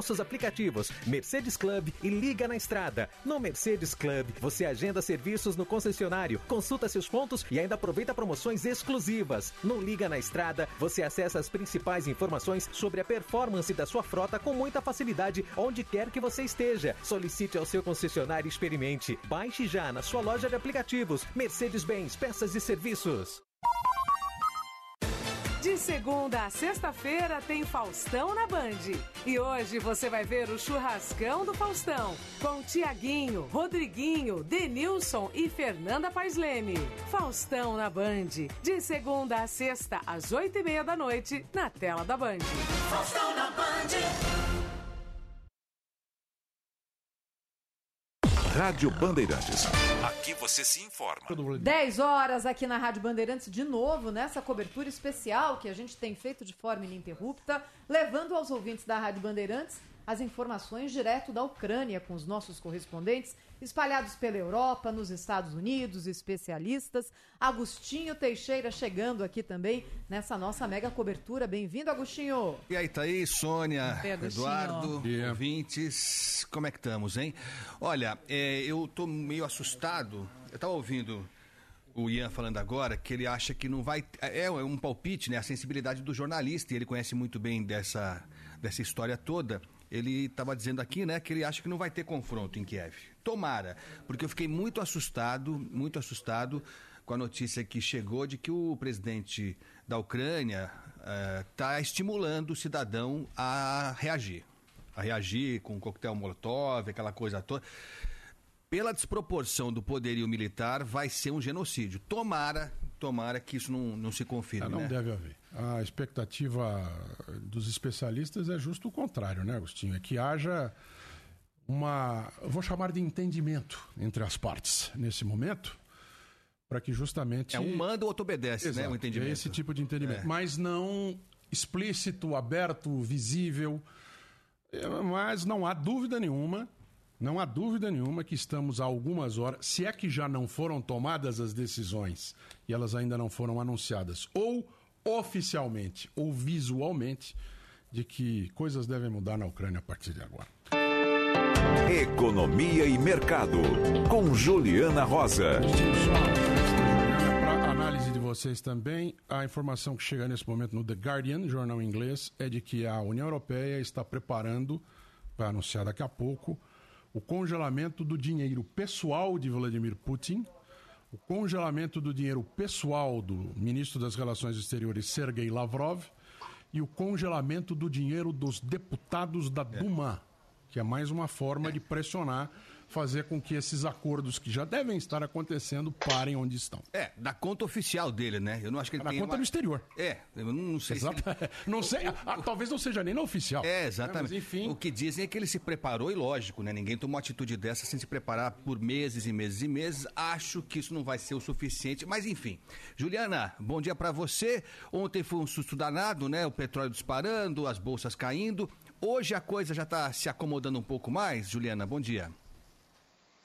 nossos aplicativos Mercedes Club e Liga na Estrada. No Mercedes Club, você agenda serviços no concessionário, consulta seus pontos e ainda aproveita promoções exclusivas. No Liga na Estrada, você acessa as principais informações sobre a performance da sua frota com muita facilidade, onde quer que você esteja. Solicite ao seu concessionário e experimente. Baixe já na sua loja de aplicativos Mercedes-Benz Peças e Serviços. De segunda a sexta-feira tem Faustão na Band. E hoje você vai ver o churrascão do Faustão com Tiaguinho, Rodriguinho, Denilson e Fernanda Paes Leme. Faustão na Band. De segunda a sexta, às oito e meia da noite, na tela da Band. Faustão na Band. Rádio Bandeirantes. Aqui você se informa. 10 horas aqui na Rádio Bandeirantes, de novo, nessa cobertura especial que a gente tem feito de forma ininterrupta, levando aos ouvintes da Rádio Bandeirantes as informações direto da Ucrânia com os nossos correspondentes espalhados pela Europa, nos Estados Unidos, especialistas. Agostinho Teixeira chegando aqui também nessa nossa mega cobertura. Bem-vindo, Agostinho. E aí, Thaís, Sônia, Eduardo, ouvintes, como é que estamos, hein? Olha, é, eu tô meio assustado. Eu tava ouvindo o Ian falando agora que ele acha que não vai. É, é um palpite, né? A sensibilidade do jornalista, e ele conhece muito bem dessa, dessa história toda ele estava dizendo aqui, né, que ele acha que não vai ter confronto em Kiev. Tomara, porque eu fiquei muito assustado, muito assustado com a notícia que chegou de que o presidente da Ucrânia está uh, estimulando o cidadão a reagir, a reagir com um coquetel molotov, aquela coisa toda. Pela desproporção do poderio militar, vai ser um genocídio. Tomara, tomara que isso não, não se confirme. não né? deve haver. A expectativa dos especialistas é justo o contrário, né, Agostinho? É que haja uma, vou chamar de entendimento entre as partes nesse momento, para que justamente. É um manda, o outro obedece, Exato, né? O entendimento. É esse tipo de entendimento. É. Mas não explícito, aberto, visível. É, Mas não há dúvida nenhuma, não há dúvida nenhuma que estamos há algumas horas, se é que já não foram tomadas as decisões e elas ainda não foram anunciadas, ou oficialmente ou visualmente, de que coisas devem mudar na Ucrânia a partir de agora. Economia e Mercado, com Juliana Rosa. Para análise de vocês também, a informação que chega nesse momento no The Guardian, jornal inglês, é de que a União Europeia está preparando, vai anunciar daqui a pouco, o congelamento do dinheiro pessoal de Vladimir Putin, o congelamento do dinheiro pessoal do ministro das Relações Exteriores, Sergei Lavrov, e o congelamento do dinheiro dos deputados da Duma, que é mais uma forma de pressionar, fazer com que esses acordos que já devem estar acontecendo parem onde estão. É, da conta oficial dele, né? Eu não acho que ele Na tem conta uma... no exterior. É, eu não, sei Exato. se... Não sei, ah, talvez não seja nem na oficial. É, exatamente. Mas, enfim. O que dizem é que ele se preparou, e lógico, né? Ninguém tomou uma atitude dessa sem se preparar por meses e meses e meses. Acho que isso não vai ser o suficiente, mas enfim. Juliana, bom dia pra você. Ontem foi um susto danado, né? O petróleo disparando, as bolsas caindo. Hoje a coisa já tá se acomodando um pouco mais. Juliana, bom dia.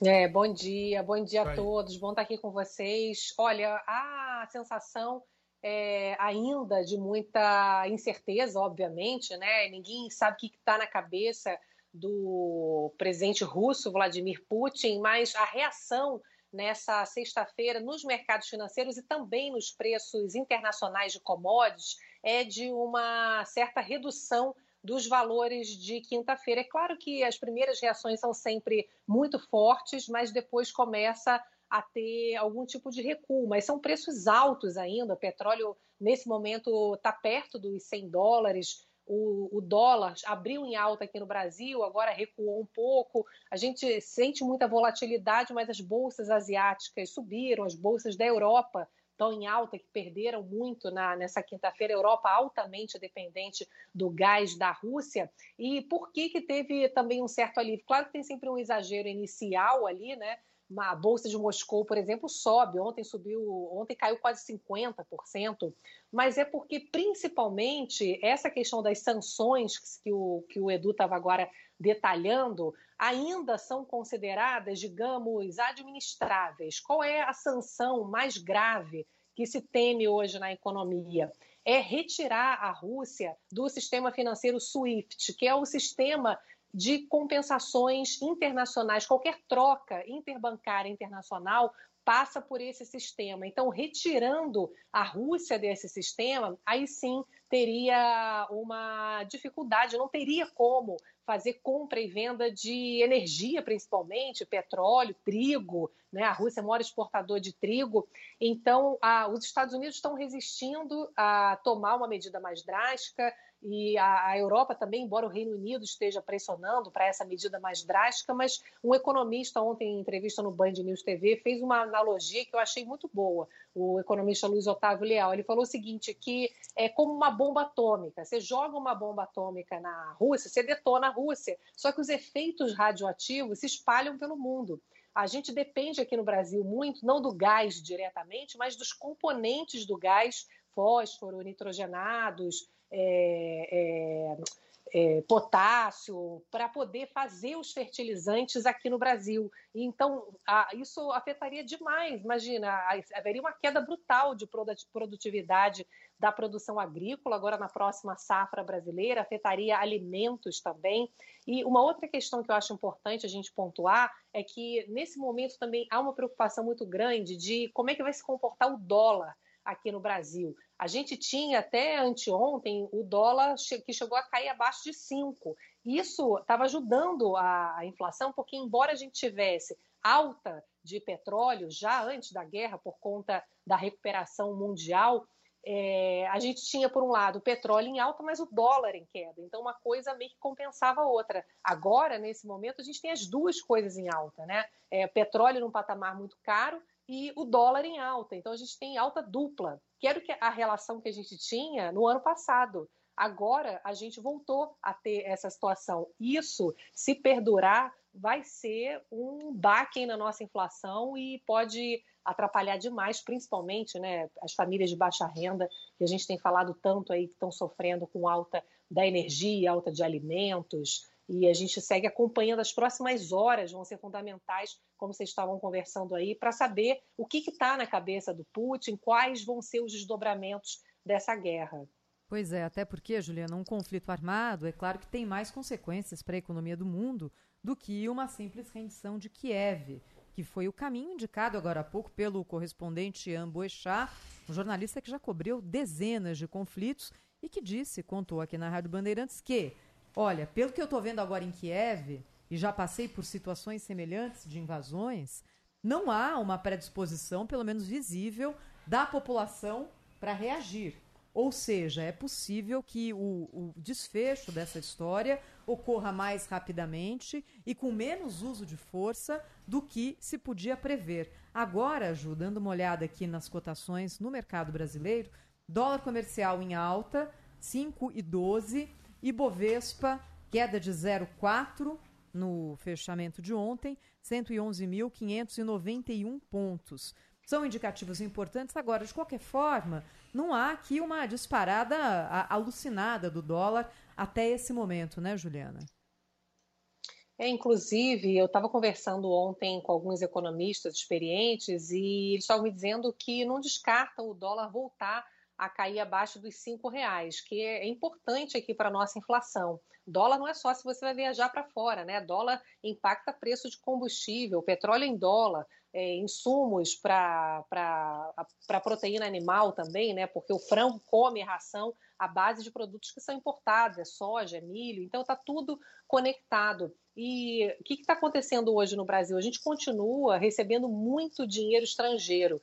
É, bom dia, bom dia Vai. a todos, bom estar aqui com vocês. Olha, a sensação é ainda de muita incerteza, obviamente, né? Ninguém sabe o que está na cabeça do presidente russo, Vladimir Putin, mas a reação nessa sexta-feira nos mercados financeiros e também nos preços internacionais de commodities é de uma certa redução dos valores de quinta-feira. É claro que as primeiras reações são sempre muito fortes, mas depois começa a ter algum tipo de recuo. Mas são preços altos ainda. O petróleo, nesse momento, está perto dos 100 dólares. O, o dólar abriu em alta aqui no Brasil, agora recuou um pouco. A gente sente muita volatilidade, mas as bolsas asiáticas subiram, as bolsas da Europa estão em alta, que perderam muito na, nessa quinta-feira, Europa altamente dependente do gás da Rússia. E por que, que teve também um certo alívio? Claro que tem sempre um exagero inicial ali, né? a bolsa de Moscou, por exemplo, sobe. Ontem subiu, ontem caiu quase 50%, mas é porque principalmente essa questão das sanções que o, que o Edu estava agora detalhando ainda são consideradas, digamos, administráveis. Qual é a sanção mais grave que se teme hoje na economia? É retirar a Rússia do sistema financeiro SWIFT, que é o sistema de compensações internacionais. Qualquer troca interbancária internacional passa por esse sistema. Então, retirando a Rússia desse sistema, aí sim teria uma dificuldade, não teria como fazer compra e venda de energia, principalmente, petróleo, trigo. Né? A Rússia é o maior exportador de trigo. Então, a, os Estados Unidos estão resistindo a tomar uma medida mais drástica e a, a, Europa também, embora o Reino Unido esteja pressionando para essa medida mais drástica, mas um economista ontem em entrevista no Band News TV fez uma analogia que eu achei muito boa. O economista Luiz Otávio Leal, ele falou o seguinte, que é como uma bomba atômica. Você joga uma bomba atômica na Rússia, você detona a Rússia, só que os efeitos radioativos se espalham pelo mundo. A gente depende aqui no Brasil muito, não do gás diretamente, mas dos componentes do gás, fósforo, nitrogenados, é, é, é, potássio para poder fazer os fertilizantes aqui no Brasil. Então, a, isso afetaria demais. Imagina, a, haveria uma queda brutal de produtividade da produção agrícola, agora na próxima safra brasileira, afetaria alimentos também. E uma outra questão que eu acho importante a gente pontuar é que, nesse momento, também há uma preocupação muito grande de como é que vai se comportar o dólar aqui no Brasil. A gente tinha até anteontem o dólar que chegou a cair abaixo de 5. Isso estava ajudando a, a inflação, porque embora a gente tivesse alta de petróleo já antes da guerra, por conta da recuperação mundial, é, a gente tinha, por um lado, o petróleo em alta, mas o dólar em queda. Então, uma coisa meio que compensava a outra. Agora, nesse momento, a gente tem as duas coisas em alta, né? É, petróleo num patamar muito caro e o dólar em alta. Então a gente tem alta dupla, que era a relação que a gente tinha no ano passado. Agora a gente voltou a ter essa situação. Isso, se perdurar, vai ser um baque na nossa inflação e pode atrapalhar demais, principalmente né, as famílias de baixa renda, que a gente tem falado tanto aí, que estão sofrendo com alta da energia, alta de alimentos, e a gente segue acompanhando as próximas horas, vão ser fundamentais, como vocês estavam conversando aí, para saber o que está na cabeça do Putin, quais vão ser os desdobramentos dessa guerra. Pois é, até porque, Juliana, um conflito armado é claro que tem mais consequências para a economia do mundo do que uma simples rendição de Kiev, que foi o caminho indicado agora há pouco pelo correspondente Ian Boechat, um jornalista que já cobriu dezenas de conflitos e que disse, contou aqui na Rádio Bandeirantes, que Olha, pelo que eu estou vendo agora em Kiev, e já passei por situações semelhantes de invasões, não há uma predisposição, pelo menos visível, da população para reagir. Ou seja, é possível que o, o, desfecho dessa história ocorra mais rapidamente e com menos uso de força do que se podia prever. Agora, Ju, dando uma olhada aqui nas cotações no mercado brasileiro, dólar comercial em alta, 5,12 Ibovespa, queda de 0,4 no fechamento de ontem, 111.591 pontos. São indicativos importantes. Agora, de qualquer forma, não há aqui uma disparada alucinada do dólar até esse momento, né, Juliana? É, inclusive, eu estava conversando ontem com alguns economistas experientes e eles estavam me dizendo que não descartam o dólar voltar a cair abaixo dos cinco reais, que é importante aqui para a nossa inflação. Dólar não é só se você vai viajar para fora, né? Dólar impacta preço de combustível, petróleo em dólar, é, insumos para proteína animal também, né? Porque o frango come ração à base de produtos que são importados, é soja, é milho, então está tudo conectado. E o que está acontecendo hoje no Brasil? A gente continua recebendo muito dinheiro estrangeiro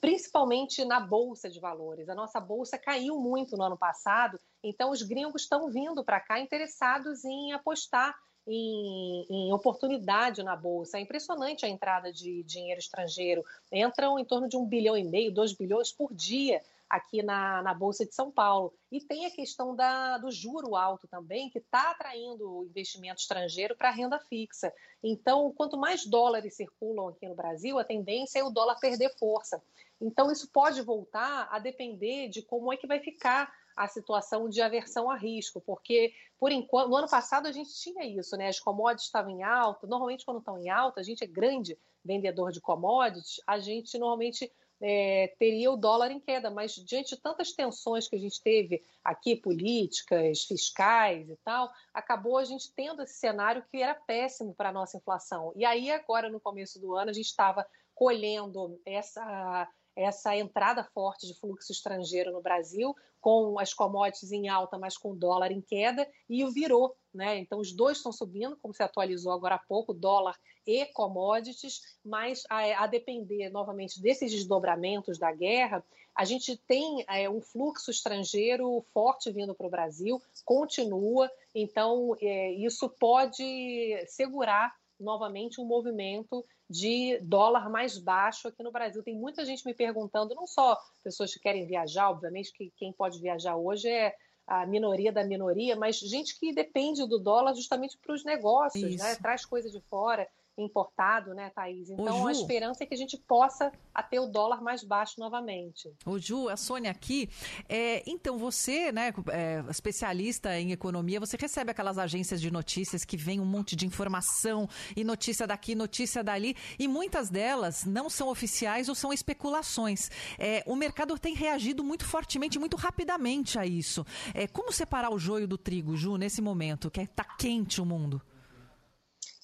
principalmente na bolsa de valores. A nossa bolsa caiu muito no ano passado, então os gringos estão vindo para cá interessados em apostar em, em, oportunidade na Bolsa. É impressionante a entrada de dinheiro estrangeiro. Entram em torno de um bilhão e meio, dois bilhões por dia aqui na, na Bolsa de São Paulo. E tem a questão da, do juro alto também, que está atraindo investimento estrangeiro para renda fixa. Então, quanto mais dólares circulam aqui no Brasil, a tendência é o dólar perder força. Então, isso pode voltar a depender de como é que vai ficar a situação de aversão a risco, porque por enquanto, no ano passado a gente tinha isso, né? As commodities estavam em alta. Normalmente, quando estão em alta, a gente é grande vendedor de commodities, a gente normalmente é, teria o dólar em queda, mas diante de tantas tensões que a gente teve aqui, políticas, fiscais e tal, acabou a gente tendo esse cenário que era péssimo para a nossa inflação. E aí, agora, no começo do ano, a gente estava colhendo essa essa entrada forte de fluxo estrangeiro no Brasil, com as commodities em alta, mas com o dólar em queda, e o virou. Né? Então, os dois estão subindo, como se atualizou agora há pouco, dólar e commodities, mas a, a depender novamente desses desdobramentos da guerra, a gente tem é, um fluxo estrangeiro forte vindo para o Brasil, continua, então é, isso pode segurar novamente um movimento de dólar mais baixo aqui no Brasil. Tem muita gente me perguntando, não só pessoas que querem viajar, obviamente que quem pode viajar hoje é a minoria da minoria, mas gente que depende do dólar justamente para os negócios, né? traz coisa de fora importado, né, Thaís? Então, a esperança é que a gente possa ter o dólar mais baixo novamente. O Ju, a Sônia aqui. É, então, você, né, é, especialista em economia, você recebe aquelas agências de notícias que vem um monte de informação e notícia daqui, notícia dali, e muitas delas não são oficiais ou são especulações. É, o mercado tem reagido muito fortemente, muito rapidamente a isso. É, como separar o joio do trigo, Ju, nesse momento, que está quente o mundo?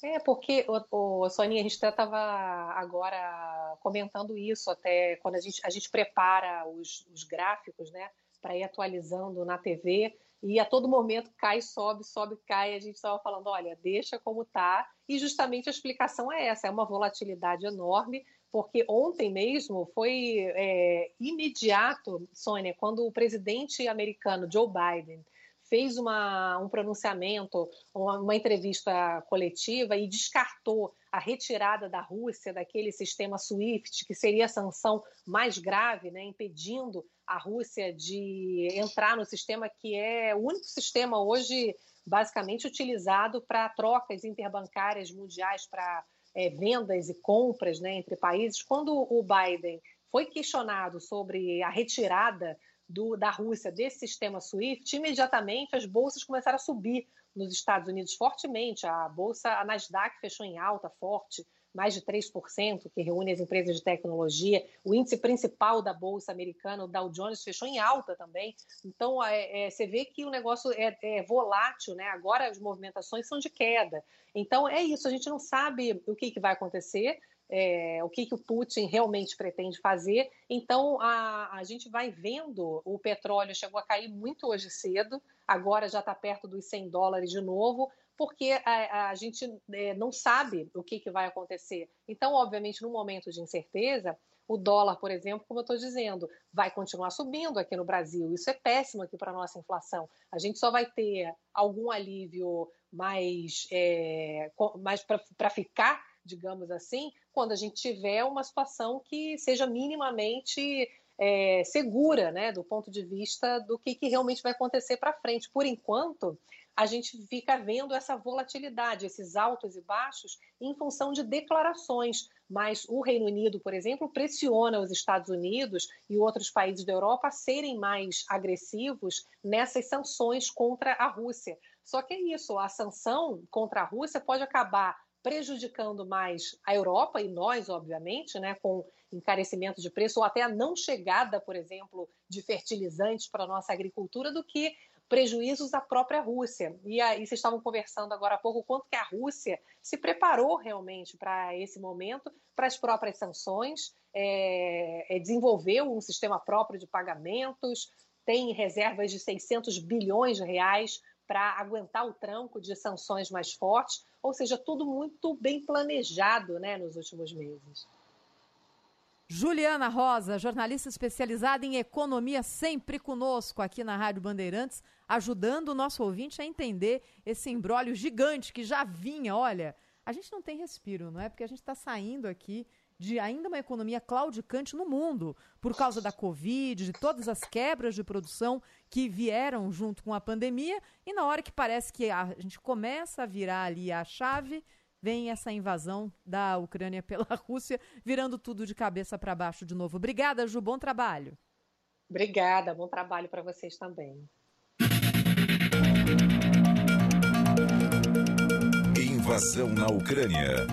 É, porque, o, o Soninha, a gente estava agora comentando isso até quando a gente, a gente prepara os, os gráficos, né, para ir atualizando na TV, e a todo momento cai, sobe, sobe, cai, a gente estava falando, olha, deixa como tá, e justamente a explicação é essa, é uma volatilidade enorme, porque ontem mesmo foi é, imediato, Sônia, quando o presidente americano Joe Biden fez uma, um pronunciamento, uma, uma entrevista coletiva e descartou a retirada da Rússia daquele sistema SWIFT, que seria a sanção mais grave, né, impedindo a Rússia de entrar no sistema que é o único sistema hoje basicamente utilizado para trocas interbancárias mundiais para é, vendas e compras né, entre países. Quando o Biden foi questionado sobre a retirada do, da Rússia desse sistema SWIFT, imediatamente as bolsas começaram a subir nos Estados Unidos fortemente. A bolsa, a Nasdaq fechou em alta, forte, mais de 3%, que reúne as empresas de tecnologia. O índice principal da bolsa americana, o Dow Jones, fechou em alta também. Então, é, é, você vê que o negócio é, é volátil, né? Agora as movimentações são de queda. Então, é isso, a gente não sabe o que, que vai acontecer é, o que, que o Putin realmente pretende fazer. Então, a, a gente vai vendo o petróleo chegou a cair muito hoje cedo, agora já está perto dos 100 dólares de novo, porque a, a gente é, não sabe o que, que vai acontecer. Então, obviamente, no momento de incerteza, o dólar, por exemplo, como eu estou dizendo, vai continuar subindo aqui no Brasil. Isso é péssimo aqui para a nossa inflação. A gente só vai ter algum alívio mais, é, mais para ficar digamos assim, quando a gente tiver uma situação que seja minimamente é, segura, né, do ponto de vista do que, que realmente vai acontecer para frente. Por enquanto, a gente fica vendo essa volatilidade, esses altos e baixos, em função de declarações. Mas o Reino Unido, por exemplo, pressiona os Estados Unidos e outros países da Europa a serem mais agressivos nessas sanções contra a Rússia. Só que é isso, a sanção contra a Rússia pode acabar prejudicando mais a Europa e nós, obviamente, né, com encarecimento de preço ou até a não chegada, por exemplo, de fertilizantes para a nossa agricultura, do que prejuízos à própria Rússia. E aí vocês estavam conversando agora há pouco quanto que a Rússia se preparou realmente para esse momento, para as próprias sanções, é, é, desenvolveu um sistema próprio de pagamentos, tem reservas de 600 bilhões de reais para aguentar o tranco de sanções mais fortes, ou seja, tudo muito bem planejado né, nos últimos meses. Juliana Rosa, jornalista especializada em economia, sempre conosco aqui na Rádio Bandeirantes, ajudando o nosso ouvinte a entender esse embrólio gigante que já vinha. Olha, a gente não tem respiro, não é? Porque a gente está saindo aqui de ainda uma economia claudicante no mundo, por causa da Covid, de todas as quebras de produção que vieram junto com a pandemia, e na hora que parece que a gente começa a virar ali a chave, vem essa invasão da Ucrânia pela Rússia, virando tudo de cabeça para baixo de novo. Obrigada, Ju, bom trabalho. Obrigada, bom trabalho para vocês também. Invasão na Ucrânia.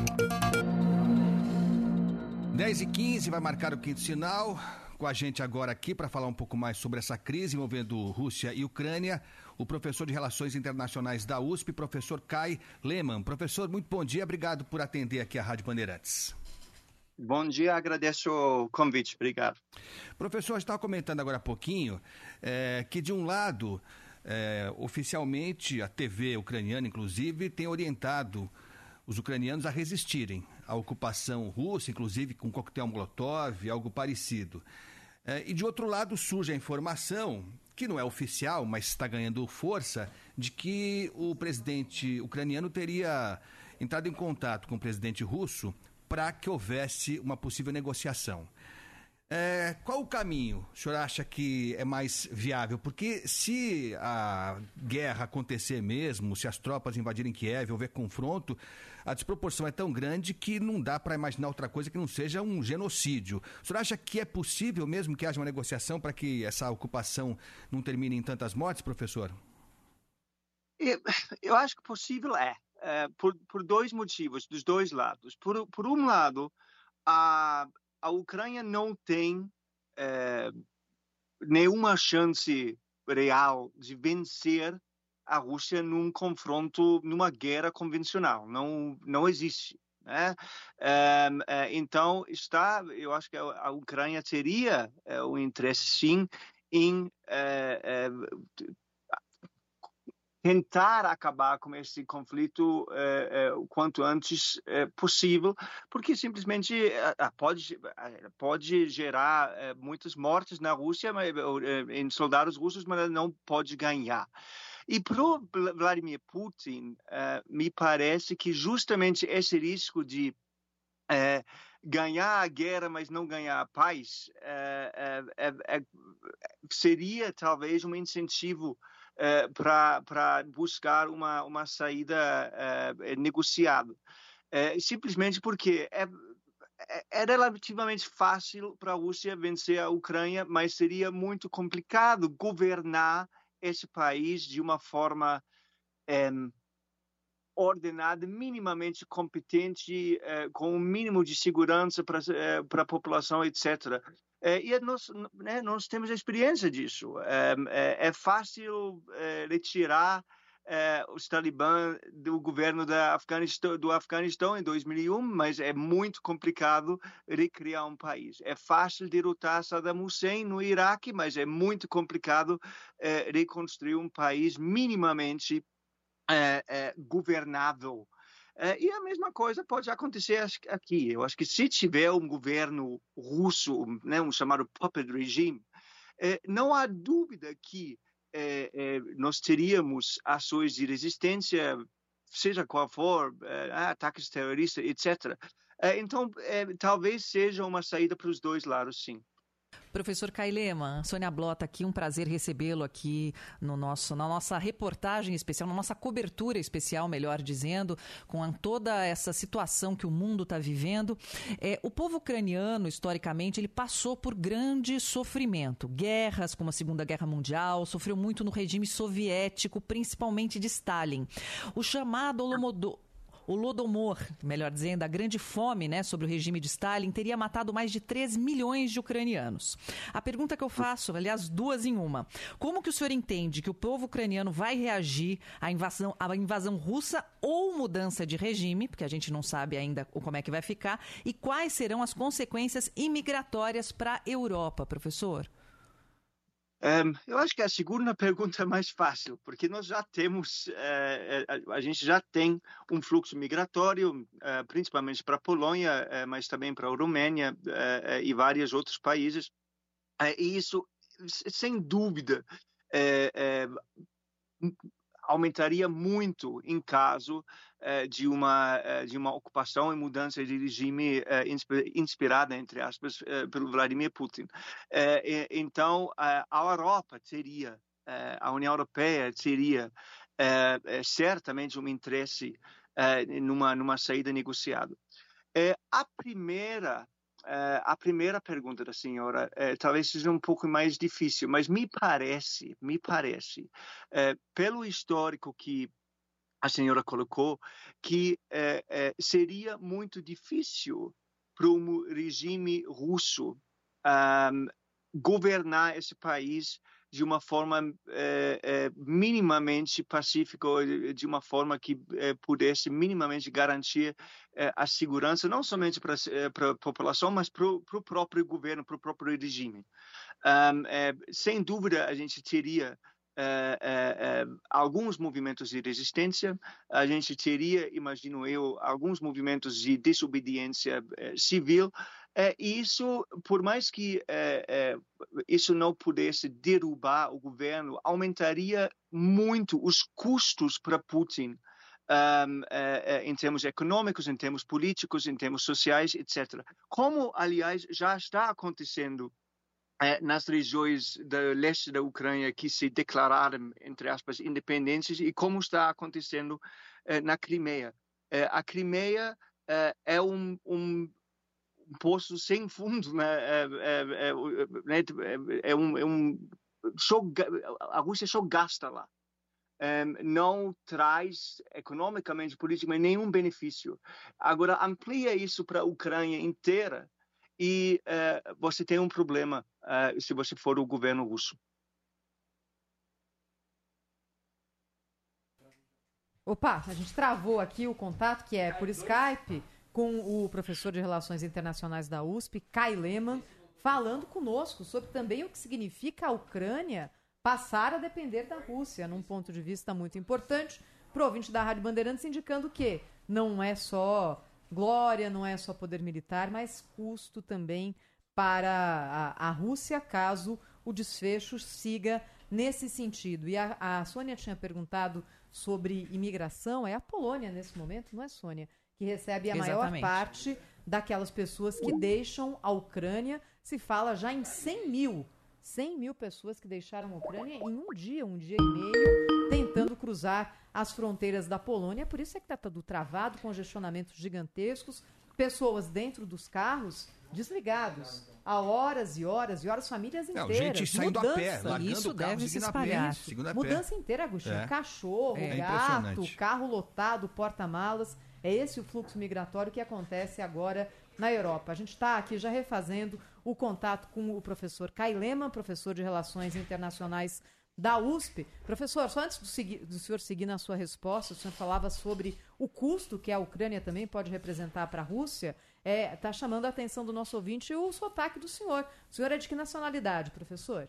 10 e 15 vai marcar o quinto sinal. Com a gente agora aqui para falar um pouco mais sobre essa crise envolvendo Rússia e Ucrânia, o professor de Relações Internacionais da USP, professor Kai Lehmann. Professor, muito bom dia, obrigado por atender aqui a Rádio Bandeirantes. Bom dia, agradeço o convite, obrigado. Professor, a gente estava comentando agora há pouquinho é, que, de um lado, é, oficialmente, a TV ucraniana, inclusive, tem orientado os ucranianos a resistirem à ocupação russa, inclusive com coquetel Molotov, algo parecido. É, e de outro lado surge a informação que não é oficial, mas está ganhando força, de que o presidente ucraniano teria entrado em contato com o presidente russo para que houvesse uma possível negociação. É, qual o caminho o senhor acha que é mais viável? Porque se a guerra acontecer mesmo, se as tropas invadirem Kiev, houver confronto, a desproporção é tão grande que não dá para imaginar outra coisa que não seja um genocídio. O senhor acha que é possível mesmo que haja uma negociação para que essa ocupação não termine em tantas mortes, professor? Eu, acho que possível é, é por, por, dois motivos, dos dois lados. Por, por um lado, a, a Ucrânia não tem é, nenhuma chance real de vencer a Rússia num confronto, numa guerra convencional. Não, não existe. Né? É, então, está, eu acho que a, Ucrânia teria é, o interesse, sim, em é, tentar acabar com esse conflito eh, eh, o quanto antes eh, possível, porque simplesmente pode, pode gerar muitas mortes na Rússia, em soldados russos, mas não pode ganhar. E para Vladimir Putin, me parece que justamente esse risco de ganhar a guerra, mas não ganhar a paz, seria talvez um incentivo eh, para buscar uma, uma saída eh, negociada. Eh, simplesmente porque é, é, é relativamente fácil para a Rússia vencer a Ucrânia, mas seria muito complicado governar esse país de uma forma é, ordenada, minimamente competente, é, com um mínimo de segurança para é, a população, etc. E nós, né, nós temos experiência disso. É, fácil retirar é, os talibã do governo do Afeganistão em 2001, mas é muito complicado recriar um país. É fácil derrotar Saddam Hussein no Iraque, mas é muito complicado é, reconstruir um país minimamente governável é, e a mesma coisa pode acontecer aqui. Eu acho que se tiver um governo russo, né, um chamado puppet regime, é, não há dúvida que é, é nós teríamos ações de resistência, seja qual for, é, ataques terroristas, etc. É, então, talvez seja uma saída para os dois lados, sim. Professor Cailema, Sônia Blota aqui, um prazer recebê-lo aqui no nosso, na nossa reportagem especial, na nossa cobertura especial, melhor dizendo, com toda essa situação que o mundo está vivendo. É, o povo ucraniano, historicamente, ele passou por grande sofrimento. Guerras, como a Segunda Guerra Mundial, sofreu muito no regime soviético, principalmente de Stalin. O chamado Holodomor o Lodomor, melhor dizendo, a grande fome né, sobre o regime de Stalin, teria matado mais de 3 milhões de ucranianos. A pergunta que eu faço, aliás, duas em uma. Como que o senhor entende que o povo ucraniano vai reagir à invasão, à invasão russa ou mudança de regime, porque a gente não sabe ainda como é que vai ficar, e quais serão as consequências imigratórias para a Europa, professor? Um, eu acho que a segunda pergunta é mais fácil, porque nós já temos, uh, a, a, gente já tem um fluxo migratório, uh, principalmente para a Polônia, uh, mas também para a Romênia e vários outros países. e isso, sem dúvida, aumentaria muito em caso uh, de uma uh, de uma ocupação e mudança de regime uh, inspirada entre aspas pelo Vladimir Putin. Então a Europa teria a União Europeia teria certamente um interesse numa numa saída negociada. a primeira Uh, a primeira pergunta da senhora uh, talvez seja um pouco mais difícil, mas me parece, me parece, uh, pelo histórico que a senhora colocou, que seria muito difícil para um regime russo governar esse país de uma forma é, é, minimamente pacífica, de uma forma que é, pudesse minimamente garantir a segurança, não somente para a população, mas para o próprio governo, para o próprio regime. Um, sem dúvida, a gente teria alguns movimentos de resistência, a gente teria, imagino eu, alguns movimentos de desobediência civil, é, isso, por mais que é, é, isso não pudesse derrubar o governo, aumentaria muito os custos para Putin um, é, é, em termos econômicos, em termos políticos, em termos sociais, etc. Como, aliás, já está acontecendo é, nas regiões do leste da Ucrânia que se declararam, entre aspas, independentes e como está acontecendo na Crimeia. a Crimeia é um, um um poço sem fundo, né? É, é, é, né? é um, é um só, a Rússia só gasta lá. Um, não traz economicamente, politicamente, nenhum benefício. Agora, amplia isso para a Ucrânia inteira e você tem um problema se você for o governo russo. Opa, a gente travou aqui o contato, que é por Skype com o professor de Relações Internacionais da USP, Kai Lehmann, falando conosco sobre também o que significa a Ucrânia passar a depender da Rússia, num ponto de vista muito importante, ouvinte da Rádio Bandeirantes, indicando que não é só glória, não é só poder militar, mas custo também para a, a Rússia, caso o desfecho siga nesse sentido. E a, a Sônia tinha perguntado sobre imigração, é a Polônia nesse momento, não é, Sônia? Que recebe a Exatamente. maior parte daquelas pessoas que deixam a Ucrânia. Se fala já em 100 mil. 100 mil pessoas que deixaram a Ucrânia em um dia, um dia e meio, tentando cruzar as fronteiras da Polônia. Por isso é que está tudo travado, congestionamentos gigantescos, pessoas dentro dos carros desligados há horas e horas e horas, famílias inteiras. Não, gente saindo mudança. a pé, largando Isso o carro, deve se espalhar. Pé, mudança inteira, Agostinho. É. Cachorro, é. gato, carro lotado, porta-malas. É esse o fluxo migratório que acontece agora na Europa. A gente está aqui já refazendo o contato com o professor Kai Lehmann, professor de Relações Internacionais da USP. Professor, só antes do, do, senhor seguir na sua resposta, o senhor falava sobre o custo que a Ucrânia também pode representar para a Rússia. Está é, tá chamando a atenção do nosso ouvinte o sotaque do senhor. O senhor é de que nacionalidade, professor?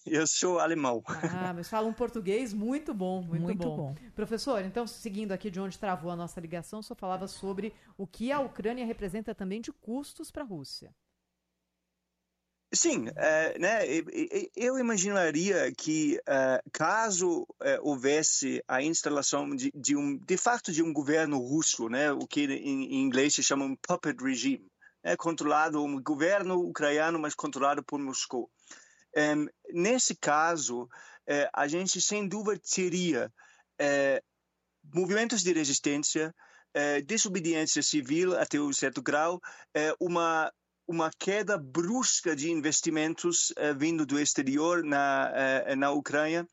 Eu sou alemão. Ah, mas fala um português muito bom, muito, muito bom. bom. Professor, então, seguindo aqui de onde travou a nossa ligação, só falava sobre o que a Ucrânia representa também de custos para a Rússia. Sim, uh, né, eu imaginaria que uh, caso uh, houvesse a instalação de, de, um, de fato, de um governo russo, né, o que em, em inglês se chama um puppet regime, né, controlado um governo ucraniano, mas controlado por Moscou. Nesse caso, uh, a gente sem dúvida teria uh, movimentos de resistência, uh, desobediência civil até um certo grau, uma uma queda brusca de investimentos vindo do exterior na na Ucrânia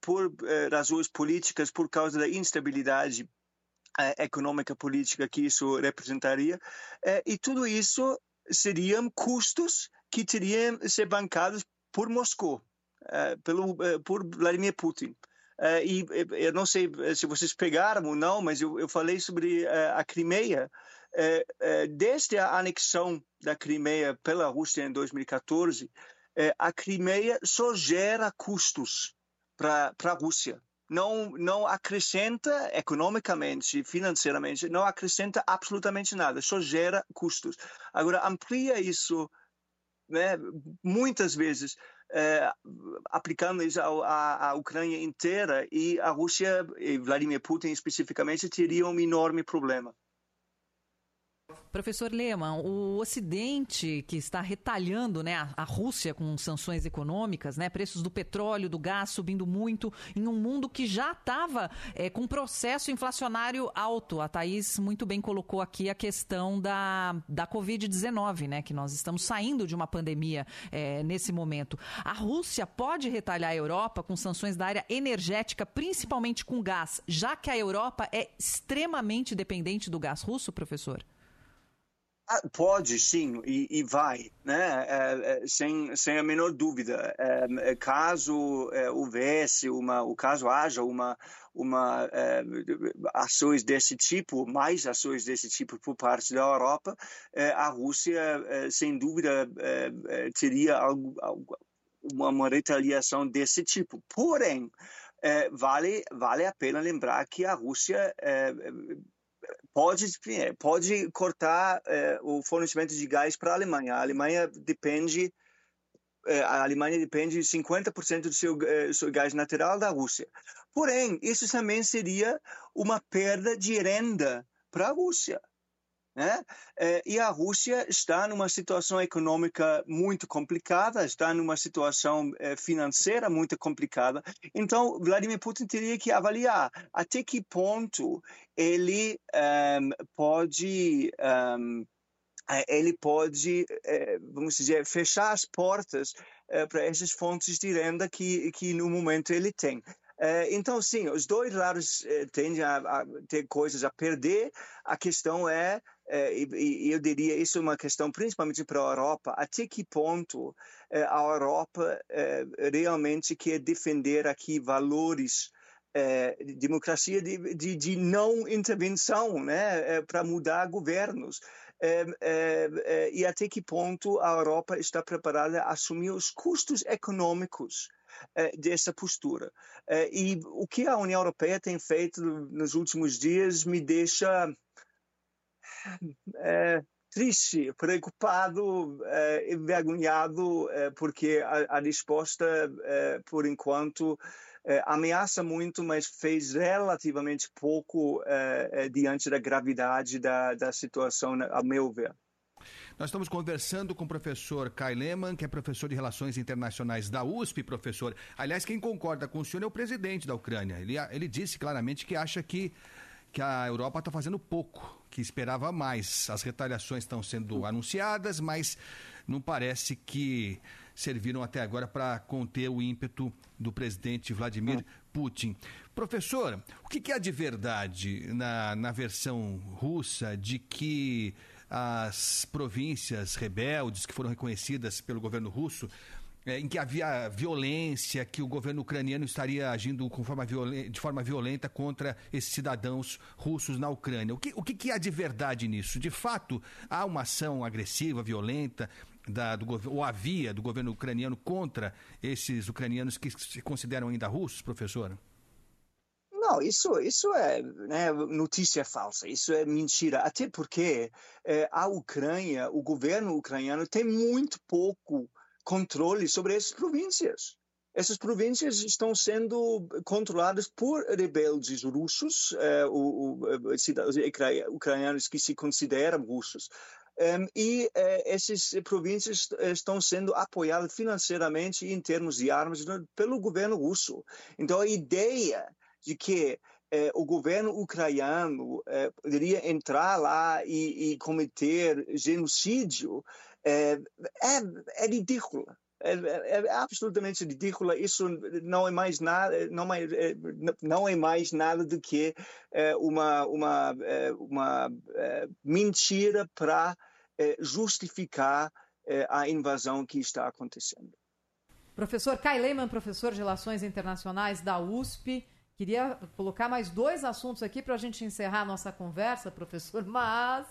por razões políticas, por causa da instabilidade econômica política que isso representaria, e tudo isso seriam custos que teriam ser bancados por Moscou, uh, pelo, uh, por Vladimir Putin. Uh, e eu não sei se vocês pegaram ou não, mas eu, eu falei sobre a Crimeia. desde a anexão da Crimeia pela Rússia em 2014, a Crimeia só gera custos para a Rússia. Não, não acrescenta economicamente, financeiramente, não acrescenta absolutamente nada, só gera custos. Agora, amplia isso né, muitas vezes, é, aplicando isso à, à Ucrânia inteira, e a Rússia, e Vladimir Putin especificamente, teria um enorme problema. Professor Lehmann, o Ocidente que está retalhando né, a, a, Rússia com sanções econômicas, né, preços do petróleo, do gás subindo muito, em um mundo que já estava é, com processo inflacionário alto. A Thaís muito bem colocou aqui a questão da, da Covid-19, né, que nós estamos saindo de uma pandemia é, nesse momento. A Rússia pode retalhar a Europa com sanções da área energética, principalmente com gás, já que a Europa é extremamente dependente do gás russo, professor? Ah, pode, sim, e, e vai, né? É, é, sem, sem a menor dúvida. É, é caso é, houvesse uma, o caso haja uma, uma é, ações desse tipo, mais ações desse tipo por parte da Europa, a Rússia, sem dúvida, teria algo, uma retaliação desse tipo. Porém, vale, vale a pena lembrar que a Rússia pode, pode cortar é, o fornecimento de gás para a Alemanha. A Alemanha depende é, a Alemanha depende de 50% do seu, é, seu gás natural da Rússia. Porém, isso também seria uma perda de renda para a Rússia. Né? É, e a Rússia está numa situação econômica muito complicada, está numa situação é, financeira muito complicada. Então, Vladimir Putin teria que avaliar até que ponto ele um, pode. Um, ele pode, vamos dizer, fechar as portas para essas fontes de renda que, que no momento ele tem. Então, sim, os dois lados tendem a, ter coisas a perder. A questão é, e, eu diria isso é uma questão principalmente para a Europa, até que ponto é, a Europa é, realmente quer defender aqui valores de democracia de, de, de, não intervenção né, para mudar governos. e até que ponto a Europa está preparada a assumir os custos econômicos dessa postura. e o que a União Europeia tem feito nos últimos dias me deixa é, triste, preocupado, é, envergonhado, é, porque a, a resposta, é, por enquanto, é, ameaça muito, mas fez relativamente pouco é, diante da gravidade da, da situação, a meu ver. Nós estamos conversando com o professor Kai Lehmann, que é professor de Relações Internacionais da USP, professor. Aliás, quem concorda com o senhor é o presidente da Ucrânia. Ele, ele disse claramente que acha que que a Europa está fazendo pouco, que esperava mais. As retaliações estão sendo anunciadas, mas não parece que serviram até agora para conter o ímpeto do presidente Vladimir Putin. Professor, o que, que é de verdade na, na versão russa de que as províncias rebeldes que foram reconhecidas pelo governo russo é, em que havia violência, que o governo ucraniano estaria agindo forma de forma violenta contra esses cidadãos russos na Ucrânia. O que, o que há de verdade nisso? De fato, há uma ação agressiva, violenta, da, do, ou havia do governo ucraniano contra esses ucranianos que se consideram ainda russos, professor? Não, isso, isso é né, notícia falsa, isso é mentira. Até porque é, a Ucrânia, o governo ucraniano tem muito pouco controle sobre essas províncias. Essas províncias estão sendo controladas por rebeldes russos, eh, cidadãos ucranianos que se consideram russos. Um, e eh, essas províncias estão sendo apoiadas financeiramente em termos de armas pelo governo russo. Então, a ideia de que eh, o governo ucraniano eh, poderia entrar lá e, e cometer genocídio é, é, é ridícula. É, é, é, absolutamente ridícula. Isso não é mais nada, não é, não é mais nada do que é, uma uma é, uma mentira para justificar a invasão que está acontecendo. Professor Kai Lehmann, professor de Relações Internacionais da USP. Queria colocar mais dois assuntos aqui para a gente encerrar a nossa conversa, professor, mas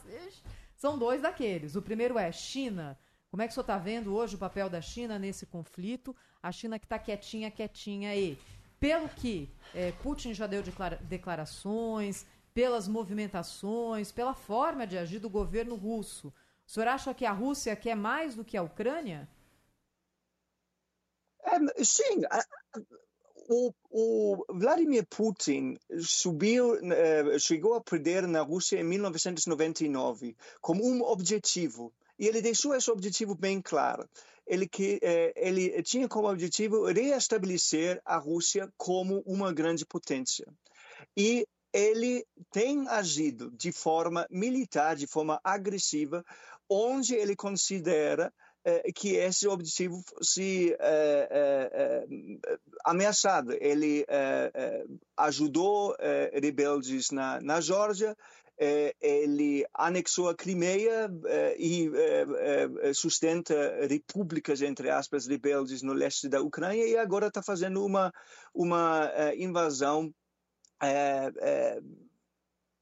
são dois daqueles. O primeiro é China Como é que o senhor está vendo hoje o papel da China nesse conflito? A China que está quietinha, quietinha aí. Pelo que é, Putin já deu declarações, pelas movimentações, pela forma de agir do governo russo, o senhor acha que a Rússia quer mais do que a Ucrânia? É, sim, o, o, Vladimir Putin subiu, uh, chegou a perder na Rússia em 1999 como um objetivo. E ele deixou esse objetivo bem claro. Ele, que, uh, ele tinha como objetivo reestabelecer a Rússia como uma grande potência. E ele tem agido de forma militar, de forma agressiva, onde ele considera eh, que esse objetivo se eh, eh, ameaçado. Ele ajudou rebeldes na, na Geórgia, ele anexou a Crimeia e sustenta repúblicas, entre aspas, rebeldes no leste da Ucrânia e agora está fazendo uma, uma invasão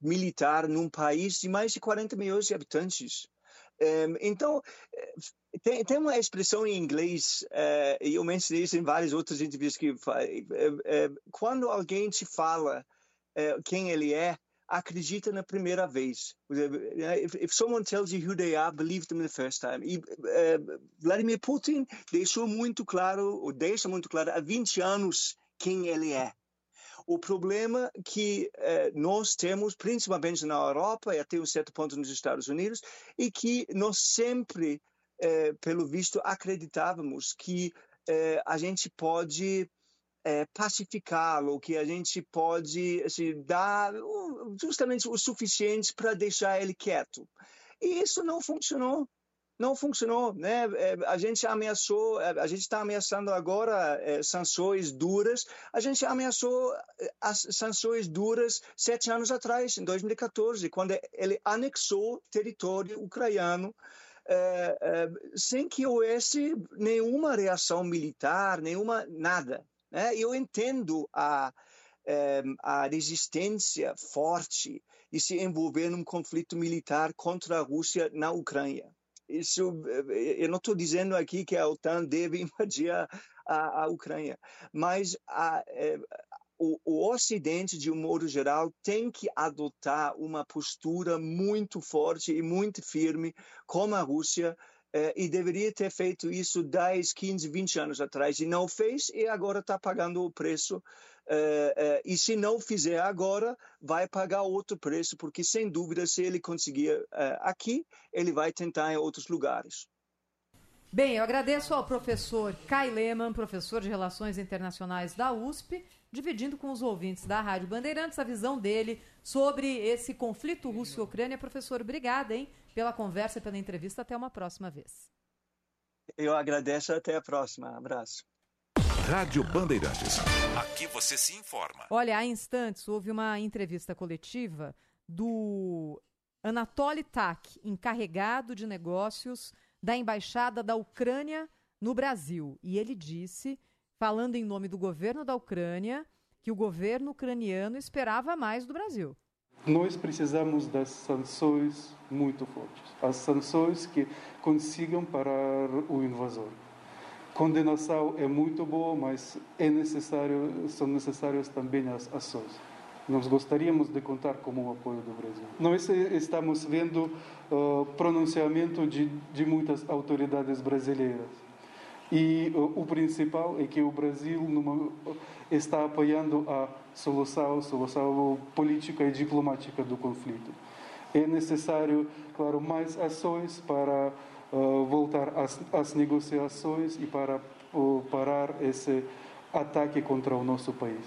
militar num país de mais de 40 milhões de habitantes. então, tem, tem uma expressão em inglês, uh, e eu mencionei isso em várias outras entrevistas que uh, uh, quando alguém te fala quem ele é, acredita na primeira vez. If, if, someone tells you who they are, believe them the first time. E, Vladimir Putin deixou muito claro, ou deixa muito claro há 20 anos quem ele é. O problema que nós temos, principalmente na Europa e até um certo ponto nos Estados Unidos, é que nós sempre é, pelo visto, acreditávamos que é, a gente pode é, pacificá-lo, que a gente pode assim, dar justamente o suficiente para deixar ele quieto. E isso não funcionou. Não funcionou, né? É, a gente ameaçou, é, a gente está ameaçando agora é, sanções duras. A gente ameaçou as sanções duras sete anos atrás, em 2014, quando ele anexou território ucraniano é, é, sem que houvesse nenhuma reação militar, nenhuma nada. Né? Eu entendo a, é, a resistência forte de se envolver num conflito militar contra a Rússia na Ucrânia. Isso, eu não estou dizendo aqui que a OTAN deve invadir a, a Ucrânia, mas a, o, o Ocidente, de um modo geral, tem que adotar uma postura muito forte e muito firme com a Rússia eh, e deveria ter feito isso 10, 15, 20 anos atrás e não fez e agora está pagando o preço. Eh, eh, e se não fizer agora, vai pagar outro preço, porque sem dúvida, se ele conseguir eh, aqui, ele vai tentar em outros lugares. Bem, eu agradeço ao professor Kai Lehmann, professor de Relações Internacionais da USP, dividindo com os ouvintes da Rádio Bandeirantes a visão dele sobre esse conflito Rússia-Ucrânia. Professor, obrigada, hein, pela conversa, pela entrevista. Até uma próxima vez. Eu agradeço. Até a próxima. Abraço. Rádio Bandeirantes. Aqui você se informa. Olha, há instantes houve uma entrevista coletiva do Anatoly Tak, encarregado de negócios da Embaixada da Ucrânia no Brasil. E ele disse falando em nome do governo da Ucrânia, que o governo ucraniano esperava mais do Brasil. Nós precisamos das sanções muito fortes, as sanções que consigam parar o invasor. Condenação é muito boa, mas é necessário, são necessárias também as ações. Nós gostaríamos de contar com o apoio do Brasil. Nós estamos vendo uh, pronunciamento de, de muitas autoridades brasileiras e o, principal é que o Brasil numa, está apoiando a solução, solução política e diplomática do conflito. É necessário, claro, mais ações para uh, voltar às, às, negociações e para uh, parar esse ataque contra o nosso país.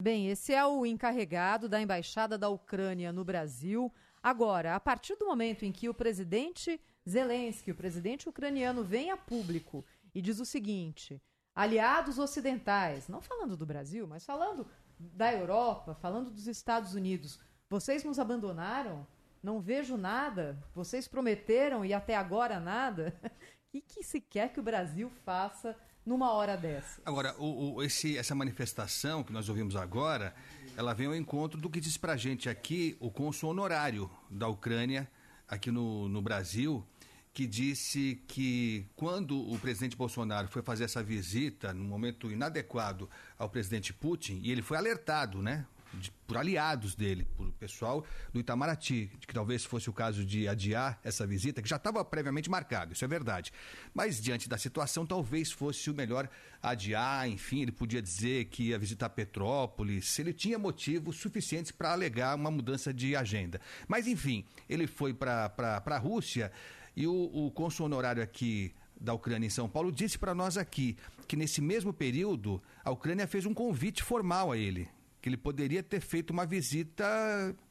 Bem, esse é o encarregado da embaixada da Ucrânia no Brasil. Agora, a partir do momento em que o presidente Zelensky, o presidente ucraniano, vem a público e diz o seguinte: aliados ocidentais, não falando do Brasil, mas falando da Europa, falando dos Estados Unidos, vocês nos abandonaram? Não vejo nada. Vocês prometeram e até agora nada. O que, que se quer que o Brasil faça numa hora dessa? Agora, o, o, esse, essa manifestação que nós ouvimos agora, ela vem ao encontro do que diz pra gente aqui o cônsul honorário da Ucrânia aqui no, no Brasil, que disse que quando o presidente Bolsonaro foi fazer essa visita, num momento inadequado ao presidente Putin, e ele foi alertado, né? de, por aliados dele, por pessoal do Itamaraty, de que talvez fosse o caso de adiar essa visita, que já estava previamente marcado, isso é verdade. Mas diante da situação, talvez fosse o melhor adiar, enfim, ele podia dizer que ia visitar Petrópolis, ele tinha motivos suficientes para alegar uma mudança de agenda. Mas, enfim, ele foi para a Rússia e o, o honorário aqui da Ucrânia em São Paulo disse para nós aqui que nesse mesmo período a Ucrânia fez um convite formal a ele que ele poderia ter feito uma visita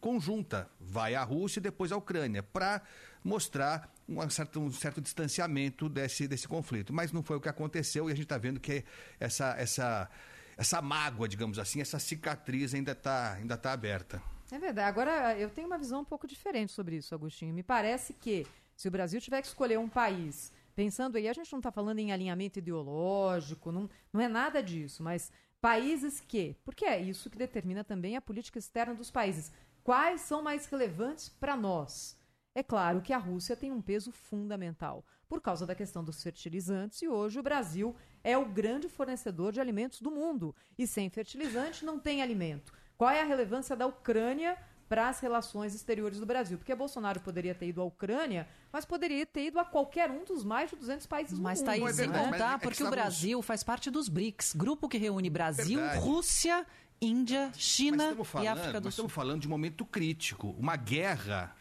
conjunta, vai à Rússia e depois à Ucrânia, para mostrar um certo, um certo distanciamento desse, desse conflito. Mas não foi o que aconteceu e a gente está vendo que essa, essa, essa mágoa, digamos assim, essa cicatriz ainda está ainda tá aberta. É verdade. Agora, eu tenho uma visão um pouco diferente sobre isso, Agostinho. Me parece que se o Brasil tiver que escolher um país pensando aí, a gente não está falando em alinhamento ideológico, não, não é nada disso, mas Países que, porque é isso que determina também a política externa dos países. Quais são mais relevantes para nós? É claro que a Rússia tem um peso fundamental por causa da questão dos fertilizantes e hoje o Brasil é o grande fornecedor de alimentos do mundo e sem fertilizante não tem alimento. Qual é a relevância da Ucrânia para as relações exteriores do Brasil. Porque Bolsonaro poderia ter ido à Ucrânia, mas poderia ter ido a qualquer um dos mais de 200 países mas do mundo. Mas, Thaís, sem contar, porque o Brasil faz parte dos BRICS, grupo que reúne Brasil, verdade. Rússia, Índia, China falando, e África do Sul. estamos falando de um momento crítico, uma guerra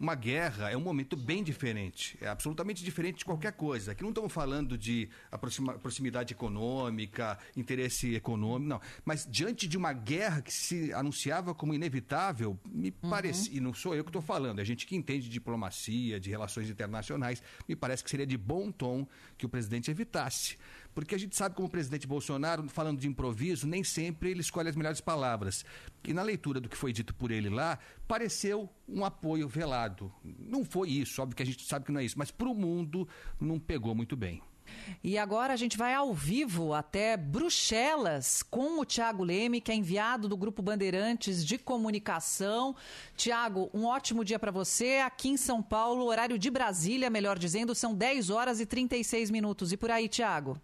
uma guerra é um momento bem diferente, é absolutamente diferente de qualquer coisa. Aqui não estamos falando de proximidade econômica, interesse econômico, não. Mas diante de uma guerra que se anunciava como inevitável, me uhum. parece, e não sou eu que estou falando, é gente que entende de diplomacia, de relações internacionais, me parece que seria de bom tom que o presidente evitasse. Porque a gente sabe como o presidente Bolsonaro, falando de improviso, nem sempre ele escolhe as melhores palavras. E na leitura do que foi dito por ele lá, pareceu um apoio velado. Não foi isso, óbvio que a gente sabe que não é isso, mas para o mundo não pegou muito bem. E agora a gente vai ao vivo até Bruxelas com o Tiago Leme, que é enviado do Grupo Bandeirantes de Comunicação. Tiago, um ótimo dia para você. Aqui em São Paulo, horário de Brasília, melhor dizendo, são 10 horas e 36 minutos. E por aí, Tiago?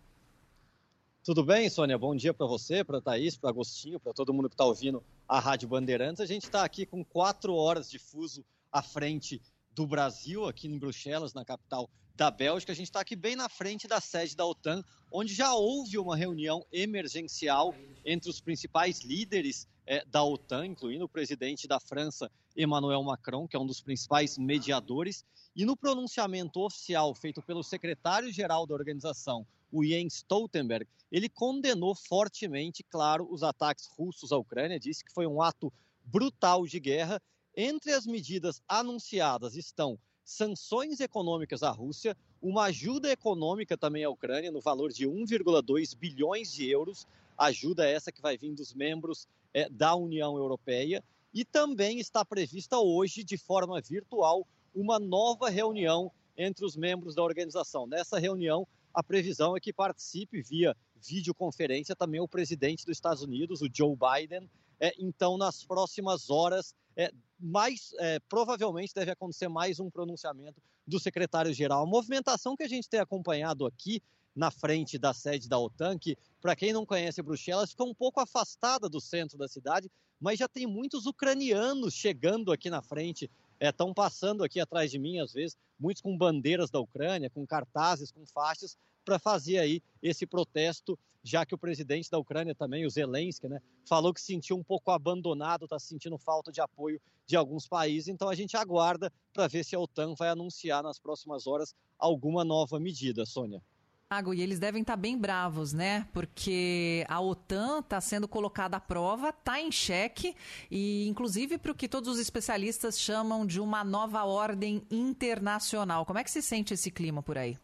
Tudo bem, Sônia? Bom dia para você, para Thaís, para Agostinho, para todo mundo que está ouvindo a Rádio Bandeirantes. A gente está aqui com quatro horas de fuso à frente do Brasil, aqui em Bruxelas, na capital da Bélgica. A gente está aqui bem na frente da sede da OTAN, onde já houve uma reunião emergencial entre os principais líderes é, da OTAN, incluindo o presidente da França, Emmanuel Macron, que é um dos principais mediadores. E no pronunciamento oficial feito pelo secretário-geral da organização, o Jens Stoltenberg, ele condenou fortemente, claro, os ataques russos à Ucrânia, disse que foi um ato brutal de guerra. Entre as medidas anunciadas estão sanções econômicas à Rússia, uma ajuda econômica também à Ucrânia no valor de 1,2 bilhões de euros, ajuda essa que vai vir dos membros é, da União Europeia, e também está prevista hoje, de forma virtual, uma nova reunião entre os membros da organização. Nessa reunião, a previsão é que participe via videoconferência também o presidente dos Estados Unidos, o Joe Biden. É, então, nas próximas horas, é, mais é, provavelmente deve acontecer mais um pronunciamento do secretário-geral. A movimentação que a gente tem acompanhado aqui na frente da sede da OTAN, que, para quem não conhece Bruxelas, fica um pouco afastada do centro da cidade, mas já tem muitos ucranianos chegando aqui na frente estão é, passando aqui atrás de mim, às vezes, muitos com bandeiras da Ucrânia, com cartazes, com faixas, para fazer aí esse protesto, já que o presidente da Ucrânia também, o Zelensky, né, falou que se sentiu um pouco abandonado, está sentindo falta de apoio de alguns países. Então a gente aguarda para ver se a OTAN vai anunciar nas próximas horas alguma nova medida, Sônia. Tiago, e eles devem estar tá bem bravos, né? Porque a OTAN está sendo colocada à prova, está em xeque, e inclusive para o que todos os especialistas chamam de uma nova ordem internacional. Como é que se sente esse clima por aí?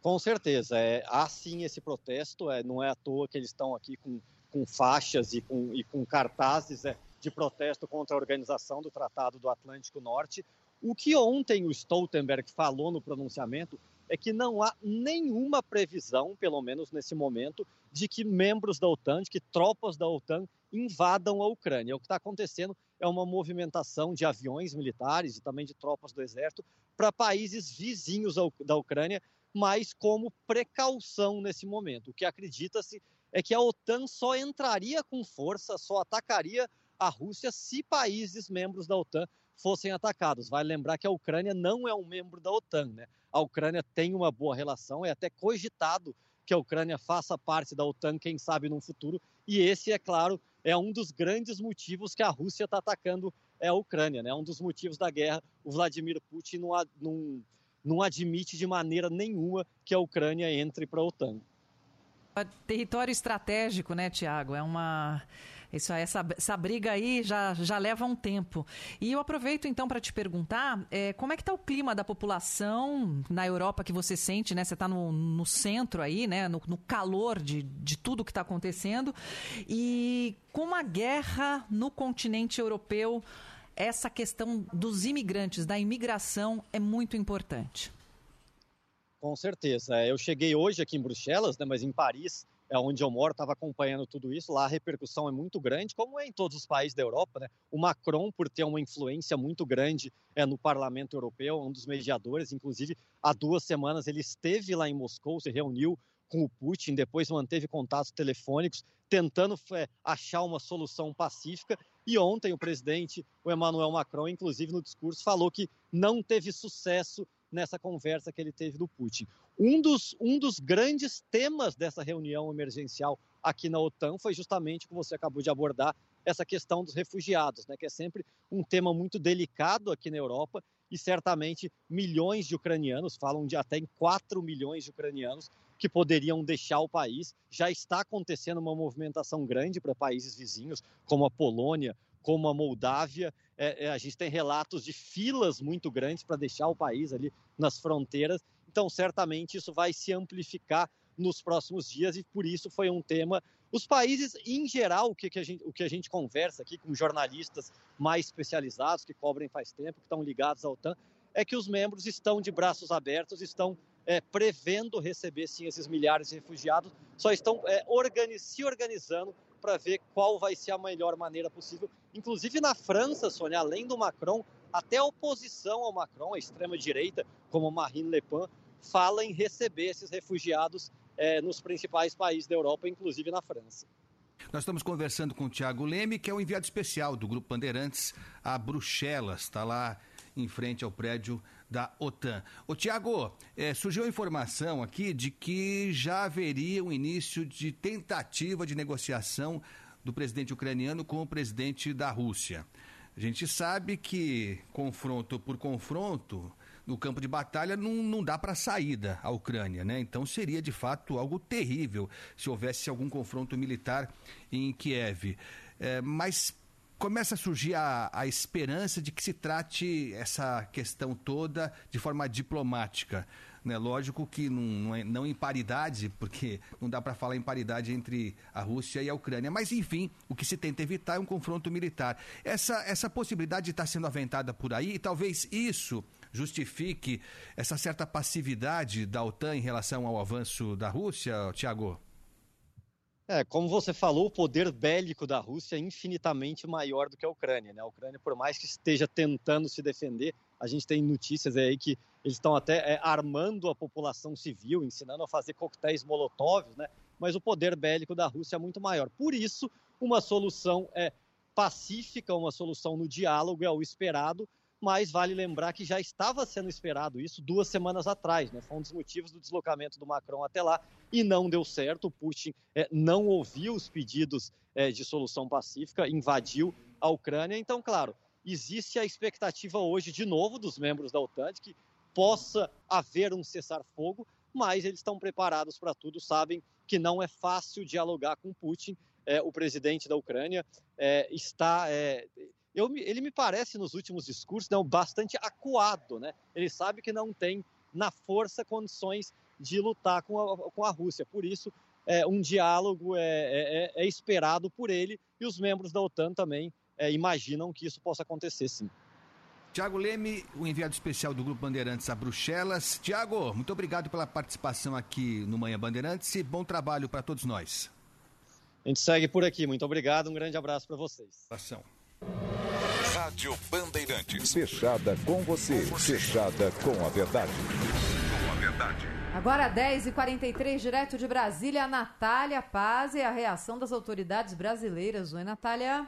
Com certeza. É, há sim esse protesto, é, não é à toa que eles estão aqui com, com faixas e com, e com cartazes é, de protesto contra a organização do Tratado do Atlântico Norte. O que ontem o Stoltenberg falou no pronunciamento é que não há nenhuma previsão, pelo menos nesse momento, de que membros da OTAN, de que tropas da OTAN invadam a Ucrânia. O que está acontecendo é uma movimentação de aviões militares e também de tropas do exército para países vizinhos da Ucrânia, mas como precaução nesse momento. O que acredita-se é que a OTAN só entraria com força, só atacaria a Rússia se países membros da OTAN fossem atacados. Vai lembrar que a Ucrânia não é um membro da OTAN, né? A Ucrânia tem uma boa relação, é até cogitado que a Ucrânia faça parte da OTAN, quem sabe no futuro. E esse, é claro, é um dos grandes motivos que a Rússia está atacando é a Ucrânia, né? É um dos motivos da guerra. O Vladimir Putin não, não, não admite de maneira nenhuma que a Ucrânia entre para a OTAN. Território estratégico, né, Tiago? É uma isso, essa, essa briga aí já, já leva um tempo. E eu aproveito então para te perguntar é, como é que está o clima da população na Europa que você sente, né? Você está no, no centro aí, né? No, no calor de, de tudo que está acontecendo. E com a guerra no continente europeu, essa questão dos imigrantes, da imigração, é muito importante. Com certeza. Eu cheguei hoje aqui em Bruxelas, né, mas em Paris é onde eu moro, estava acompanhando tudo isso. Lá a repercussão é muito grande, como é em todos os países da Europa. Né? O Macron, por ter uma influência muito grande é, no Parlamento Europeu, um dos mediadores. Inclusive, há duas semanas ele esteve lá em Moscou, se reuniu com o Putin, depois manteve contatos telefônicos, tentando é, achar uma solução pacífica. E ontem o presidente, o Emmanuel Macron, inclusive no discurso, falou que não teve sucesso nessa conversa que ele teve do Putin. Um dos, um dos grandes temas dessa reunião emergencial aqui na OTAN foi justamente o que você acabou de abordar, essa questão dos refugiados, né, que é sempre um tema muito delicado aqui na Europa e certamente milhões de ucranianos, falam de até em 4 milhões de ucranianos que poderiam deixar o país. Já está acontecendo uma movimentação grande para países vizinhos, como a Polônia, como a Moldávia. É, é, a gente tem relatos de filas muito grandes para deixar o país ali nas fronteiras. Então, certamente, isso vai se amplificar nos próximos dias e por isso foi um tema. Os países, em geral, o que, que, a, gente, o que a gente conversa aqui com jornalistas mais especializados, que cobrem faz tempo, que estão ligados à OTAN, é que os membros estão de braços abertos, estão é, prevendo receber sim esses milhares de refugiados, só estão é, organiz, se organizando para ver qual vai ser a melhor maneira possível. Inclusive na França, Sônia, além do Macron, até a oposição ao Macron, a extrema-direita, como Marine Le Pen, fala em receber esses refugiados é, nos principais países da Europa, inclusive na França. Nós estamos conversando com o Tiago Leme, que é o enviado especial do Grupo Bandeirantes a Bruxelas. Está lá em frente ao prédio da OTAN. O Tiago, é, surgiu a informação aqui de que já haveria um início de tentativa de negociação do presidente ucraniano com o presidente da Rússia. A gente sabe que confronto por confronto, no campo de batalha, não, não dá para saída a Ucrânia, né? Então seria de fato algo terrível se houvesse algum confronto militar em Kiev. É, mas começa a surgir a, a esperança de que se trate essa questão toda de forma diplomática. Né? Lógico que não, não, é, em paridade, porque não dá para falar em paridade entre a Rússia e a Ucrânia, mas enfim, o que se tenta evitar é um confronto militar. Essa, essa possibilidade está sendo aventada por aí e talvez isso justifique essa certa passividade da OTAN em relação ao avanço da Rússia, Tiago? É, como você falou, o poder bélico da Rússia é infinitamente maior do que a Ucrânia. Né? A Ucrânia, por mais que esteja tentando se defender, a gente tem notícias aí que eles estão até é, armando a população civil, ensinando a fazer coquetéis molotov, né? mas o poder bélico da Rússia é muito maior. Por isso, uma solução é pacífica, uma solução no diálogo é o esperado, mas vale lembrar que já estava sendo esperado isso duas semanas atrás, né? Foi um dos motivos do deslocamento do Macron até lá e não deu certo. O Putin é, não ouviu os pedidos é, de solução pacífica, invadiu a Ucrânia. Então, claro, existe a expectativa hoje, de novo, dos membros da OTAN de que possa haver um cessar-fogo, mas eles estão preparados para tudo, sabem que não é fácil dialogar com Putin. É, o presidente da Ucrânia é, está é, eu, ele me parece nos últimos discursos não, bastante acuado, né? Ele sabe que não tem na força condições de lutar com a, com a Rússia. Por isso, é, um diálogo é, é, é, é esperado por ele e os membros da OTAN também é, imaginam que isso possa acontecer, sim. Tiago Leme, o enviado especial do Grupo Bandeirantes a Bruxelas. Tiago, muito obrigado pela participação aqui no Manhã Bandeirantes e bom trabalho para todos nós. A gente segue por aqui. Muito obrigado. Um grande abraço para vocês. Abração. Rádio Bandeirantes. Fechada com você. Fechada com a verdade. Com a verdade. Agora 10h43, direto de Brasília, Natália Paz e a reação das autoridades brasileiras. Oi, Natália.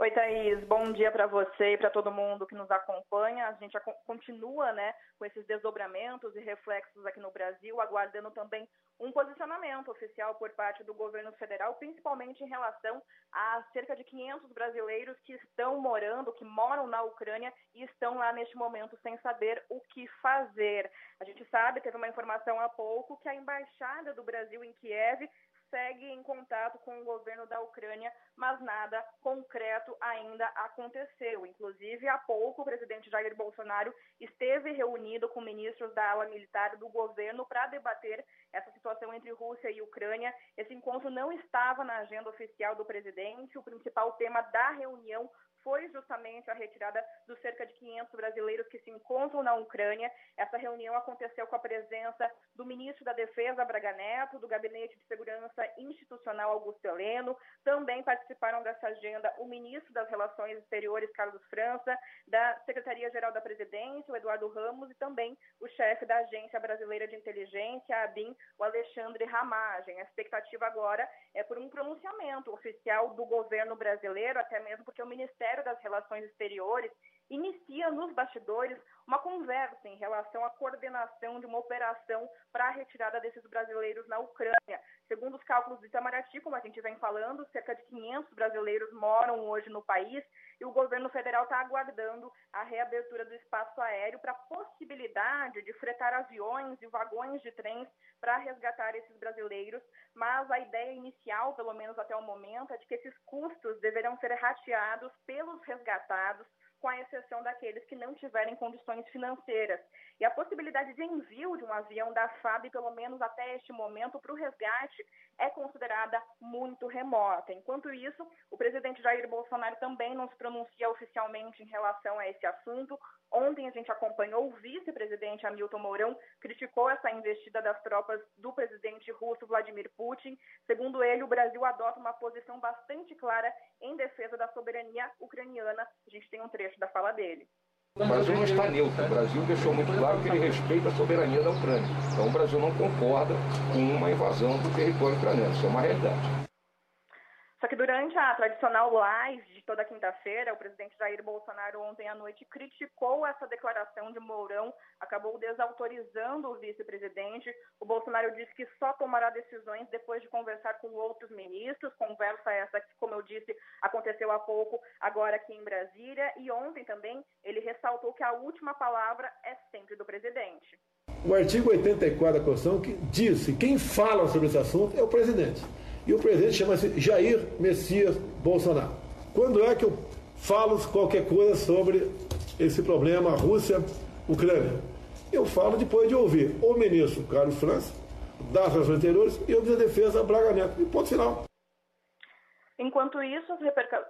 Oi, Thaís. Bom dia para você e para todo mundo que nos acompanha. A gente continua né, com esses desdobramentos e reflexos aqui no Brasil, aguardando também um posicionamento oficial por parte do governo federal, principalmente em relação a cerca de 500 brasileiros que estão morando, que moram na Ucrânia e estão lá neste momento sem saber o que fazer. A gente sabe, teve uma informação há pouco, que a embaixada do Brasil em Kiev segue em contato com o governo da Ucrânia, mas nada concreto ainda aconteceu. Inclusive, há pouco, o presidente Jair Bolsonaro esteve reunido com ministros da ala militar do governo para debater essa situação entre Rússia e Ucrânia. Esse encontro não estava na agenda oficial do presidente. O principal tema da reunião foi justamente a retirada dos cerca de 500 brasileiros que se encontram na Ucrânia. Essa reunião aconteceu com a presença do ministro da Defesa, Braga Neto, do Gabinete de Segurança Institucional, Augusto Heleno. Também participaram dessa agenda o ministro das Relações Exteriores, Carlos França, da Secretaria-Geral da Presidência, o Eduardo Ramos, e também o chefe da Agência Brasileira de Inteligência, a ABIN, o Alexandre Ramagem. A expectativa agora é por um pronunciamento oficial do governo brasileiro, até mesmo porque o Ministério das Relações Exteriores inicia nos bastidores uma conversa em relação à coordenação de uma operação para a retirada desses brasileiros na Ucrânia. Segundo os cálculos do Itamaraty, como a gente vem falando, cerca de 500 brasileiros moram hoje no país e o governo federal está aguardando a reabertura do espaço aéreo para a possibilidade de fretar aviões e vagões de trens para resgatar esses brasileiros, mas a ideia inicial, pelo menos até o momento, é de que esses custos deverão ser rateados pelos resgatados com a exceção daqueles que não tiverem condições financeiras. E a possibilidade de envio de um avião da FAB, pelo menos até este momento, para o resgate, é considerada muito remota. Enquanto isso, o presidente Jair Bolsonaro também não se pronuncia oficialmente em relação a esse assunto. Ontem a gente acompanhou o vice-presidente Hamilton Mourão, criticou essa investida das tropas do presidente russo Vladimir Putin. Segundo ele, o Brasil adota uma posição bastante clara em defesa da soberania ucraniana. A gente tem um trecho da fala dele. O Brasil não está neutro. O Brasil deixou muito claro que ele respeita a soberania da Ucrânia. Então o Brasil não concorda com uma invasão do território ucraniano. Isso é uma realidade. Só que durante a tradicional live de toda quinta-feira, o presidente Jair Bolsonaro ontem à noite criticou essa declaração de Mourão, acabou desautorizando o vice-presidente. O Bolsonaro disse que só tomará decisões depois de conversar com outros ministros, conversa essa que, como eu disse, aconteceu há pouco, agora aqui em Brasília. E ontem também ele ressaltou que a última palavra é sempre do presidente. O artigo 84 da Constituição que diz que quem fala sobre esse assunto é o presidente. E o presidente chama-se Jair Messias Bolsonaro. Quando é que eu falo qualquer coisa sobre esse problema Rússia-Ucrânia? Eu falo depois de ouvir o ministro Carlos França, das Relações Interiores, e o da Defesa, Braga Neto. E ponto final. Enquanto isso, as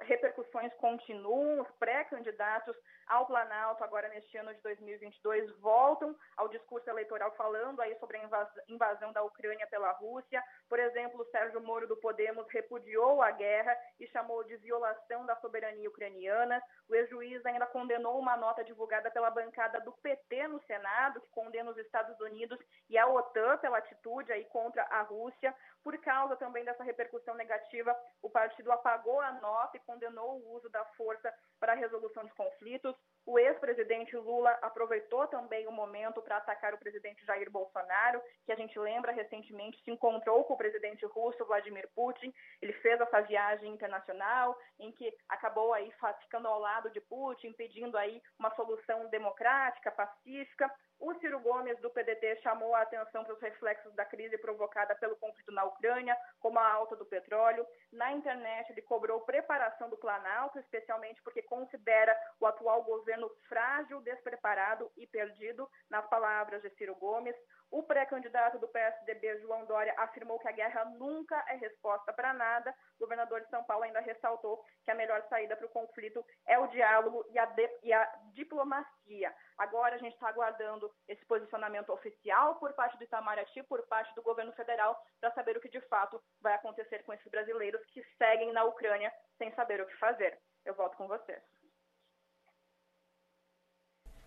repercussões continuam, os pré-candidatos ao Planalto, agora neste ano de 2022, voltam ao discurso eleitoral falando aí sobre a invasão da Ucrânia pela Rússia. Por exemplo, o Sérgio Moro do Podemos repudiou a guerra e chamou de violação da soberania ucraniana. O ex-juiz ainda condenou uma nota divulgada pela bancada do PT no Senado, que condena os Estados Unidos e a OTAN pela atitude aí contra a Rússia. Por causa também dessa repercussão negativa, o partido apagou a nota e condenou o uso da força para a resolução de conflitos. O ex-presidente Lula aproveitou também o momento para atacar o presidente Jair Bolsonaro, que a gente lembra recentemente se encontrou com o presidente russo Vladimir Putin. Ele fez essa viagem internacional em que acabou aí ficando ao lado de Putin, pedindo aí uma solução democrática, pacífica. O Ciro Gomes, do PDT, chamou a atenção para os reflexos da crise provocada pelo conflito na Ucrânia, como a alta do petróleo. Na internet, ele cobrou preparação do Planalto, especialmente porque considera o atual governo frágil, despreparado e perdido, nas palavras de Ciro Gomes. O pré-candidato do PSDB, João Dória, afirmou que a guerra nunca é resposta para nada. O governador de São Paulo ainda ressaltou que a melhor saída para o conflito é o diálogo e a, e a diplomacia diplomacia. Agora a gente está aguardando esse posicionamento oficial por parte do Itamaraty, por parte do governo federal, para saber o que de fato vai acontecer com esses brasileiros que seguem na Ucrânia sem saber o que fazer. Eu volto com vocês.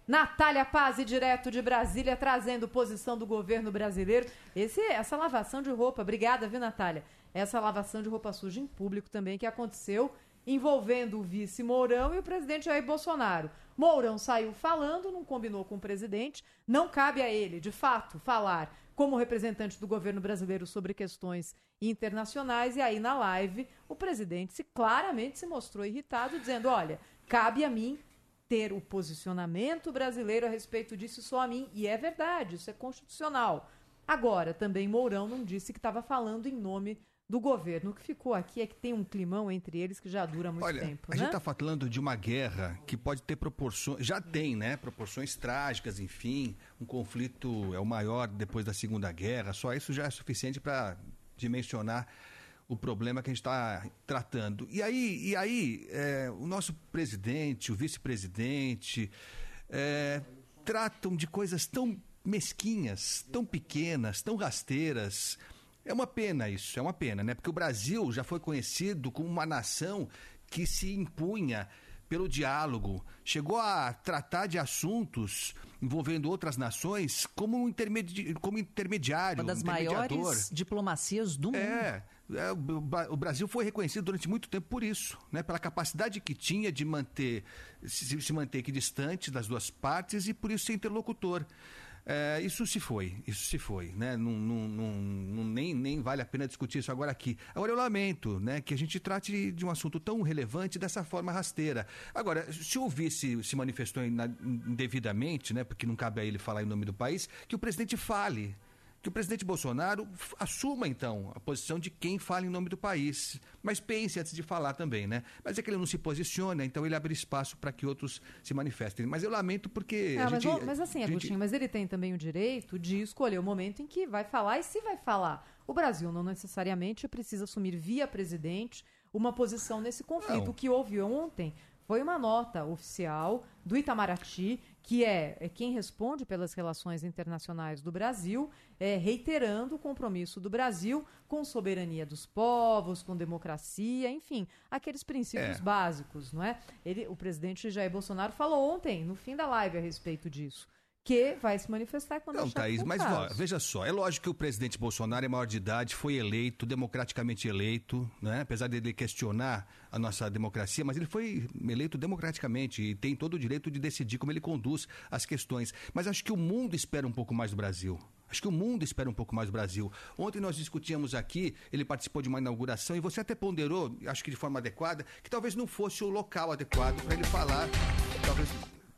Natália Paz, direto de Brasília, trazendo posição do governo brasileiro. Esse, essa lavação de roupa, obrigada, viu, Natália? Essa lavação de roupa suja em público também que aconteceu envolvendo o vice Mourão e o presidente Jair Bolsonaro. Mourão saiu falando, não combinou com o presidente, não cabe a ele, de fato, falar como representante do governo brasileiro sobre questões internacionais e aí na live o presidente se claramente se mostrou irritado dizendo: "Olha, cabe a mim ter o posicionamento brasileiro a respeito disso só a mim, e é verdade, isso é constitucional. Agora, também Mourão não disse que estava falando em nome do governo. O que ficou aqui é que tem um climão entre eles que já dura muito Olha, tempo. A né? gente está falando de uma guerra que pode ter proporções. Já tem, né? Proporções trágicas, enfim. Um conflito é o maior depois da Segunda Guerra. Só isso já é suficiente para dimensionar o problema que a gente está tratando. E aí, e aí é, o nosso presidente, o vice-presidente, é, tratam de coisas tão mesquinhas, tão pequenas, tão rasteiras. É uma pena isso, é uma pena, né? Porque o Brasil já foi conhecido como uma nação que se impunha pelo diálogo, chegou a tratar de assuntos envolvendo outras nações como, intermedi como intermediário, uma das maiores diplomacias do mundo. É, é, o Brasil foi reconhecido durante muito tempo por isso, né? pela capacidade que tinha de manter se, manter distante das duas partes e por isso ser interlocutor. É, isso se foi, isso se foi, né? Não, não, não, nem, nem vale a pena discutir isso agora aqui. Agora eu lamento, né, que a gente trate de um assunto tão relevante dessa forma rasteira. Agora, se o vice se manifestou indevidamente, né, porque não cabe a ele falar em nome do país, que o presidente fale que o presidente Bolsonaro assuma, então, a posição de quem fala em nome do país. Mas pense antes de falar também, né? Mas é que ele não se posiciona, então ele abre espaço para que outros se manifestem. Mas eu lamento porque. Ah, mas, gente, mas, assim, Agostinho, gente... mas ele tem também o direito de escolher o momento em que vai falar e se vai falar. O Brasil não necessariamente precisa assumir via presidente uma posição nesse conflito. Não. O que houve ontem foi uma nota oficial do Itamaraty que é, é, quem responde pelas relações internacionais do Brasil, é, reiterando o compromisso do Brasil com soberania dos povos, com democracia, enfim, aqueles princípios é. básicos, não é? Ele, o presidente Jair Bolsonaro falou ontem, no fim da live, a respeito disso que vai se manifestar quando Não, Thaís, mas ó, veja só, é lógico que o presidente Bolsonaro é maior de idade, foi eleito, democraticamente eleito, né? apesar dele questionar a nossa democracia, mas ele foi eleito democraticamente e tem todo o direito de decidir como ele conduz as questões. Mas acho que o mundo espera um pouco mais do Brasil. Acho que o mundo espera um pouco mais do Brasil. Ontem nós discutíamos aqui, ele participou de uma inauguração e você até ponderou, acho que de forma adequada, que talvez não fosse o local adequado para ele falar. Talvez,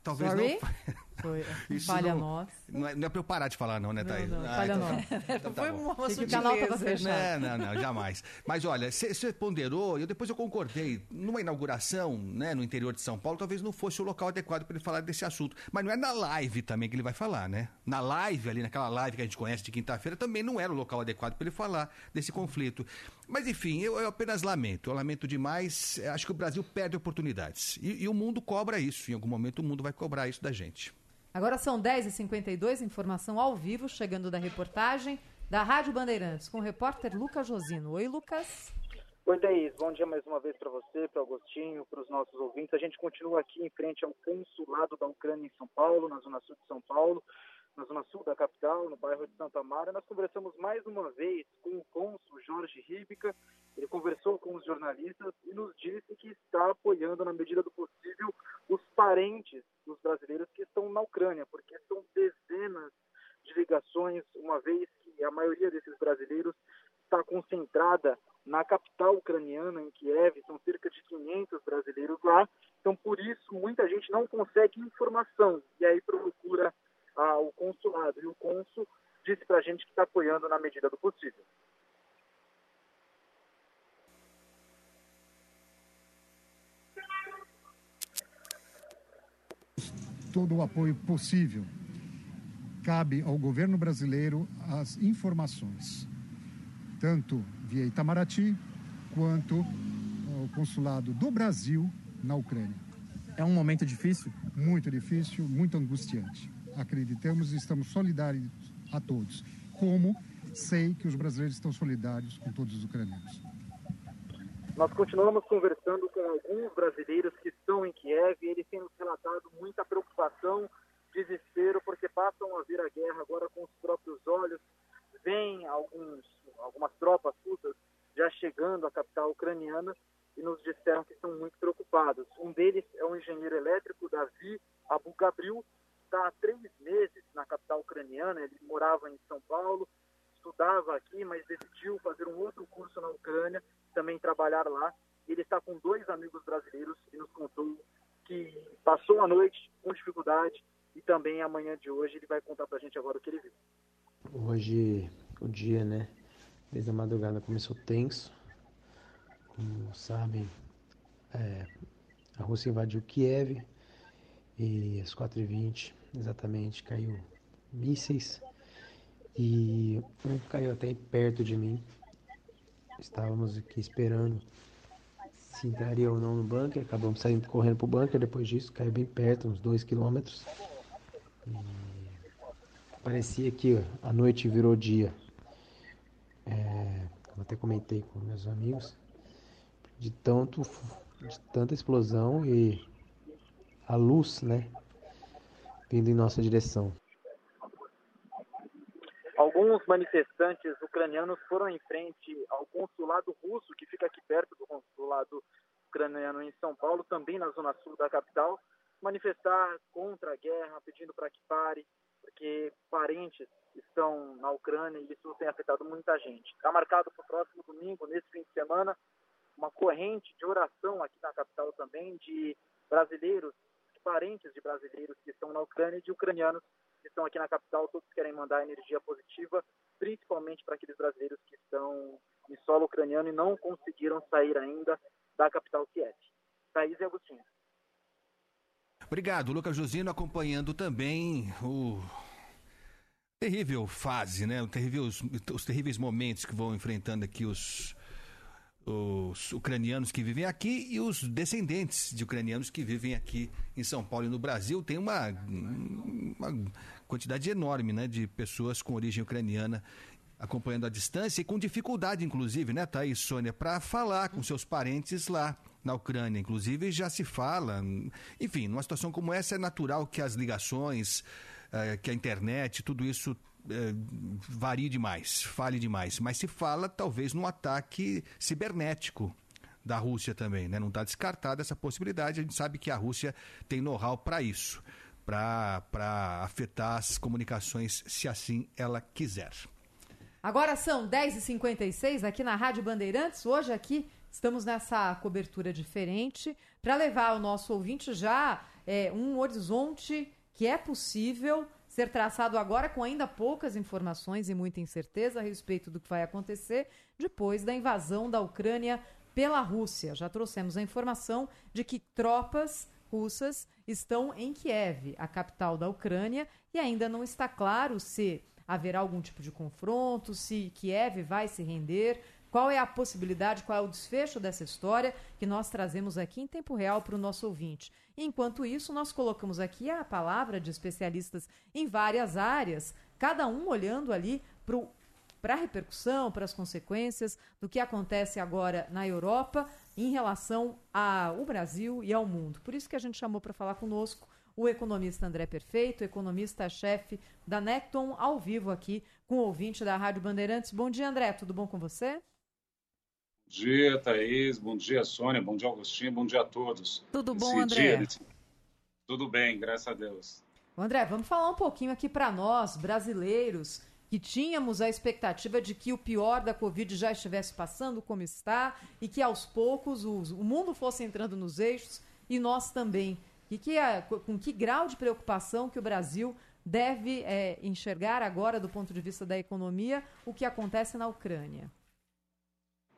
talvez Sorry? não. Foi. Isso falha não, nossa. Não é, não é pra eu parar de falar, não, né, Thaís? Não, não, ah, falha então, nossa. Então, tá Foi bom. uma Tem sutileza. Não, não, não, jamais. Mas olha, você ponderou, e eu depois eu concordei, numa inauguração, né, no interior de São Paulo, talvez não fosse o local adequado para ele falar desse assunto. Mas não é na live também que ele vai falar, né? Na live, ali, naquela live que a gente conhece de quinta-feira, também não era o local adequado para ele falar desse conflito. Mas enfim, eu, eu, apenas lamento, eu lamento demais. Acho que o Brasil perde oportunidades. E, e o mundo cobra isso. Em algum momento o mundo vai cobrar isso da gente. Agora são 10h52, informação ao vivo, chegando da reportagem da Rádio Bandeirantes, com o repórter Lucas Josino. Oi, Lucas. Oi, Thaís. Bom dia mais uma vez para você, para o Agostinho, para os nossos ouvintes. A gente continua aqui em frente ao consulado da Ucrânia em São Paulo, na zona sul de São Paulo, na zona sul da capital, no bairro de Santa Mara. Nós conversamos mais uma vez com o cônsul Jorge Ribica. Ele conversou com os jornalistas e nos disse que está apoiando, na medida do possível, os parentes dos brasileiros que estão na Ucrânia, porque são dezenas de ligações, uma vez que a maioria desses brasileiros está concentrada na capital ucraniana, em Kiev, são cerca de 500 brasileiros lá. Então, por isso, muita gente não consegue informação e aí procura ah, o consulado. E o cônsul disse para a gente que está apoiando na medida do possível. todo o apoio possível. Cabe ao governo brasileiro as informações, tanto via Itamaraty quanto ao consulado do Brasil na Ucrânia. É um momento difícil? Muito difícil, muito angustiante. Acreditamos e estamos solidários a todos. Como sei que os brasileiros estão solidários com todos os ucranianos. Nós continuamos conversando com alguns brasileiros que estão em Kiev e eles têm nos relatado muita preocupação, desespero, porque passam a ver a guerra agora com os próprios olhos. Vêm alguns, algumas tropas russas já chegando à capital ucraniana e nos disseram que estão muito preocupados. Um deles é o engenheiro elétrico Davi Abu Gabriel, está há três meses na capital ucraniana, ele morava em São Paulo, estudava aqui, mas decidiu fazer um outro curso na Ucrânia, também trabalhar lá. Ele está com dois amigos brasileiros e nos contou que passou a noite com dificuldade e também amanhã de hoje ele vai contar para a gente agora o que ele viu. Hoje, o dia, né? Desde a madrugada começou tenso. Como sabem, é, a Rússia invadiu Kiev e às 4h20 exatamente caiu mísseis e um caiu até perto de mim. Estávamos aqui esperando se entraria ou não no bunker. Acabamos saindo correndo pro bunker depois disso, caiu bem perto, uns dois quilômetros. parecia que a noite virou dia. É, eu até comentei com meus amigos de tanto de tanta explosão e a luz, né, vindo em nossa direção. Alguns manifestantes ucranianos foram em frente ao consulado russo, que fica aqui perto do consulado ucraniano em São Paulo, também na zona sul da capital, manifestar contra a guerra, pedindo para que pare, porque parentes estão na Ucrânia e isso tem afetado muita gente. Está marcado para o próximo domingo, nesse fim de semana, uma corrente de oração aqui na capital também, de brasileiros, parentes de brasileiros que estão na Ucrânia e de ucranianos que estão aqui na capital, todos querem mandar energia positiva, principalmente para aqueles brasileiros que estão em solo ucraniano e não conseguiram sair ainda da capital Kiev. Thaís e Agostinho. Obrigado, Lucas Josino, acompanhando também o terrível fase, né? O terrível, os terríveis momentos que vão enfrentando aqui os, os ucranianos que vivem aqui e os descendentes de ucranianos que vivem aqui em São Paulo e no Brasil. Tem uma, uma quantidade enorme né, de pessoas com origem ucraniana acompanhando à distância e com dificuldade, inclusive, né, Thaís, Sônia, para falar com seus parentes lá na Ucrânia. Inclusive, já se fala. Enfim, numa situação como essa, é natural que as ligações, eh, que a internet, tudo isso eh, varie demais, fale demais. Mas se fala, talvez, num ataque cibernético da Rússia também, né? Não está descartada essa possibilidade. A gente sabe que a Rússia tem know-how para isso para afetar as comunicações, se assim ela quiser. Agora são 10h56 aqui na Rádio Bandeirantes. Hoje aqui estamos nessa cobertura diferente para levar ao nosso ouvinte já é, um horizonte que é possível ser traçado agora com ainda poucas informações e muita incerteza a respeito do que vai acontecer depois da invasão da Ucrânia pela Rússia. Já trouxemos a informação de que tropas russas estão em Kiev, a capital da Ucrânia, e ainda não está claro se haverá algum tipo de confronto, se Kiev vai se render, qual é a possibilidade, qual é o desfecho dessa história que nós trazemos aqui em tempo real para o nosso ouvinte. Enquanto isso, nós colocamos aqui a palavra de especialistas em várias áreas, cada um olhando ali para a repercussão, para as consequências do que acontece agora na Europa, em relação ao Brasil e ao mundo. Por isso que a gente chamou para falar conosco o economista André Perfeito, economista-chefe da Necton, ao vivo aqui com o ouvinte da Rádio Bandeirantes. Bom dia, André, tudo bom com você? Bom dia, Thaís. Bom dia, Sônia. Bom dia, Augustinho. Bom dia a todos. Tudo bom, Esse André? Dia, tudo bem, graças a Deus. André, vamos falar um pouquinho aqui para nós, brasileiros, que tínhamos a expectativa de que o pior da Covid já estivesse passando, como está, e que aos poucos o, o mundo fosse entrando nos eixos e nós também. E que, com que grau de preocupação que o Brasil deve é, enxergar agora, do ponto de vista da economia, o que acontece na Ucrânia?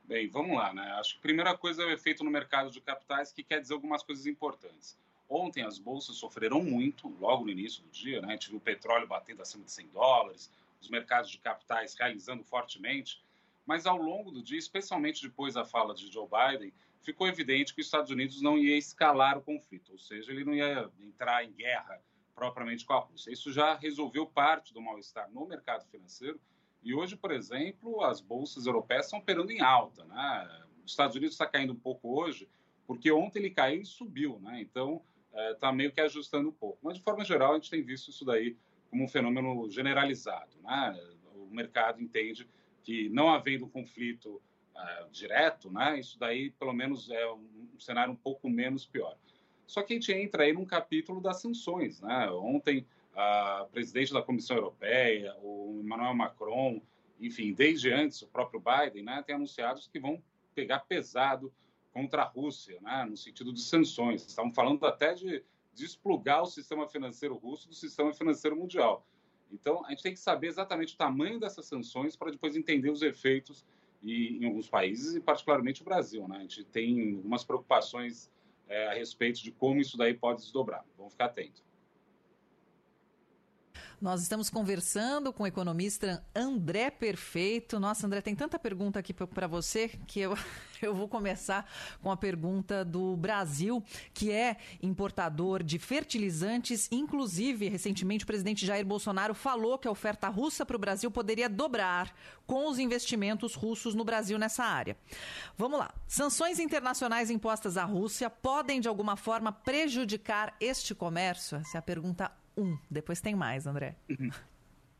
Bem, vamos lá, né? Acho que a primeira coisa é o efeito no mercado de capitais, que quer dizer algumas coisas importantes. Ontem as bolsas sofreram muito, logo no início do dia, né? Viu o petróleo batendo acima de 100 dólares, os mercados de capitais realizando fortemente, mas ao longo do dia, especialmente depois da fala de Joe Biden, ficou evidente que os Estados Unidos não ia escalar o conflito, ou seja, ele não ia entrar em guerra propriamente com a Rússia. Isso já resolveu parte do mal-estar no mercado financeiro e hoje, por exemplo, as bolsas europeias estão operando em alta. Né? Os Estados Unidos está caindo um pouco hoje, porque ontem ele caiu e subiu, né? então está é, meio que ajustando um pouco. Mas, de forma geral, a gente tem visto isso daí como um fenômeno generalizado. Né? O mercado entende que, não havendo conflito uh, direto, né, isso daí, pelo menos, é um, um cenário um pouco menos pior. Só que a gente entra aí num capítulo das sanções. Né? Ontem, a presidente da Comissão Europeia, o Emmanuel Macron, enfim, desde antes, o próprio Biden, né, tem anunciado que vão pegar pesado contra a Rússia, né, no sentido de sanções. Estavam falando até de desplugar o sistema financeiro russo do sistema financeiro mundial. Então, a gente tem que saber exatamente o tamanho dessas sanções para depois entender os efeitos e, em alguns países, e particularmente o Brasil. Né? A gente tem algumas preocupações é, a respeito de como isso daí pode desdobrar. Vamos ficar atentos. Nós estamos conversando com o economista André Perfeito. Nossa, André, tem tanta pergunta aqui para você que eu, eu vou começar com a pergunta do Brasil, que é importador de fertilizantes. Inclusive, recentemente, o presidente Jair Bolsonaro falou que a oferta russa para o Brasil poderia dobrar com os investimentos russos no Brasil nessa área. Vamos lá. Sanções internacionais impostas à Rússia podem, de alguma forma, prejudicar este comércio? Essa é a pergunta um. Depois tem mais, André.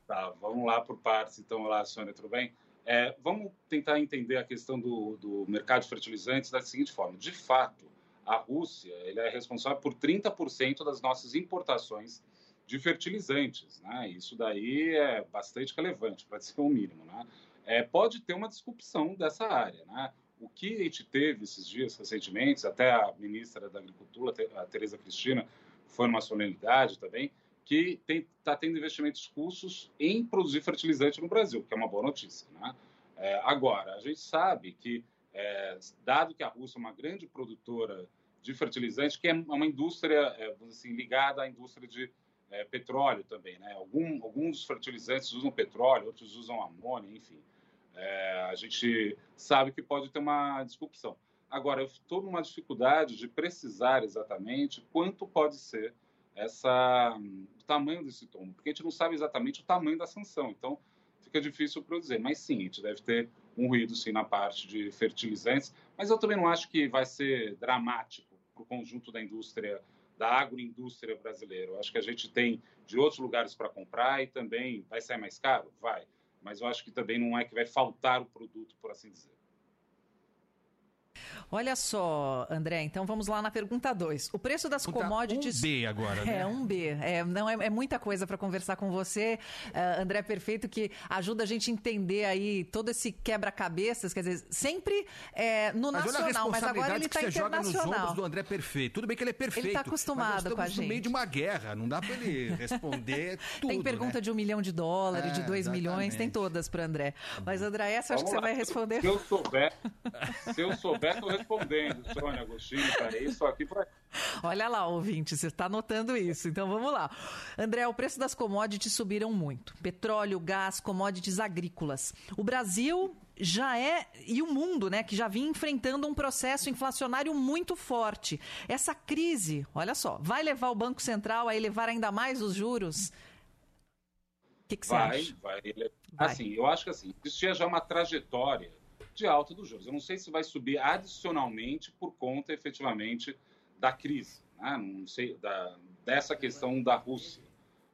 Tá, vamos lá por partes. Então, olá, Sônia, tudo bem? É, vamos tentar entender a questão do, do mercado de fertilizantes da seguinte forma. De fato, a Rússia ele é responsável por 30% das nossas importações de fertilizantes. Né? Isso daí é bastante relevante, para dizer o mínimo. Né? É, pode ter uma disrupção dessa área. Né? O que a gente teve esses dias recentemente, até a ministra da Agricultura, a Tereza Cristina, foi numa solenidade também, que está tendo investimentos russos em produzir fertilizante no Brasil, que é uma boa notícia. Né? É, agora, a gente sabe que, é, dado que a Rússia é uma grande produtora de fertilizante, que é uma indústria é, assim, ligada à indústria de é, petróleo também. Né? Algum, alguns fertilizantes usam petróleo, outros usam amônia, enfim. É, a gente sabe que pode ter uma disrupção. Agora, eu estou numa dificuldade de precisar exatamente quanto pode ser essa, o tamanho desse tombo, porque a gente não sabe exatamente o tamanho da sanção. Então, fica difícil para dizer. Mas sim, a gente deve ter um ruído sim na parte de fertilizantes, mas eu também não acho que vai ser dramático para o conjunto da indústria, da agroindústria brasileira. Eu acho que a gente tem de outros lugares para comprar e também vai sair mais caro? Vai. Mas eu acho que também não é que vai faltar o produto, por assim dizer. Olha só, André, então vamos lá na pergunta 2. O preço das commodities. Um B agora, né? É, um B. É, não, é, é muita coisa para conversar com você, uh, André Perfeito, que ajuda a gente a entender aí todo esse quebra-cabeças, quer dizer, sempre é, no mas nacional, mas agora ele está internacional. Joga nos ombros do André Perfeito. Tudo bem que ele é perfeito. Ele está acostumado com a gente. no meio de uma guerra, não dá para ele responder tudo. Tem pergunta né? de um milhão de dólares, é, de dois exatamente. milhões, tem todas para André. Mas, André, essa eu acho que você vai responder. Se eu souber, se eu souber, tô respondendo, Sônia Agostinho, para isso aqui vai. Olha lá, ouvinte, você está notando isso. Então vamos lá. André, o preço das commodities subiram muito. Petróleo, gás, commodities agrícolas. O Brasil já é, e o mundo, né, que já vinha enfrentando um processo inflacionário muito forte. Essa crise, olha só, vai levar o Banco Central a elevar ainda mais os juros? O que, que você vai, acha? Vai, vai. Assim, eu acho que assim, existia já uma trajetória de alta dos juros. Eu não sei se vai subir adicionalmente por conta, efetivamente, da crise, né? não sei, da, dessa questão da Rússia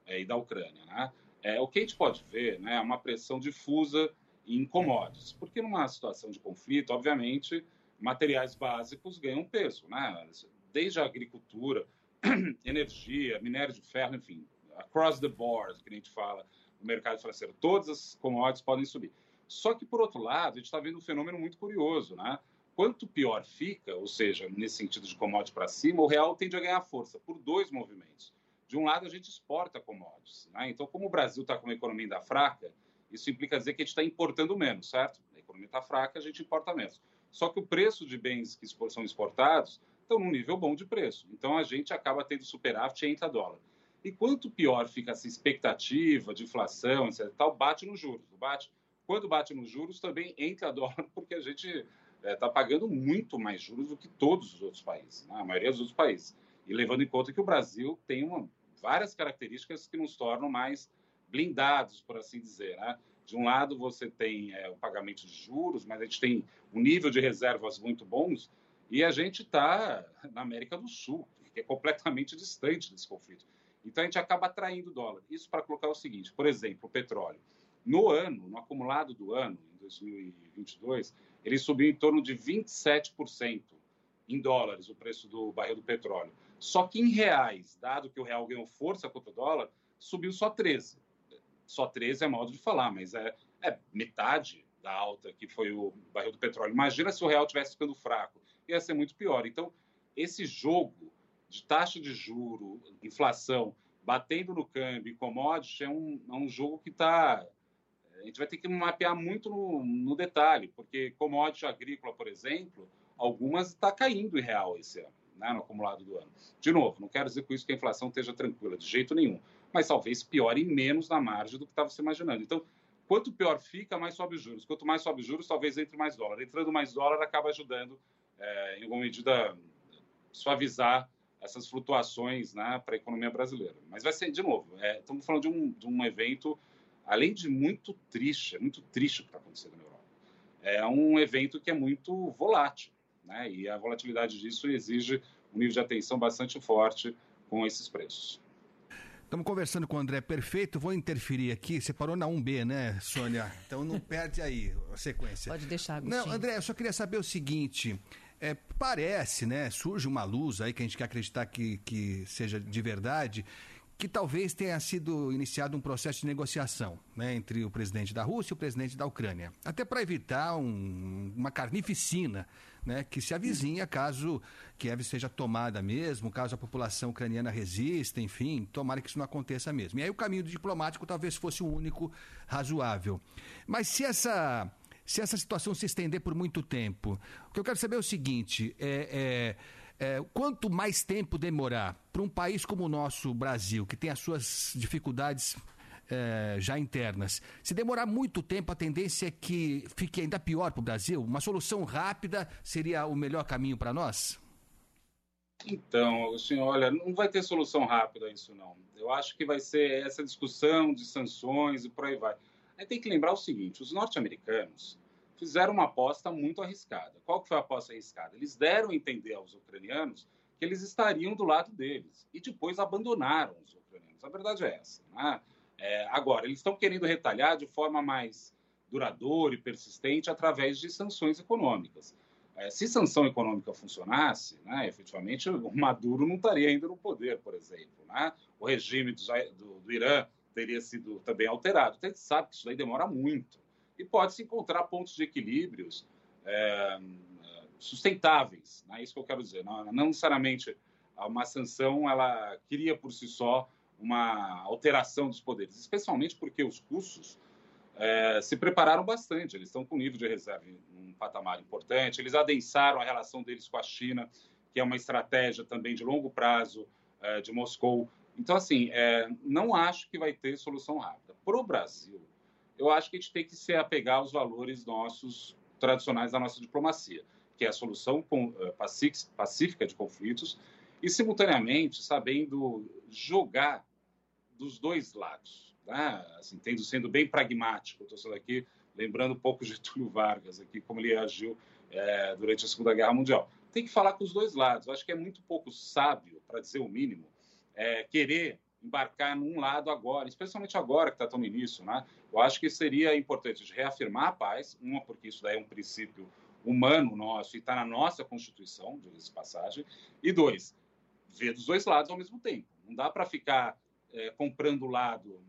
é, e da Ucrânia. Né? É, o que a gente pode ver né, é uma pressão difusa em commodities, porque numa situação de conflito, obviamente, materiais básicos ganham peso, né? desde a agricultura, energia, minério de ferro, enfim, across the board, que a gente fala no mercado financeiro, todas as commodities podem subir. Só que, por outro lado, a gente está vendo um fenômeno muito curioso, né? Quanto pior fica, ou seja, nesse sentido de commodities para cima, o real tende a ganhar força por dois movimentos. De um lado, a gente exporta commodities. Né? Então, como o Brasil está com uma economia ainda fraca, isso implica dizer que a gente está importando menos, certo? A economia está fraca, a gente importa menos. Só que o preço de bens que são exportados estão num nível bom de preço. Então, a gente acaba tendo superávit entra dólar. E quanto pior fica essa expectativa de inflação, etc., tal, bate nos juros. Bate quando bate nos juros, também entra dólar, porque a gente está é, tá pagando muito mais juros do que todos os outros países, né? a maioria dos outros países. E levando em conta que o Brasil tem uma, várias características que nos tornam mais blindados, por assim dizer. Né? De um lado, você tem é, o pagamento de juros, mas a gente tem um nível de reservas muito bons, e a gente está na América do Sul, que é completamente distante desse conflito. Então, a gente acaba atraindo dólar. Isso para colocar o seguinte: por exemplo, o petróleo. No ano, no acumulado do ano, em 2022, ele subiu em torno de 27% em dólares o preço do barril do petróleo. Só que em reais, dado que o real ganhou força contra o dólar, subiu só 13. Só 13 é modo de falar, mas é, é metade da alta que foi o barril do petróleo. Imagina se o real tivesse ficando fraco, ia ser muito pior. Então, esse jogo de taxa de juro, inflação, batendo no câmbio commodity é um, é um jogo que está a gente vai ter que mapear muito no, no detalhe, porque commodity agrícola, por exemplo, algumas está caindo em real esse ano, né, no acumulado do ano. De novo, não quero dizer com isso que a inflação esteja tranquila, de jeito nenhum, mas talvez piore menos na margem do que estava se imaginando. Então, quanto pior fica, mais sobe os juros. Quanto mais sobe os juros, talvez entre mais dólar. Entrando mais dólar, acaba ajudando, é, em alguma medida, suavizar essas flutuações né, para a economia brasileira. Mas vai ser, de novo, é, estamos falando de um, de um evento além de muito triste, é muito triste o que está acontecendo na Europa. É um evento que é muito volátil, né? E a volatilidade disso exige um nível de atenção bastante forte com esses preços. Estamos conversando com o André Perfeito. Vou interferir aqui. Você parou na 1B, né, Sônia? Então não perde aí a sequência. Pode deixar, Agostinho. Não, André, eu só queria saber o seguinte. É, parece, né? Surge uma luz aí que a gente quer acreditar que, que seja de verdade, que talvez tenha sido iniciado um processo de negociação né, entre o presidente da Rússia e o presidente da Ucrânia, até para evitar um, uma carnificina né, que se avizinha caso Kiev seja tomada mesmo, caso a população ucraniana resista, enfim, tomara que isso não aconteça mesmo. E aí o caminho diplomático talvez fosse o único razoável. Mas se essa se essa situação se estender por muito tempo, o que eu quero saber é o seguinte: é, é é, quanto mais tempo demorar para um país como o nosso Brasil, que tem as suas dificuldades é, já internas, se demorar muito tempo, a tendência é que fique ainda pior para o Brasil? Uma solução rápida seria o melhor caminho para nós? Então, senhor, olha, não vai ter solução rápida isso, não. Eu acho que vai ser essa discussão de sanções e por aí vai. Aí tem que lembrar o seguinte: os norte-americanos fizeram uma aposta muito arriscada. Qual que foi a aposta arriscada? Eles deram a entender aos ucranianos que eles estariam do lado deles e depois abandonaram os ucranianos. A verdade é essa. Né? É, agora, eles estão querendo retalhar de forma mais duradoura e persistente através de sanções econômicas. É, se sanção econômica funcionasse, né, efetivamente, o Maduro não estaria ainda no poder, por exemplo. Né? O regime do, do, do Irã teria sido também alterado. Então, a gente sabe que isso demora muito e pode-se encontrar pontos de equilíbrios é, sustentáveis. É né? isso que eu quero dizer. Não, não necessariamente uma sanção ela cria por si só uma alteração dos poderes, especialmente porque os russos é, se prepararam bastante. Eles estão com nível de reserva em um patamar importante. Eles adensaram a relação deles com a China, que é uma estratégia também de longo prazo é, de Moscou. Então, assim, é, não acho que vai ter solução rápida. Para o Brasil, eu acho que a gente tem que se apegar aos valores nossos tradicionais da nossa diplomacia, que é a solução eh, pacífica de conflitos e, simultaneamente, sabendo jogar dos dois lados. Né? Assim, tendo, sendo bem pragmático, estou sendo aqui lembrando um pouco de Túlio Vargas, aqui, como ele agiu é, durante a Segunda Guerra Mundial. Tem que falar com os dois lados. Eu acho que é muito pouco sábio, para dizer o mínimo, é, querer embarcar num lado agora, especialmente agora que está tão no início, né? Eu acho que seria importante reafirmar a paz, uma porque isso daí é um princípio humano nosso e está na nossa Constituição, diga-se passagem, e dois, ver dos dois lados ao mesmo tempo. Não dá para ficar é, comprando o lado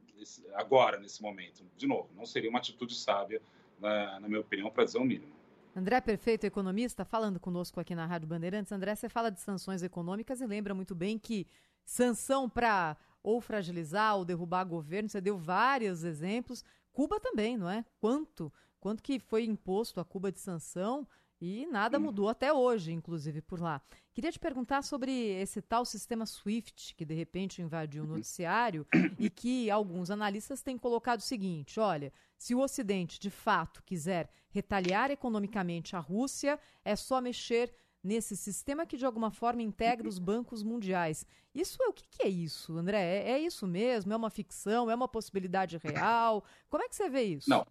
agora, nesse momento. De novo, não seria uma atitude sábia, na, na minha opinião, para dizer o mínimo. André Perfeito, economista, falando conosco aqui na Rádio Bandeirantes. André, você fala de sanções econômicas e lembra muito bem que sanção para ou fragilizar ou derrubar governo. Você deu vários exemplos. Cuba também, não é? Quanto? Quanto que foi imposto a Cuba de sanção E nada mudou até hoje, inclusive, por lá. Queria te perguntar sobre esse tal sistema SWIFT, que de repente invadiu o noticiário e que alguns analistas têm colocado o seguinte: olha, se o Ocidente de fato quiser retaliar economicamente a Rússia, é só mexer nesse sistema que de alguma forma integra os bancos mundiais. Isso é o que, que é isso, André? É, é, isso mesmo? É uma ficção? É uma possibilidade real? Como é que você vê isso? Não.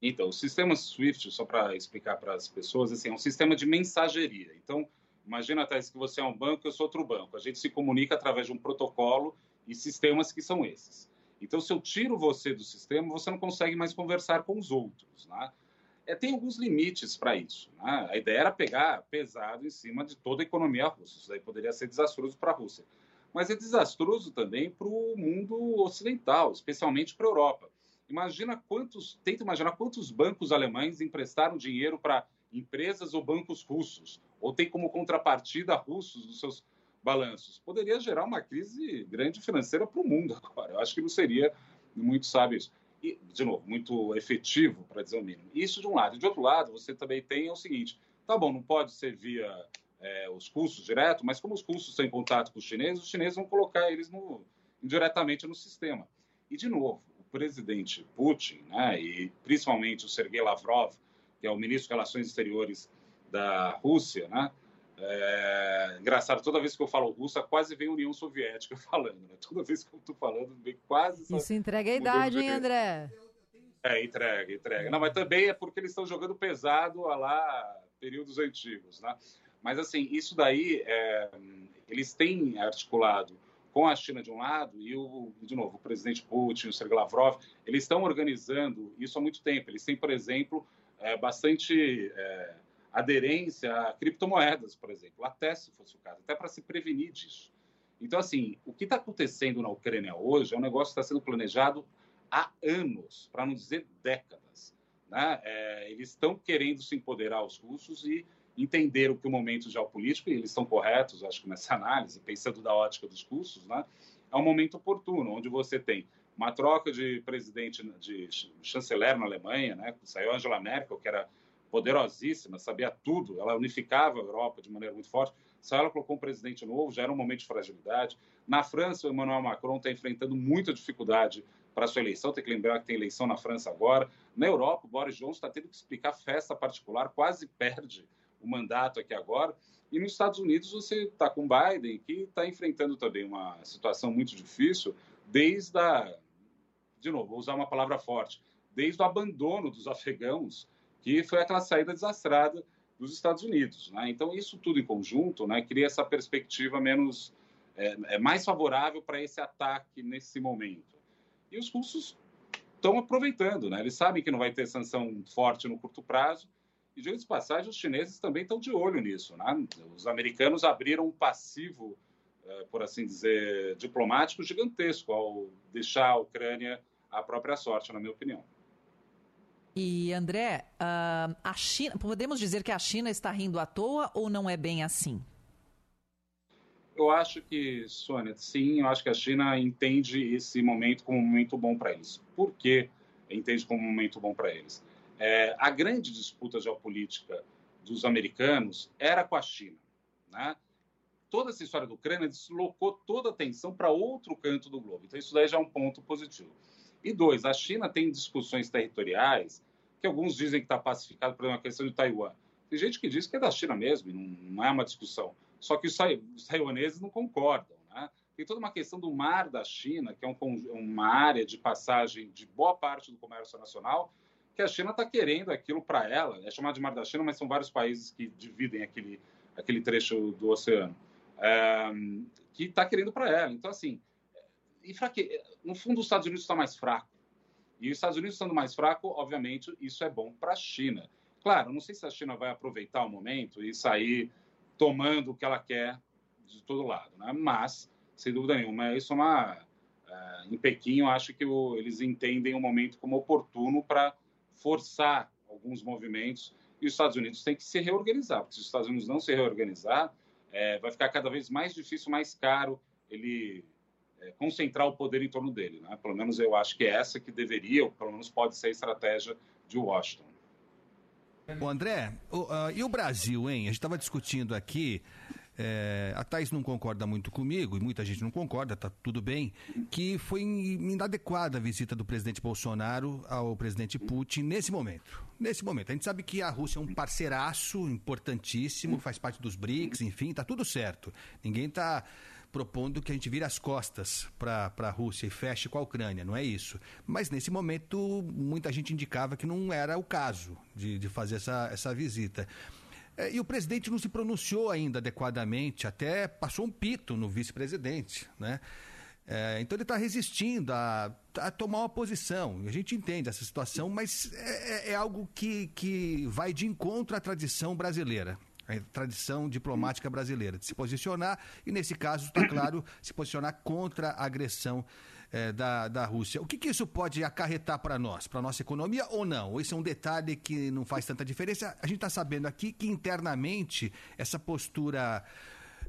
Então, o sistema SWIFT, só para explicar para as pessoas, assim, é um sistema de mensageria. Então, imagina, Thais, que você é um banco, eu sou outro banco. A gente se comunica através de um protocolo e sistemas que são esses. Então, se eu tiro você do sistema, você não consegue mais conversar com os outros. Né? É, tem alguns limites para isso. Né? A ideia era pegar pesado em cima de toda a economia russa. Isso daí poderia ser desastroso para a Rússia. Mas é desastroso também para o mundo ocidental, especialmente para a Europa. Imagina quantos, tenta imaginar quantos bancos alemães emprestaram dinheiro para empresas ou bancos russos, ou tem como contrapartida russos nos seus balanços. Poderia gerar uma crise grande financeira para o mundo agora. Eu acho que não seria muito sábio isso. De novo, muito efetivo, para dizer o mínimo. Isso de um lado. E de outro lado, você também tem o seguinte: tá bom, não pode ser via é, os custos direto, mas como os custos estão em contato com os chineses, os chineses vão colocar eles no, indiretamente no sistema. E, de novo, presidente Putin, né, e principalmente o Sergei Lavrov, que é o ministro de Relações Exteriores da Rússia, né, é, engraçado, toda vez que eu falo russa, quase vem União Soviética falando. Né? Toda vez que eu estou falando, vem quase. Isso entrega a idade, hein, André? É, entrega, entrega. Não, mas também é porque eles estão jogando pesado a lá períodos antigos, né? Mas assim, isso daí, é, eles têm articulado com a China de um lado e, o, de novo, o presidente Putin, o Sergei Lavrov, eles estão organizando isso há muito tempo. Eles têm, por exemplo, é, bastante é, aderência a criptomoedas, por exemplo, até se fosse o caso, até para se prevenir disso. Então, assim, o que está acontecendo na Ucrânia hoje é um negócio que está sendo planejado há anos, para não dizer décadas. Né? É, eles estão querendo se empoderar os russos e entenderam que o momento geopolítico, e eles estão corretos, acho que nessa análise, pensando da ótica dos custos, né, é um momento oportuno, onde você tem uma troca de presidente, de chanceler na Alemanha, né, saiu Angela Merkel, que era poderosíssima, sabia tudo, ela unificava a Europa de maneira muito forte, saiu ela colocou um presidente novo, já era um momento de fragilidade. Na França, o Emmanuel Macron está enfrentando muita dificuldade para sua eleição, tem que lembrar que tem eleição na França agora. Na Europa, o Boris Johnson está tendo que explicar festa particular, quase perde o mandato aqui agora. E nos Estados Unidos você está com Biden, que está enfrentando também uma situação muito difícil, desde a. De novo, vou usar uma palavra forte, desde o abandono dos afegãos, que foi aquela saída desastrada dos Estados Unidos. Né? Então, isso tudo em conjunto né, cria essa perspectiva menos. É, é mais favorável para esse ataque nesse momento. E os russos estão aproveitando, né? eles sabem que não vai ter sanção forte no curto prazo e, de passagem, os chineses também estão de olho nisso. Né? Os americanos abriram um passivo, eh, por assim dizer, diplomático gigantesco ao deixar a Ucrânia à própria sorte, na minha opinião. E, André, uh, a China, podemos dizer que a China está rindo à toa ou não é bem assim? Eu acho que, Sônia, sim, eu acho que a China entende esse momento como um momento bom para eles. Por que entende como um momento bom para eles? É, a grande disputa geopolítica dos americanos era com a China. Né? Toda essa história da Ucrânia deslocou toda a atenção para outro canto do globo. Então, isso daí já é um ponto positivo. E dois, a China tem discussões territoriais que alguns dizem que está pacificado por uma questão de Taiwan. Tem gente que diz que é da China mesmo, não, não é uma discussão. Só que os, os taiwaneses não concordam. Né? Tem toda uma questão do mar da China, que é um, uma área de passagem de boa parte do comércio nacional, que a China está querendo aquilo para ela. É chamado de Mar da China, mas são vários países que dividem aquele, aquele trecho do oceano. É, que está querendo para ela. Então, assim, e fraque... no fundo, os Estados Unidos está mais fraco. E os Estados Unidos estando mais fraco, obviamente, isso é bom para a China. Claro, não sei se a China vai aproveitar o momento e sair tomando o que ela quer de todo lado, né? mas, sem dúvida nenhuma, isso é uma. Uh, em Pequim, eu acho que o, eles entendem o momento como oportuno para forçar alguns movimentos e os Estados Unidos têm que se reorganizar, porque se os Estados Unidos não se reorganizar, é, vai ficar cada vez mais difícil, mais caro ele concentrar o poder em torno dele. Né? Pelo menos eu acho que é essa que deveria, ou pelo menos pode ser a estratégia de Washington. O André, o, uh, e o Brasil, hein? A gente estava discutindo aqui é, a Thais não concorda muito comigo, e muita gente não concorda, tá tudo bem, que foi inadequada a visita do presidente Bolsonaro ao presidente Putin nesse momento. Nesse momento. A gente sabe que a Rússia é um parceiraço importantíssimo, faz parte dos BRICS, enfim, tá tudo certo. Ninguém está propondo que a gente vire as costas para a Rússia e feche com a Ucrânia, não é isso. Mas nesse momento, muita gente indicava que não era o caso de, de fazer essa, essa visita. É, e o presidente não se pronunciou ainda adequadamente, até passou um pito no vice-presidente, né? É, então ele está resistindo a, a, tomar uma posição. A gente entende essa situação, mas é, é, é, algo que, que vai de encontro à tradição brasileira. A tradição diplomática brasileira, de se posicionar, e nesse caso, está claro, se posicionar contra a agressão é, da, da Rússia. O que, que isso pode acarretar para nós, para a nossa economia ou não? Isso é um detalhe que não faz tanta diferença? A gente está sabendo aqui que internamente essa postura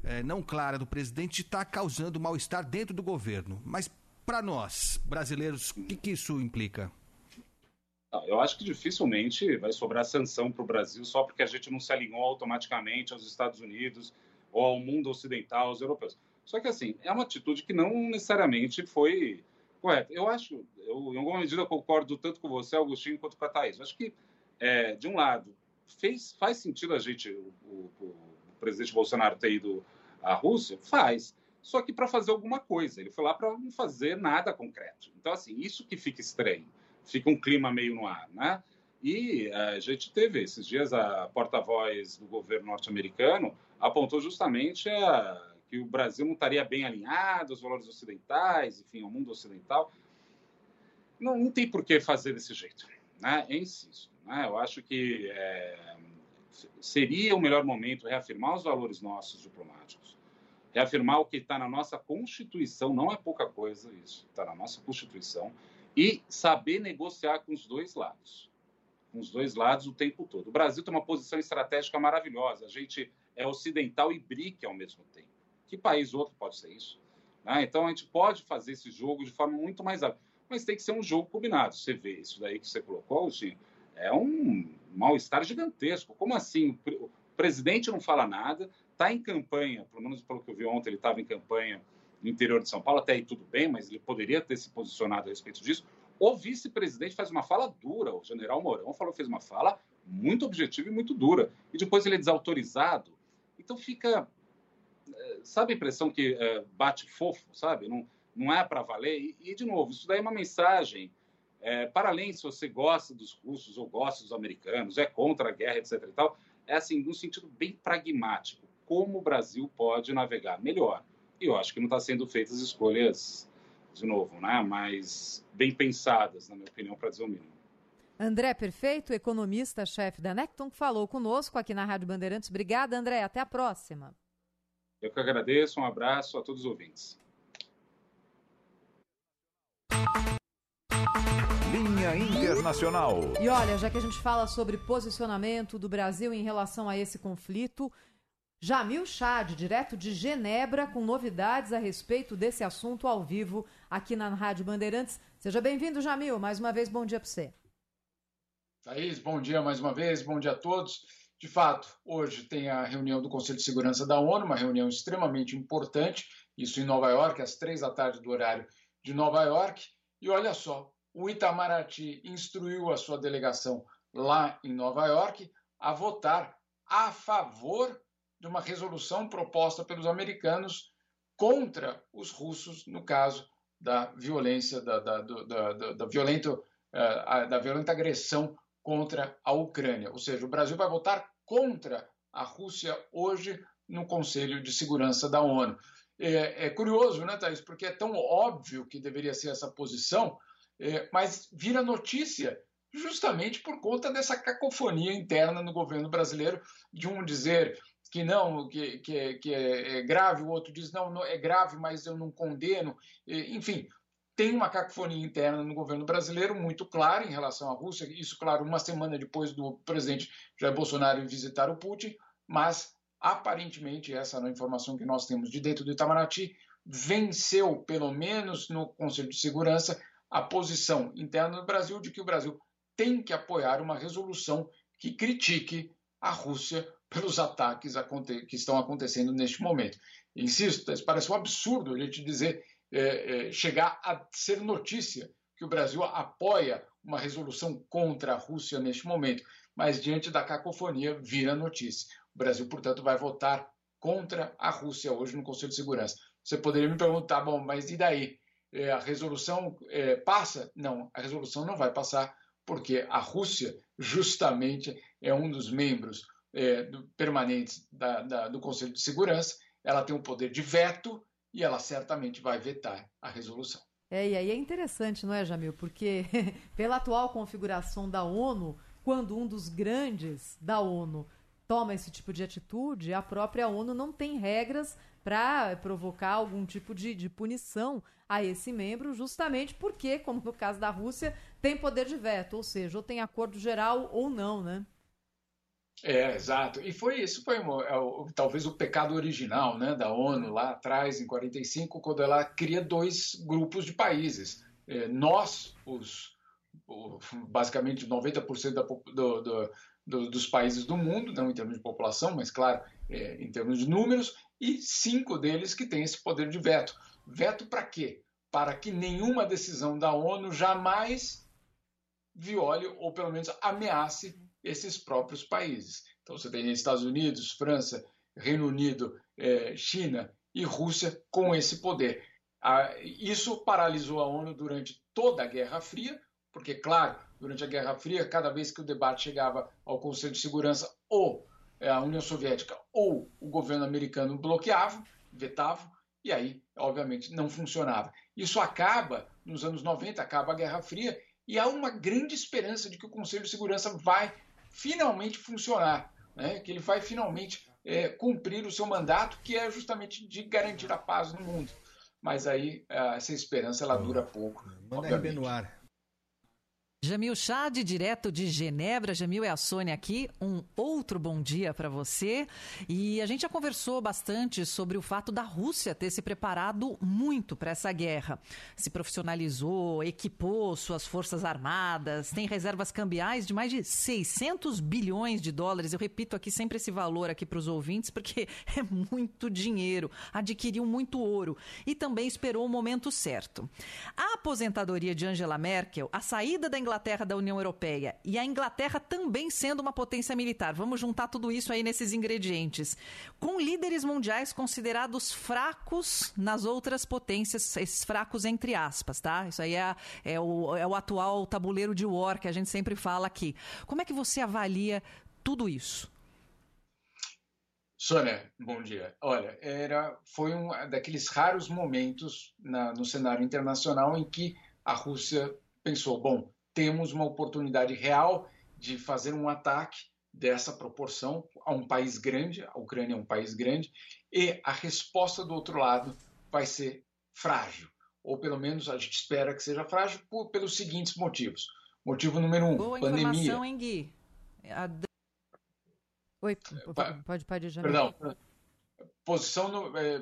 é, não clara do presidente está causando mal-estar dentro do governo. Mas para nós, brasileiros, o que, que isso implica? Eu acho que dificilmente vai sobrar sanção para o Brasil só porque a gente não se alinhou automaticamente aos Estados Unidos ou ao mundo ocidental, aos europeus. Só que, assim, é uma atitude que não necessariamente foi correta. Eu acho, eu, em alguma medida, concordo tanto com você, Agostinho, quanto com a Thaís. Eu acho que, é, de um lado, fez, faz sentido a gente, o, o, o presidente Bolsonaro ter ido à Rússia? Faz. Só que para fazer alguma coisa. Ele foi lá para não fazer nada concreto. Então, assim, isso que fica estranho. Fica um clima meio no ar, né? E é, a gente teve esses dias a porta-voz do governo norte-americano apontou justamente a que o Brasil não estaria bem alinhado aos valores ocidentais, enfim, ao mundo ocidental. Não, não tem por que fazer desse jeito. Né? Eu insisto. Né? Eu acho que é, seria o melhor momento reafirmar os valores nossos diplomáticos, reafirmar o que está na nossa Constituição, não é pouca coisa isso, está na nossa Constituição, e saber negociar com os dois lados. Com os dois lados o tempo todo. O Brasil tem uma posição estratégica maravilhosa. A gente é ocidental e BRIC ao mesmo tempo. Que país outro pode ser isso? Né? Então a gente pode fazer esse jogo de forma muito mais rápida, mas tem que ser um jogo combinado. Você vê isso daí que você colocou, Agostinho, é um mal-estar gigantesco. Como assim? O presidente não fala nada, está em campanha, pelo menos pelo que eu vi ontem, ele estava em campanha interior de São Paulo, até aí tudo bem, mas ele poderia ter se posicionado a respeito disso. O vice-presidente faz uma fala dura, o general Mourão falou, fez uma fala muito objetiva e muito dura. E depois ele é desautorizado. Então fica sabe a impressão que é, bate fofo, sabe? Não, não é para valer. E, e, de novo, isso daí é uma mensagem. É, para além se você gosta dos russos ou gosta dos americanos, é contra a guerra, etc. e tal, é assim, num sentido bem pragmático. Como o Brasil pode navegar melhor? E eu acho que não está sendo feitas escolhas, de novo, né? mas bem pensadas, na minha opinião, para dizer o mínimo. André Perfeito, economista-chefe da Necton, falou conosco aqui na Rádio Bandeirantes. Obrigada, André. Até a próxima. Eu que agradeço, um abraço a todos os ouvintes. Linha Internacional. E olha, já que a gente fala sobre posicionamento do Brasil em relação a esse conflito, Jamil Chad, direto de Genebra, com novidades a respeito desse assunto ao vivo aqui na Rádio Bandeirantes. Seja bem-vindo, Jamil. Mais uma vez, bom dia para você. Thaís, bom dia mais uma vez, bom dia a todos. De fato, hoje tem a reunião do Conselho de Segurança da ONU, uma reunião extremamente importante, isso em Nova York, às três da tarde do horário de Nova York. E olha só, o Itamaraty instruiu a sua delegação lá em Nova York a votar a favor de uma resolução proposta pelos americanos contra os russos no caso da violência, da, da, da, da, violenta, uh, da violenta agressão contra a Ucrânia. Ou seja, o Brasil vai votar contra a Rússia hoje no Conselho de Segurança da ONU. É, é curioso, né, Thaís? Porque é tão óbvio que deveria ser essa posição, é, mas vira notícia justamente por conta dessa cacofonia interna no governo brasileiro, de um dizer que não, que, que, que é, é grave, o outro diz não, não é grave, mas eu não condeno. Enfim, tem uma cacofonia interna no governo brasileiro muito clara em relação à Rússia, isso, claro, uma semana depois do presidente Jair Bolsonaro visitar o Putin, mas aparentemente, essa é a informação que nós temos de dentro do Itamaraty, venceu, pelo menos no Conselho de Segurança, a posição interna do Brasil de que o Brasil tem que apoiar uma resolução que critique a Rússia pelos ataques que estão acontecendo neste momento. Insisto, parece um absurdo a gente dizer, é, é, chegar a ser notícia que o Brasil apoia uma resolução contra a Rússia neste momento, mas diante da cacofonia vira notícia. O Brasil, portanto, vai votar contra a Rússia hoje no Conselho de Segurança. Você poderia me perguntar, bom, mas e daí? É, a resolução é, passa? Não, a resolução não vai passar, porque a Rússia, justamente, é um dos membros é, do, permanentes da, da, do Conselho de Segurança, ela tem o um poder de veto e ela certamente vai vetar a resolução. É, e aí é interessante, não é, Jamil? Porque pela atual configuração da ONU, quando um dos grandes da ONU toma esse tipo de atitude, a própria ONU não tem regras para provocar algum tipo de, de punição a esse membro, justamente porque, como no caso da Rússia, tem poder de veto, ou seja, ou tem acordo geral ou não, né? É, exato. E foi isso, foi é talvez o pecado original né, da ONU lá atrás, em 45, quando ela cria dois grupos de países. É, nós, os, basicamente 90% da, do, do, do, dos países do mundo, não em termos de população, mas claro, é, em termos de números, e cinco deles que têm esse poder de veto. Veto para quê? Para que nenhuma decisão da ONU jamais viole ou pelo menos ameace esses próprios países. Então você tem Estados Unidos, França, Reino Unido, eh, China e Rússia com esse poder. Ah, isso paralisou a ONU durante toda a Guerra Fria, porque, claro, durante a Guerra Fria, cada vez que o debate chegava ao Conselho de Segurança, ou eh, a União Soviética ou o governo americano bloqueavam, vetavam, e aí, obviamente, não funcionava. Isso acaba, nos anos 90, acaba a Guerra Fria, e há uma grande esperança de que o Conselho de Segurança vai finalmente funcionar, né? que ele vai finalmente é, cumprir o seu mandato, que é justamente de garantir a paz no mundo. Mas aí essa esperança ela dura pouco. Manda RB no ar. Jamil Chad, direto de Genebra. Jamil é a Sônia aqui. Um outro bom dia para você. E a gente já conversou bastante sobre o fato da Rússia ter se preparado muito para essa guerra. Se profissionalizou, equipou suas forças armadas, tem reservas cambiais de mais de 600 bilhões de dólares. Eu repito aqui sempre esse valor aqui para os ouvintes, porque é muito dinheiro. Adquiriu muito ouro e também esperou o momento certo. A aposentadoria de Angela Merkel, a saída da Inglaterra Inglaterra da União Europeia e a Inglaterra também sendo uma potência militar. Vamos juntar tudo isso aí nesses ingredientes. Com líderes mundiais considerados fracos nas outras potências, esses fracos entre aspas, tá? Isso aí é, é, o, é o atual tabuleiro de war que a gente sempre fala aqui. Como é que você avalia tudo isso? Sônia, bom dia. Olha, era, foi um daqueles raros momentos na, no cenário internacional em que a Rússia pensou: bom, temos uma oportunidade real de fazer um ataque dessa proporção a um país grande, a Ucrânia é um país grande, e a resposta do outro lado vai ser frágil, ou pelo menos a gente espera que seja frágil por, pelos seguintes motivos. Motivo número um, Boa pandemia. informação, hein, Gui? A... Oi, pode, pode, já. Perdão. Posição no, é,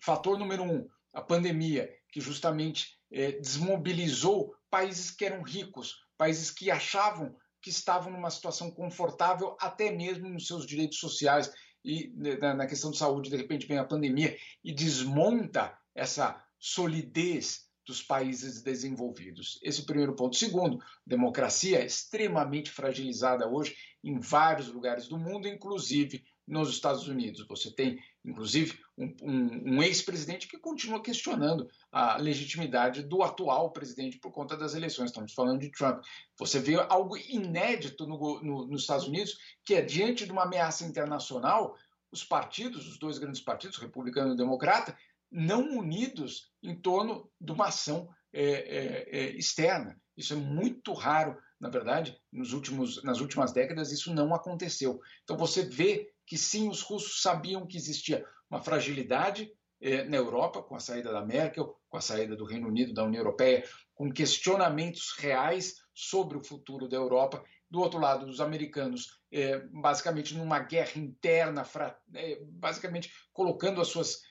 fator número um, a pandemia, que justamente é, desmobilizou países que eram ricos, países que achavam que estavam numa situação confortável, até mesmo nos seus direitos sociais e né, na questão de saúde. De repente vem a pandemia e desmonta essa solidez dos países desenvolvidos. Esse é o primeiro ponto. Segundo, democracia é extremamente fragilizada hoje em vários lugares do mundo, inclusive nos Estados Unidos. Você tem, inclusive, um, um, um ex-presidente que continua questionando a legitimidade do atual presidente por conta das eleições. Estamos falando de Trump. Você vê algo inédito no, no, nos Estados Unidos, que é diante de uma ameaça internacional, os partidos, os dois grandes partidos, republicano e democrata, não unidos em torno de uma ação é, é, é, externa. Isso é muito raro, na verdade, nos últimos, nas últimas décadas isso não aconteceu. Então você vê que sim, os russos sabiam que existia uma fragilidade eh, na Europa, com a saída da Merkel, com a saída do Reino Unido da União Europeia, com questionamentos reais sobre o futuro da Europa. Do outro lado, os americanos, eh, basicamente numa guerra interna, eh, basicamente colocando as suas,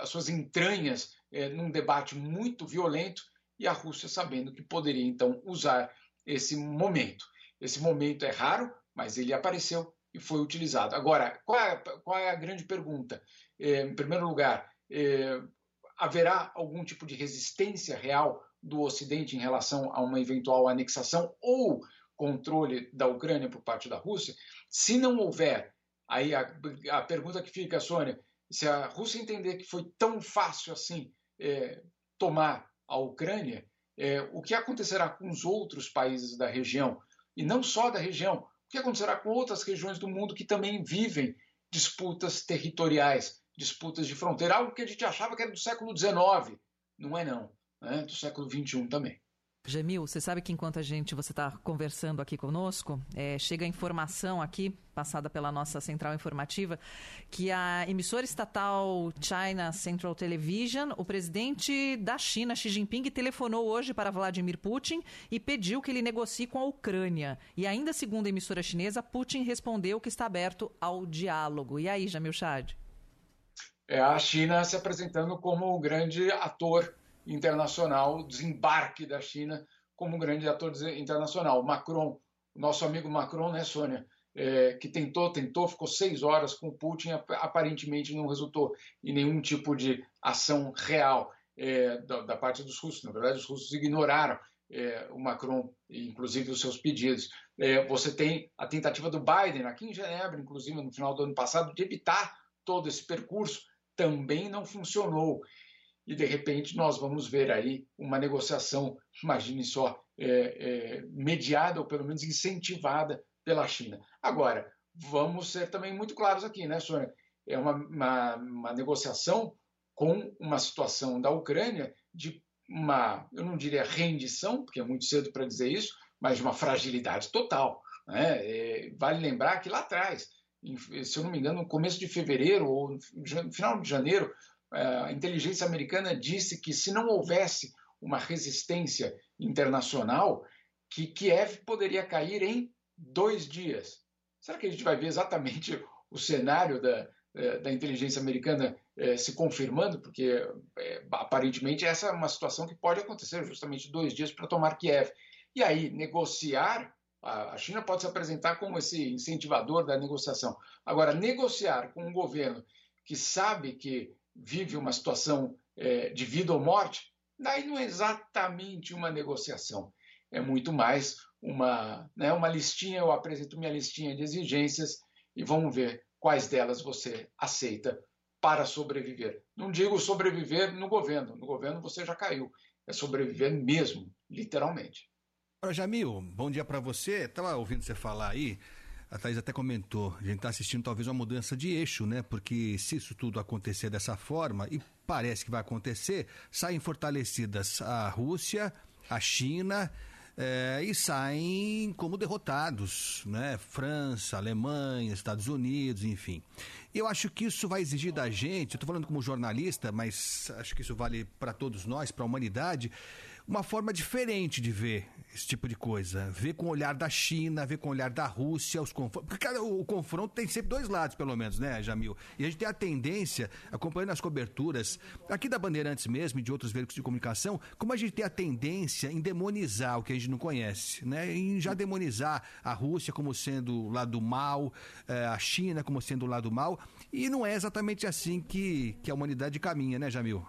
as suas entranhas num debate muito violento, e a Rússia sabendo que poderia então usar esse momento. Esse momento é raro, mas ele apareceu e foi utilizado. Agora, qual é, qual é a grande pergunta? É, em primeiro lugar, é, haverá algum tipo de resistência real do Ocidente em relação a uma eventual anexação ou controle da Ucrânia por parte da Rússia? Se não houver, aí a, a pergunta que fica, Sônia, se a Rússia entender que foi tão fácil assim é, tomar a Ucrânia, é, o que acontecerá com os outros países da região? E não só da região, que acontecerá com outras regiões do mundo que também vivem disputas territoriais, disputas de fronteira, algo que a gente achava que era do século XIX. Não é não, né? do século XXI também. Jamil, você sabe que enquanto a gente, você está conversando aqui conosco, é, chega a informação aqui, passada pela nossa central informativa, que a emissora estatal China Central Television, o presidente da China, Xi Jinping, telefonou hoje para Vladimir Putin e pediu que ele negocie com a Ucrânia. E ainda segundo a emissora chinesa, Putin respondeu que está aberto ao diálogo. E aí, Jamil Chad? É a China se apresentando como o grande ator internacional, desembarque da China como um grande ator internacional. Macron, nosso amigo Macron, né, Sônia, é, que tentou, tentou, ficou seis horas com Putin, aparentemente não resultou em nenhum tipo de ação real é, da, da, parte dos russos. Na verdade, os russos ignoraram é, o Macron, inclusive os seus pedidos. É, você tem a tentativa do Biden, aqui em Genebra, inclusive no final do ano passado, de evitar todo esse percurso, também não funcionou e de repente nós vamos ver aí uma negociação, imagine só, é, é, mediada ou pelo menos incentivada pela China. Agora, vamos ser também muito claros aqui, né, Sônia? É uma, uma, uma negociação com uma situação da Ucrânia de uma, eu não diria rendição, porque é muito cedo para dizer isso, mas de uma fragilidade total. Né? É, vale lembrar que lá atrás, se eu não me engano, no começo de fevereiro ou no final de janeiro, a inteligência americana disse que se não houvesse uma resistência internacional, que Kiev poderia cair em dois dias. Será que a gente vai ver exatamente o cenário da, é, da inteligência americana é, se confirmando? Porque é, aparentemente essa é uma situação que pode acontecer justamente dois dias para tomar Kiev. E aí, negociar, a China pode se apresentar como esse incentivador da negociação. Agora, negociar com um governo que sabe que vive uma situação é, de vida ou morte, daí não é exatamente uma negociação, é muito mais uma, né, uma listinha, eu apresento minha listinha de exigências e vamos ver quais delas você aceita para sobreviver. Não digo sobreviver no governo, no governo você já caiu, é sobreviver mesmo, literalmente. Ora, Jamil, bom dia para você. Estava ouvindo você falar aí a Thaís até comentou, a gente está assistindo talvez uma mudança de eixo, né? Porque se isso tudo acontecer dessa forma, e parece que vai acontecer, saem fortalecidas a Rússia, a China, é, e saem como derrotados, né? França, Alemanha, Estados Unidos, enfim. Eu acho que isso vai exigir da gente, eu estou falando como jornalista, mas acho que isso vale para todos nós, para a humanidade, uma forma diferente de ver esse tipo de coisa. Ver com o olhar da China, ver com o olhar da Rússia, os confrontos. Porque cada, o, o confronto tem sempre dois lados, pelo menos, né, Jamil? E a gente tem a tendência, acompanhando as coberturas, aqui da Bandeirantes mesmo e de outros veículos de comunicação, como a gente tem a tendência em demonizar o que a gente não conhece, né? Em já demonizar a Rússia como sendo o lado mal, eh, a China como sendo o lado mal. E não é exatamente assim que, que a humanidade caminha, né, Jamil?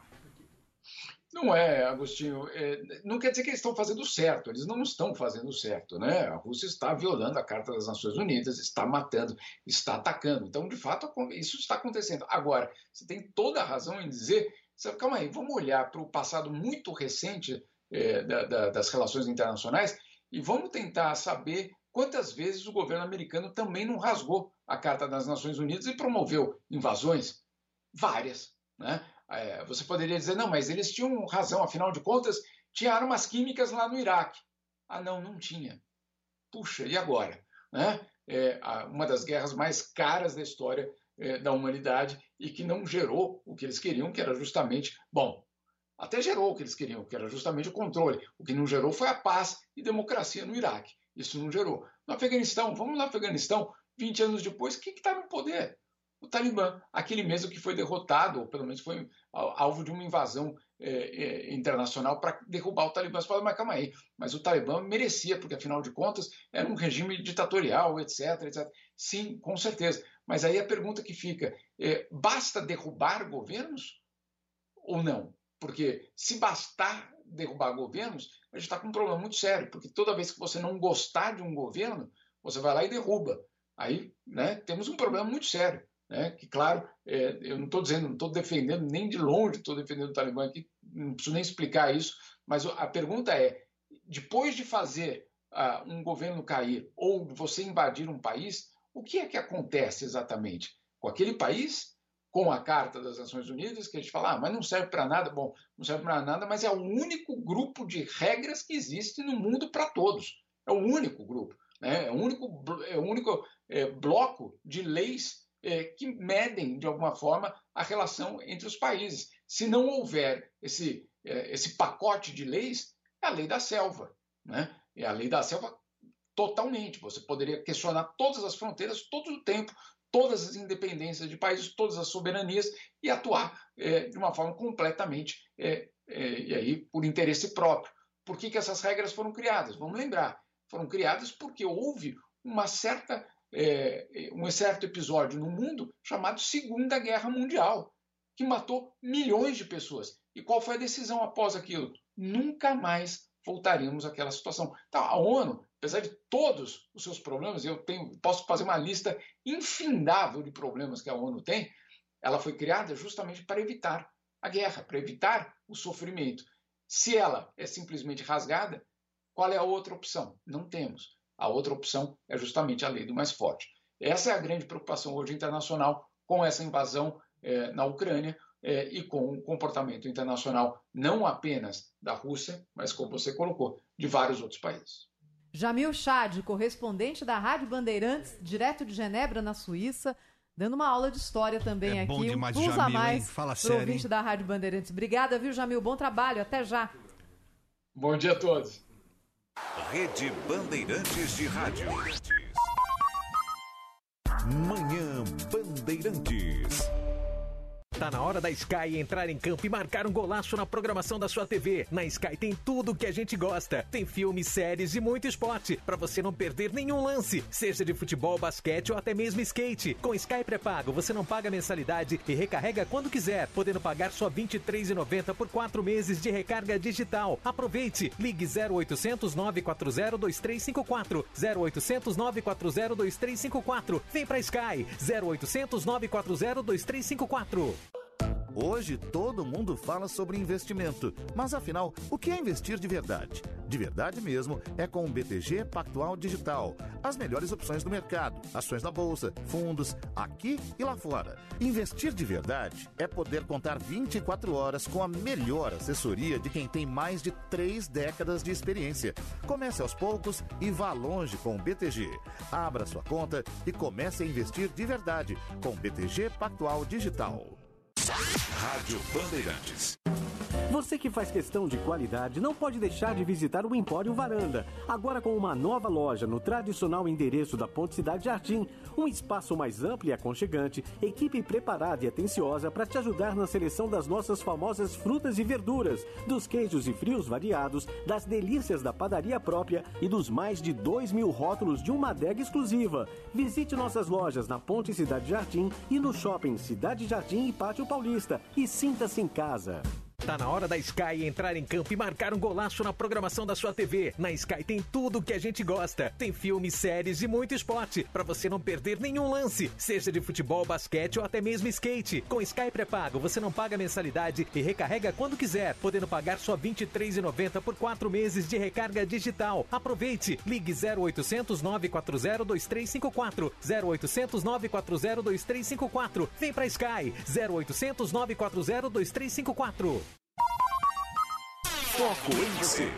Não é, Agostinho. É, não quer dizer que eles estão fazendo certo. Eles não estão fazendo certo, né? A Rússia está violando a Carta das Nações Unidas, está matando, está atacando. Então, de fato, isso está acontecendo. Agora, você tem toda a razão em dizer. Sabe, calma aí, vamos olhar para o passado muito recente é, da, da, das relações internacionais e vamos tentar saber quantas vezes o governo americano também não rasgou a Carta das Nações Unidas e promoveu invasões. Várias, né? É, você poderia dizer, não, mas eles tinham razão, afinal de contas, tinha armas químicas lá no Iraque. Ah, não, não tinha. Puxa, e agora? Né? É, uma das guerras mais caras da história é, da humanidade e que não gerou o que eles queriam, que era justamente, bom, até gerou o que eles queriam, que era justamente o controle. O que não gerou foi a paz e democracia no Iraque. Isso não gerou. No Afeganistão, vamos no Afeganistão, 20 anos depois, o que está no poder? O Talibã, aquele mesmo que foi derrotado, ou pelo menos foi alvo de uma invasão é, é, internacional para derrubar o Talibã. Você fala, mas calma aí, mas o Talibã merecia, porque afinal de contas era um regime ditatorial, etc, etc. Sim, com certeza. Mas aí a pergunta que fica, é, basta derrubar governos ou não? Porque se bastar derrubar governos, a gente está com um problema muito sério, porque toda vez que você não gostar de um governo, você vai lá e derruba. Aí né, temos um problema muito sério. Né, que, claro, é, eu não estou dizendo, não estou defendendo, nem de longe estou defendendo o Talibã aqui, não preciso nem explicar isso, mas a pergunta é: depois de fazer uh, um governo cair ou você invadir um país, o que é que acontece exatamente com aquele país com a Carta das Nações Unidas, que a gente fala, ah, mas não serve para nada. Bom, não serve para nada, mas é o único grupo de regras que existe no mundo para todos. É o único grupo. Né? É o único, é o único é, bloco de leis é, que medem, de alguma forma, a relação entre os países. Se não houver esse, é, esse pacote de leis, é a lei da selva. Né? É a lei da selva totalmente. Você poderia questionar todas as fronteiras todo o tempo, todas as independências de países, todas as soberanias e atuar é, de uma forma completamente é, é, e aí por interesse próprio. Por que, que essas regras foram criadas? Vamos lembrar, foram criadas porque houve uma certa é, um certo episódio no mundo chamado Segunda Guerra Mundial, que matou milhões de pessoas. E qual foi a decisão após aquilo? Nunca mais voltaremos àquela situação. Então, a ONU apesar de todos os seus problemas, eu tenho, posso fazer uma lista infindável de problemas que a ONU tem, ela foi criada justamente para evitar a guerra, para evitar o sofrimento. Se ela é simplesmente rasgada, qual é a outra opção? Não temos. A outra opção é justamente a lei do mais forte. Essa é a grande preocupação hoje internacional com essa invasão eh, na Ucrânia eh, e com o comportamento internacional não apenas da Rússia, mas como você colocou, de vários outros países. Jamil Chad, correspondente da Rádio Bandeirantes, direto de Genebra, na Suíça, dando uma aula de história também é aqui. Bom demais, um plus Jamil, a mais hein? Fala sério, ouvinte hein? da Rádio Bandeirantes. Obrigada, viu, Jamil? Bom trabalho, até já. Bom dia a todos. Rede Bandeirantes de Rádio. Manhã Bandeirantes. Tá na hora da Sky entrar em campo e marcar um golaço na programação da sua TV. Na Sky tem tudo o que a gente gosta. Tem filmes, séries e muito esporte, para você não perder nenhum lance, seja de futebol, basquete ou até mesmo skate. Com Sky pré-pago, você não paga mensalidade e recarrega quando quiser, podendo pagar só R$ 23,90 por quatro meses de recarga digital. Aproveite! Ligue 0800 940 2354 0800 940 2354. Vem pra Sky 0800 940 2354. Hoje todo mundo fala sobre investimento, mas afinal, o que é investir de verdade? De verdade mesmo é com o BTG Pactual Digital. As melhores opções do mercado, ações da bolsa, fundos, aqui e lá fora. Investir de verdade é poder contar 24 horas com a melhor assessoria de quem tem mais de três décadas de experiência. Comece aos poucos e vá longe com o BTG. Abra sua conta e comece a investir de verdade com o BTG Pactual Digital. Rádio Bandeirantes. Você que faz questão de qualidade não pode deixar de visitar o Empório Varanda. Agora com uma nova loja no tradicional endereço da Ponte Cidade Jardim. Um espaço mais amplo e aconchegante, equipe preparada e atenciosa para te ajudar na seleção das nossas famosas frutas e verduras, dos queijos e frios variados, das delícias da padaria própria e dos mais de 2 mil rótulos de uma adega exclusiva. Visite nossas lojas na Ponte Cidade Jardim e no shopping Cidade Jardim e Pátio Paulista e sinta-se em casa. Tá na hora da Sky entrar em campo e marcar um golaço na programação da sua TV. Na Sky tem tudo o que a gente gosta. Tem filmes, séries e muito esporte, para você não perder nenhum lance, seja de futebol, basquete ou até mesmo skate. Com Sky pré-pago, você não paga mensalidade e recarrega quando quiser, podendo pagar só R$ 23,90 por quatro meses de recarga digital. Aproveite! Ligue 0800 940 2354 0800 940 2354. Vem pra Sky 0800 940 2354. Foco em você.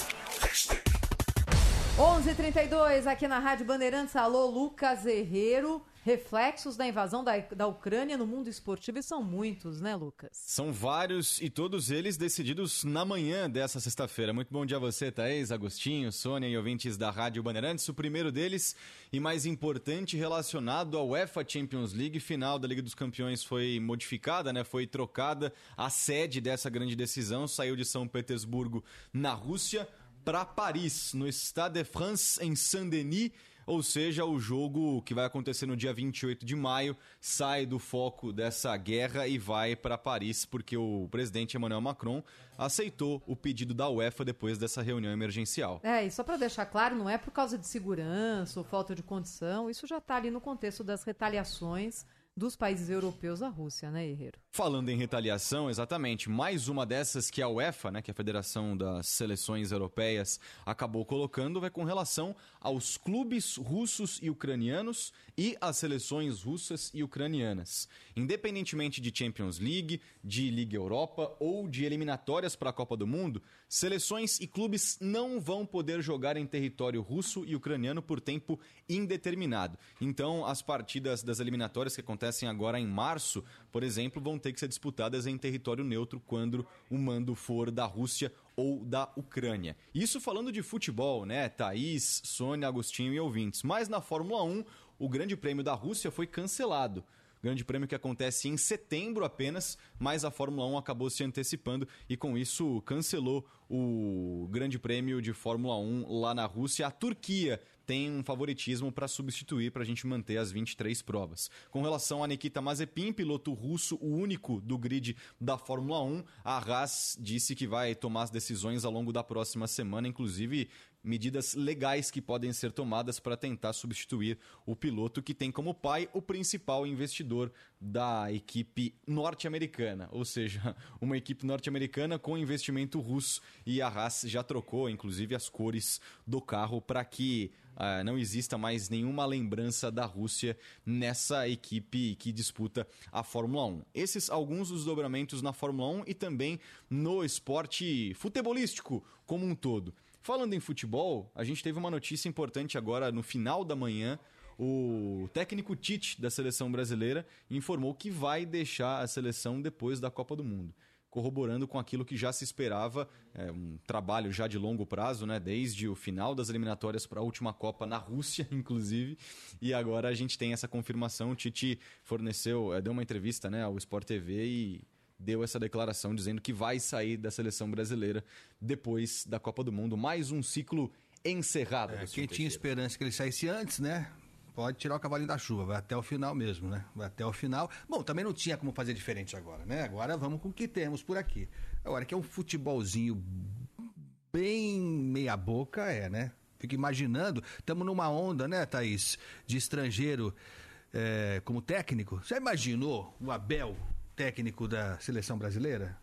11:32 aqui na Rádio Bandeirantes. Alô, Lucas Herrero. Reflexos da invasão da, da Ucrânia no mundo esportivo e são muitos, né, Lucas? São vários e todos eles decididos na manhã dessa sexta-feira. Muito bom dia a você, Thaís, Agostinho, Sônia e ouvintes da Rádio Bandeirantes. O primeiro deles e mais importante relacionado ao UEFA Champions League. Final da Liga dos Campeões foi modificada, né? Foi trocada. A sede dessa grande decisão saiu de São Petersburgo, na Rússia, para Paris, no Stade de France, em Saint-Denis ou seja, o jogo que vai acontecer no dia 28 de maio sai do foco dessa guerra e vai para Paris, porque o presidente Emmanuel Macron aceitou o pedido da UEFA depois dessa reunião emergencial. É, e só para deixar claro, não é por causa de segurança ou falta de condição, isso já está ali no contexto das retaliações dos países europeus à Rússia, né, Herreiro? Falando em retaliação, exatamente, mais uma dessas que a UEFA, né, que é a Federação das Seleções Europeias, acabou colocando vai com relação aos clubes russos e ucranianos e às seleções russas e ucranianas. Independentemente de Champions League, de Liga Europa ou de eliminatórias para a Copa do Mundo, seleções e clubes não vão poder jogar em território russo e ucraniano por tempo indeterminado. Então, as partidas das eliminatórias que acontecem acontecem agora em março, por exemplo, vão ter que ser disputadas em território neutro quando o mando for da Rússia ou da Ucrânia. Isso falando de futebol, né? Thaís, Sônia, Agostinho e ouvintes. Mas na Fórmula 1, o Grande Prêmio da Rússia foi cancelado. Grande Prêmio que acontece em setembro apenas, mas a Fórmula 1 acabou se antecipando e com isso cancelou o Grande Prêmio de Fórmula 1 lá na Rússia. A Turquia tem um favoritismo para substituir para a gente manter as 23 provas. Com relação a Nikita Mazepin, piloto russo, o único do grid da Fórmula 1, a Haas disse que vai tomar as decisões ao longo da próxima semana, inclusive medidas legais que podem ser tomadas para tentar substituir o piloto que tem como pai o principal investidor da equipe norte-americana, ou seja, uma equipe norte-americana com investimento russo e a Haas já trocou inclusive as cores do carro para que uh, não exista mais nenhuma lembrança da Rússia nessa equipe que disputa a Fórmula 1. Esses alguns dos dobramentos na Fórmula 1 e também no esporte futebolístico como um todo. Falando em futebol, a gente teve uma notícia importante agora no final da manhã. O técnico Tite da seleção brasileira informou que vai deixar a seleção depois da Copa do Mundo corroborando com aquilo que já se esperava, é, um trabalho já de longo prazo, né, desde o final das eliminatórias para a última Copa na Rússia, inclusive, e agora a gente tem essa confirmação. O Tite forneceu, é, deu uma entrevista né, ao Sport TV e deu essa declaração dizendo que vai sair da seleção brasileira depois da Copa do Mundo. Mais um ciclo encerrado. É, quem tinha esperança que ele saísse antes, né? Pode tirar o cavalinho da chuva, vai até o final mesmo, né? Vai até o final. Bom, também não tinha como fazer diferente agora, né? Agora vamos com o que temos por aqui. Agora que é um futebolzinho bem meia boca, é, né? Fico imaginando, estamos numa onda, né, Thaís, de estrangeiro é, como técnico. Já imaginou o Abel técnico da seleção brasileira?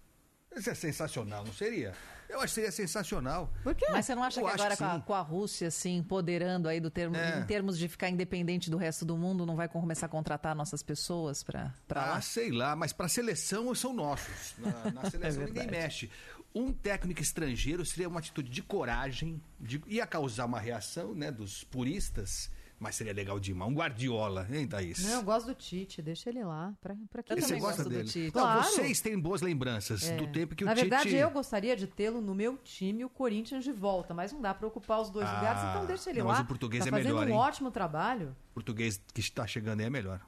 Isso é sensacional, não seria? Eu acho que seria sensacional. Por quê? Mas você não acha Eu que agora que com, a, com, a, Rússia, assim, empoderando aí do termo, é. em termos de ficar independente do resto do mundo, não vai começar a contratar nossas pessoas para ah, lá? sei lá, mas para a seleção são nossos. Na, na seleção é ninguém mexe. Um técnico estrangeiro seria uma atitude de coragem, de, ia causar uma reação né, dos puristas mas seria legal demais. Um Guardiola, hein, Thaís? Não, eu gosto do Tite, deixa ele lá. Pra, pra que eu Você gosta dele? do Tite. Não, vocês têm boas lembranças é. do tempo que o Na Tite... Na verdade, eu gostaria de tê-lo no meu time, o Corinthians, de volta, mas não dá para ocupar os dois ah, lugares, então deixa ele não, lá. Mas o português tá é melhor, fazendo um hein? ótimo trabalho. O português que está chegando aí é melhor.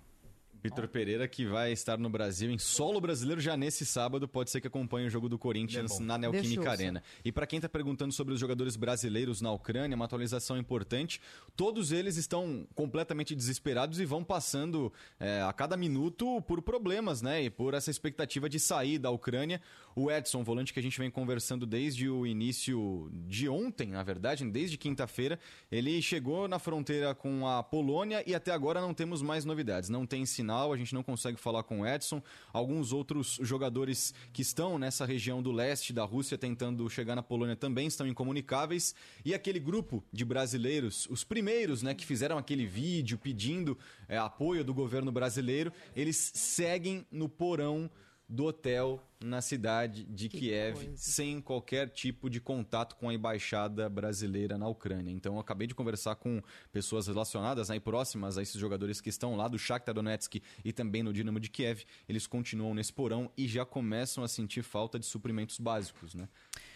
Vitor Pereira, que vai estar no Brasil em solo brasileiro já nesse sábado, pode ser que acompanhe o jogo do Corinthians é na Neoquímica Arena. E para quem está perguntando sobre os jogadores brasileiros na Ucrânia, uma atualização importante: todos eles estão completamente desesperados e vão passando é, a cada minuto por problemas, né? E por essa expectativa de sair da Ucrânia. O Edson, volante que a gente vem conversando desde o início de ontem, na verdade, desde quinta-feira, ele chegou na fronteira com a Polônia e até agora não temos mais novidades. Não tem sinal, a gente não consegue falar com o Edson. Alguns outros jogadores que estão nessa região do leste da Rússia tentando chegar na Polônia também estão incomunicáveis. E aquele grupo de brasileiros, os primeiros né, que fizeram aquele vídeo pedindo é, apoio do governo brasileiro, eles seguem no porão do hotel na cidade de que Kiev, coisa. sem qualquer tipo de contato com a embaixada brasileira na Ucrânia. Então, eu acabei de conversar com pessoas relacionadas né, e próximas a esses jogadores que estão lá do Shakhtar Donetsk e também no Dinamo de Kiev. Eles continuam nesse porão e já começam a sentir falta de suprimentos básicos, né?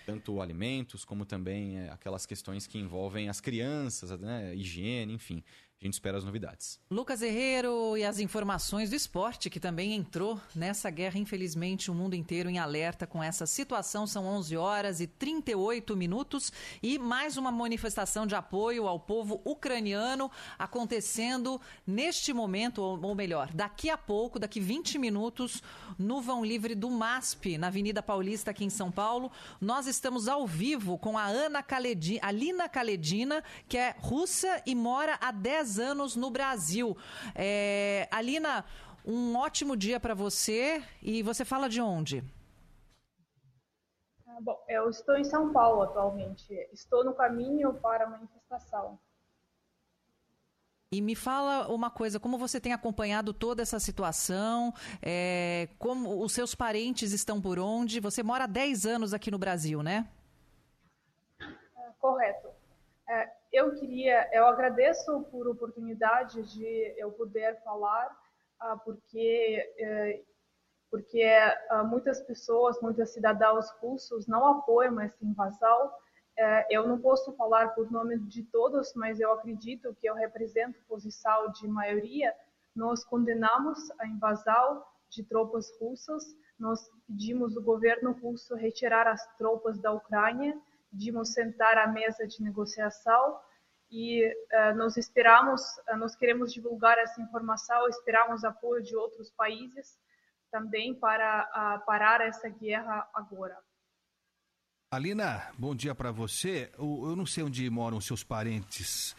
Tanto alimentos como também é, aquelas questões que envolvem as crianças, né, higiene, enfim. A gente espera as novidades. Lucas Herrero e as informações do esporte, que também entrou nessa guerra. Infelizmente, o mundo inteiro em alerta com essa situação. São 11 horas e 38 minutos. E mais uma manifestação de apoio ao povo ucraniano acontecendo neste momento, ou melhor, daqui a pouco, daqui 20 minutos, no Vão Livre do MASP, na Avenida Paulista, aqui em São Paulo. Nós estamos ao vivo com a Ana Kaledina, a Lina Kaledina, que é russa e mora há 10 anos no Brasil. É, Alina, um ótimo dia para você e você fala de onde? Ah, bom, eu estou em São Paulo atualmente. Estou no caminho para a manifestação. E me fala uma coisa, como você tem acompanhado toda essa situação? É, como os seus parentes estão por onde? Você mora há 10 anos aqui no Brasil, né? É, correto. É, eu queria, eu agradeço por oportunidade de eu poder falar, uh, porque uh, porque uh, muitas pessoas, muitos cidadãos russos não apoiam essa invasão. Uh, eu não posso falar por nome de todos, mas eu acredito que eu represento a posição de maioria. Nós condenamos a invasão de tropas russas. Nós pedimos ao governo russo retirar as tropas da Ucrânia pedimos sentar à mesa de negociação e uh, nós esperamos, uh, nós queremos divulgar essa informação, esperamos apoio de outros países também para uh, parar essa guerra agora. Alina, bom dia para você. Eu, eu, não sei onde moram seus parentes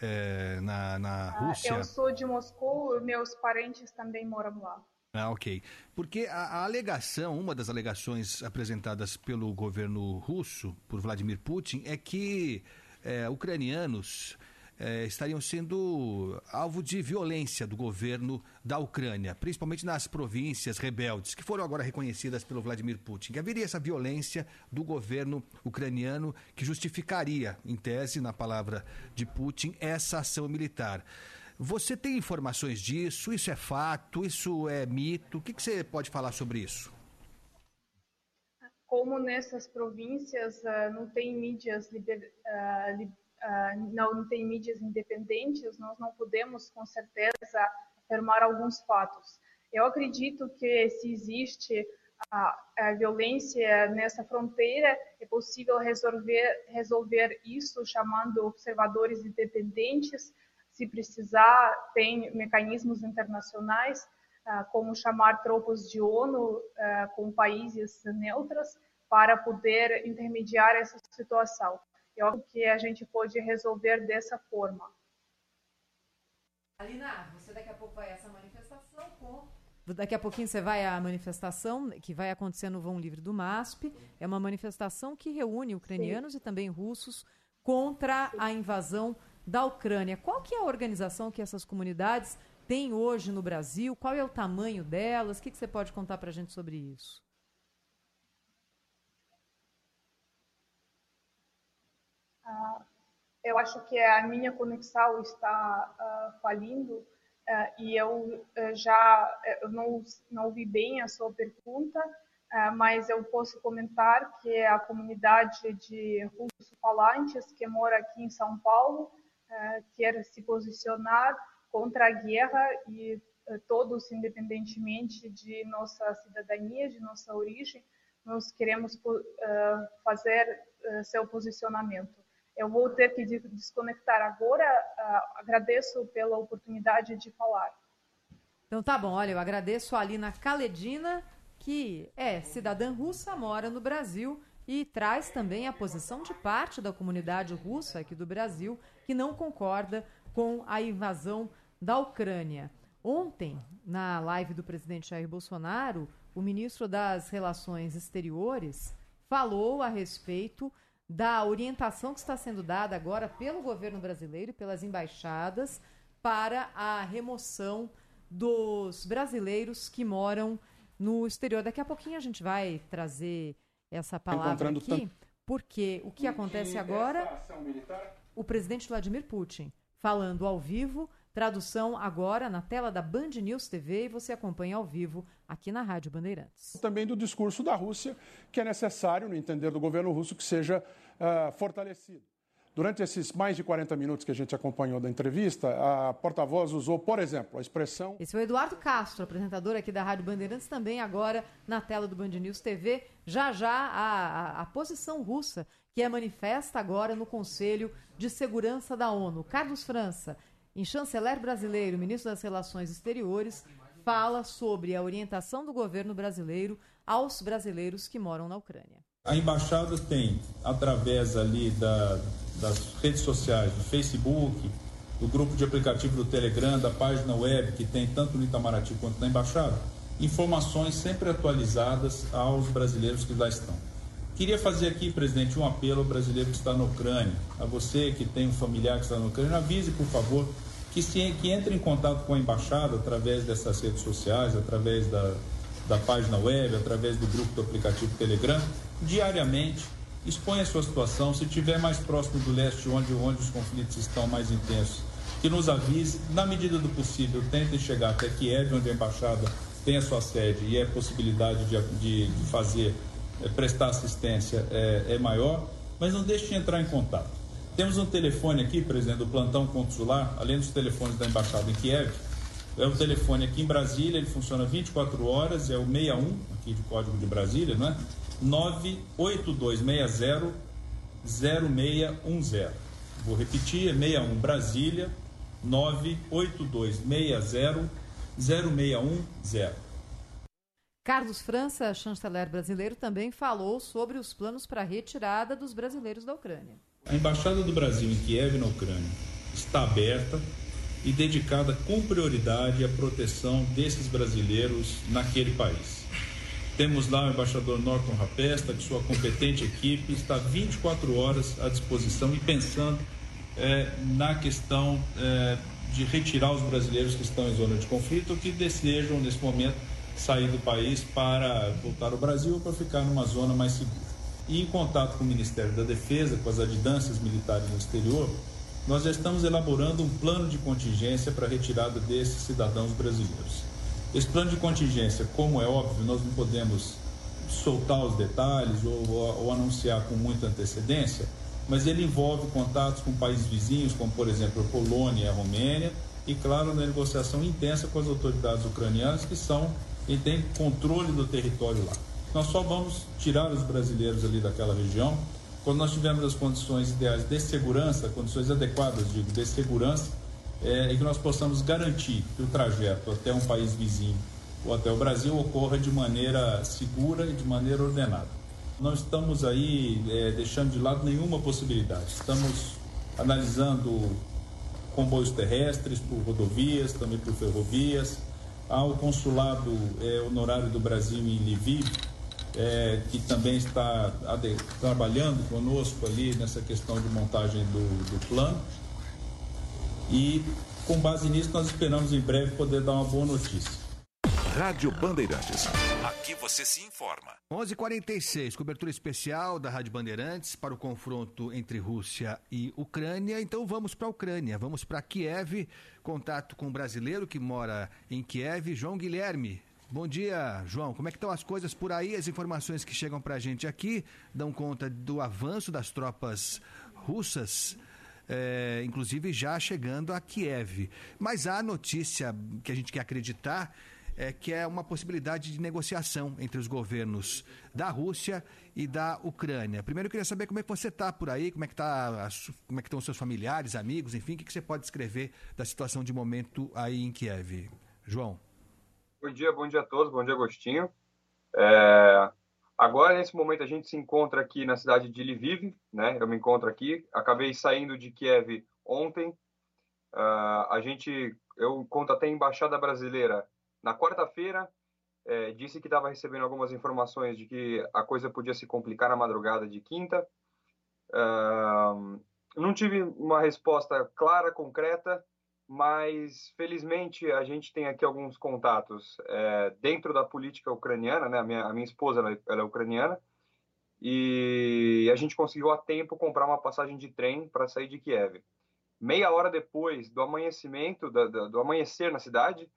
é, na, na Rússia. eu sou de Moscou, meus parentes também moram lá. Ah, ok. Porque a, a, alegação, uma das alegações apresentadas pelo governo russo, por Vladimir Putin, é que é, ucranianos é, estariam sendo alvo de violência do governo da Ucrânia, principalmente nas províncias rebeldes, que foram agora reconhecidas pelo Vladimir Putin. Que haveria essa violência do governo ucraniano que justificaria, em tese, na palavra de Putin, essa ação militar. Você tem informações disso? Isso é fato? Isso é mito? O que, que você pode falar sobre isso? Como nessas províncias uh, não tem mídias liber, uh, li, uh, não, não tem mídias independentes, nós não podemos com certeza afirmar alguns fatos. Eu acredito que se existe a, a, violência nessa fronteira, é possível resolver, resolver isso chamando observadores independentes se precisar, tem mecanismos internacionais, ah, como chamar tropas de ONU ah, com países neutros para poder intermediar essa situação. Eu acho que a gente pode resolver dessa forma. Alina, você daqui a pouco vai a essa manifestação com Daqui a pouquinho você vai à manifestação que vai acontecer no Vão Livre do MASP. É uma manifestação que reúne ucranianos Sim. e também russos contra a invasão da Ucrânia. Qual que é a organização que essas comunidades têm hoje no Brasil? Qual é o tamanho delas? O que, que você pode contar para a gente sobre isso? Uh, eu acho que a minha conexão está uh, falindo uh, e eu já eu não, não ouvi bem a sua pergunta, mas eu posso comentar que a comunidade de russos falantes que mora aqui em São Paulo eh, quer se posicionar contra a guerra e eh, todos, independentemente de nossa cidadania, de nossa origem, nós queremos eh, fazer seu posicionamento. Eu vou ter que desconectar agora. agradeço pela oportunidade de falar. Então tá bom, olha, eu agradeço a Alina Kaledina, que é cidadã russa, mora no Brasil e traz também a posição de parte da comunidade russa aqui do Brasil que não concorda com a invasão da Ucrânia. Ontem, na live do presidente Jair Bolsonaro, o ministro das Relações Exteriores falou a respeito da orientação que está sendo dada agora pelo governo brasileiro e pelas embaixadas para a remoção dos brasileiros que moram no exterior. Daqui a pouquinho a gente vai trazer essa palavra aqui, porque o que acontece agora, o presidente Vladimir Putin falando ao vivo, tradução agora na tela da Band News TV e você acompanha ao vivo aqui na Rádio Bandeirantes. Também do discurso da Rússia, que é necessário, no entender do governo russo, que seja uh, fortalecido. Durante esses mais de 40 minutos que a gente acompanhou da entrevista, a porta-voz usou, por exemplo, a expressão. Esse é o Eduardo Castro, apresentador aqui da Rádio Bandeirantes, também agora na tela do Band News TV. Já já a, a, a posição russa, que é manifesta agora no Conselho de Segurança da ONU. Carlos França, em chanceler brasileiro, ministro das Relações Exteriores, fala sobre a orientação do governo brasileiro aos brasileiros que moram na Ucrânia. A embaixada tem, através ali da, das redes sociais, do Facebook, do grupo de aplicativo do Telegram, da página web que tem tanto no Itamaraty quanto na embaixada, informações sempre atualizadas aos brasileiros que lá estão. Queria fazer aqui, presidente, um apelo ao brasileiro que está na Ucrânia, a você que tem um familiar que está na Ucrânia, avise, por favor, que, se, que entre em contato com a embaixada através dessas redes sociais, através da, da página web, através do grupo do aplicativo Telegram, diariamente, exponha a sua situação. Se estiver mais próximo do leste, onde, onde os conflitos estão mais intensos, que nos avise. Na medida do possível, tentem chegar até Kiev, onde a embaixada tem a sua sede e a possibilidade de, de, de fazer, é, prestar assistência é, é maior, mas não deixe de entrar em contato. Temos um telefone aqui, presidente, do plantão consular, além dos telefones da embaixada em Kiev, é o telefone aqui em Brasília, ele funciona 24 horas, é o 61, aqui de código de Brasília, não é? 98260 0610. Vou repetir, é 61 Brasília, 98260 0610. Carlos França, chanceler brasileiro, também falou sobre os planos para a retirada dos brasileiros da Ucrânia. A Embaixada do Brasil em Kiev, na Ucrânia, está aberta e dedicada com prioridade à proteção desses brasileiros naquele país. Temos lá o embaixador Norton Rapesta, que sua competente equipe está 24 horas à disposição e pensando é, na questão é, de retirar os brasileiros que estão em zona de conflito ou que desejam, nesse momento, sair do país para voltar ao Brasil ou para ficar numa zona mais segura. E em contato com o Ministério da Defesa, com as adjudâncias militares no exterior, nós já estamos elaborando um plano de contingência para a retirada desses cidadãos brasileiros. Esse plano de contingência, como é óbvio, nós não podemos soltar os detalhes ou, ou, ou anunciar com muita antecedência, mas ele envolve contatos com países vizinhos, como por exemplo a Polônia e a Romênia, e claro, na negociação intensa com as autoridades ucranianas que são e têm controle do território lá. Nós só vamos tirar os brasileiros ali daquela região quando nós tivermos as condições ideais de segurança, condições adequadas, digo, de segurança, é, e que nós possamos garantir que o trajeto até um país vizinho ou até o Brasil ocorra de maneira segura e de maneira ordenada. Não estamos aí é, deixando de lado nenhuma possibilidade. Estamos analisando comboios terrestres por rodovias, também por ferrovias. Há o consulado é, honorário do Brasil em Lviv, é, que também está trabalhando conosco ali nessa questão de montagem do, do plano. E com base nisso, nós esperamos em breve poder dar uma boa notícia. Rádio Bandeirantes. Aqui você se informa. 11:46 cobertura especial da Rádio Bandeirantes para o confronto entre Rússia e Ucrânia. Então vamos para a Ucrânia, vamos para Kiev. Contato com um brasileiro que mora em Kiev, João Guilherme. Bom dia, João. Como é que estão as coisas por aí? As informações que chegam para a gente aqui dão conta do avanço das tropas russas, é, inclusive já chegando a Kiev. Mas há notícia que a gente quer acreditar é que é uma possibilidade de negociação entre os governos da Rússia e da Ucrânia. Primeiro eu queria saber como é que você está por aí, como é que tá, como é que estão os seus familiares, amigos, enfim, o que, que você pode escrever da situação de momento aí em Kiev, João. Bom dia, bom dia a todos, bom dia Agostinho. É, agora, nesse momento, a gente se encontra aqui na cidade de Lviv, né? Eu me encontro aqui, acabei saindo de Kiev ontem. Uh, a gente, eu conto até a Embaixada Brasileira na quarta-feira, é, disse que estava recebendo algumas informações de que a coisa podia se complicar na madrugada de quinta. Uh, não tive uma resposta clara, concreta, mas felizmente a gente tem aqui alguns contatos é, dentro da política ucraniana, né? A minha, a minha esposa ela, ela é ucraniana e a gente conseguiu a tempo comprar uma passagem de trem para sair de Kiev. Meia hora depois do amanhecimento, do, do, do amanhecer na cidade,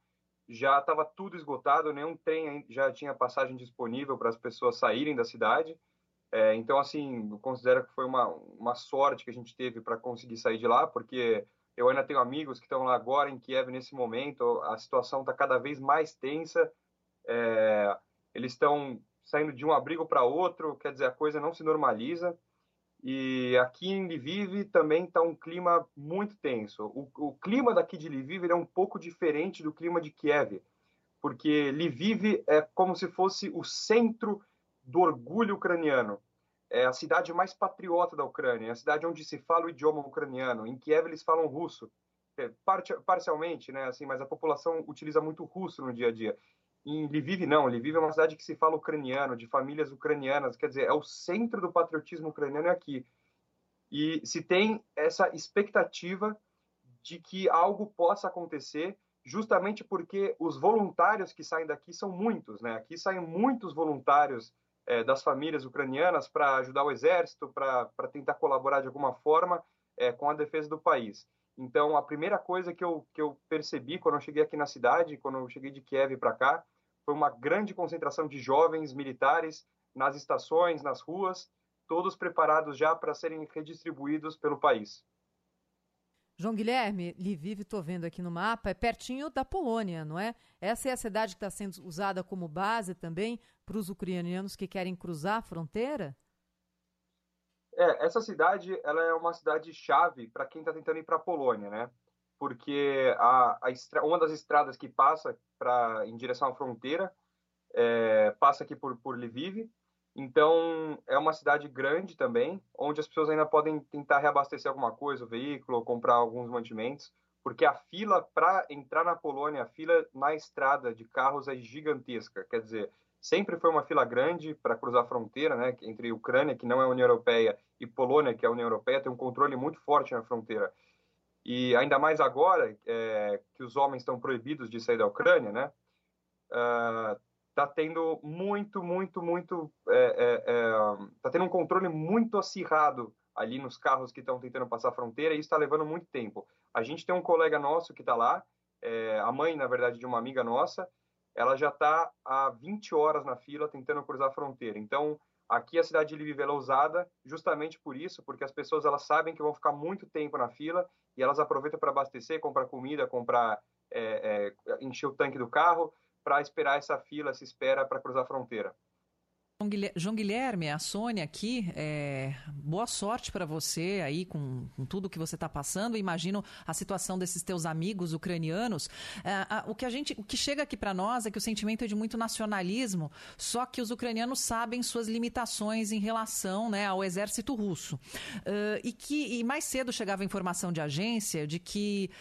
já estava tudo esgotado, nenhum trem já tinha passagem disponível para as pessoas saírem da cidade. É, então, assim, eu considero que foi uma, uma sorte que a gente teve para conseguir sair de lá, porque eu ainda tenho amigos que estão lá agora em Kiev nesse momento, a situação está cada vez mais tensa, é, eles estão saindo de um abrigo para outro, quer dizer, a coisa não se normaliza. E aqui em Lviv também está um clima muito tenso. O, o, clima daqui de Lviv é um pouco diferente do clima de Kiev, porque Lviv é como se fosse o centro do orgulho ucraniano. É a cidade mais patriota da Ucrânia, é a cidade onde se fala o idioma ucraniano. Em Kiev eles falam russo, é, parcialmente, né? Assim, mas a população utiliza muito russo no dia a dia. Em Lviv, não. Lviv é uma cidade que se fala ucraniano, de famílias ucranianas, quer dizer, é o centro do patriotismo ucraniano aqui. E se tem essa expectativa de que algo possa acontecer, justamente porque os voluntários que saem daqui são muitos, né? Aqui saem muitos voluntários é, das famílias ucranianas para ajudar o exército, para tentar colaborar de alguma forma é, com a defesa do país. Então, a primeira coisa que eu, que eu percebi quando eu cheguei aqui na cidade, quando eu cheguei de Kiev para cá, foi uma grande concentração de jovens militares nas estações, nas ruas, todos preparados já para serem redistribuídos pelo país. João Guilherme, Lviv, estou vendo aqui no mapa, é pertinho da Polônia, não é? Essa é a cidade que está sendo usada como base também para os ucranianos que querem cruzar a fronteira? É, essa cidade ela é uma cidade chave para quem está tentando ir para a Polônia, né? porque a, a estra... uma das estradas que passa para em direção à fronteira é, passa aqui por, por Lviv. Então, é uma cidade grande também, onde as pessoas ainda podem tentar reabastecer alguma coisa, o veículo, comprar alguns mantimentos, porque a fila para entrar na Polônia, a fila na estrada de carros é gigantesca. Quer dizer, sempre foi uma fila grande para cruzar a fronteira, né, entre Ucrânia, que não é a União Europeia, e Polônia, que é a União Europeia, tem um controle muito forte na fronteira. E ainda mais agora é, que os homens estão proibidos de sair da Ucrânia, né? Está tendo muito, muito, muito. Está é, é, é tá tendo um controle muito acirrado ali nos carros que estão tentando passar a fronteira e isso está levando muito tempo. A gente tem um colega nosso que está lá, é, a mãe, na verdade, de uma amiga nossa, ela já está há 20 horas na fila tentando cruzar a fronteira. Então, aqui a cidade de Lviv é usada justamente por isso, porque as pessoas elas sabem que vão ficar muito tempo na fila e elas aproveitam para abastecer, comprar comida, comprar é, é, encher o tanque do carro para esperar essa fila, se espera para cruzar a fronteira. João Guilherme, a Sônia aqui, é, boa sorte para você aí com, com, tudo que você está passando. Imagino a situação desses teus amigos ucranianos. É, a, o que a gente, o que chega aqui para nós é que o sentimento é de muito nacionalismo, só que os ucranianos sabem suas limitações em relação né, ao exército russo. Uh, e que e mais cedo chegava informação de agência de que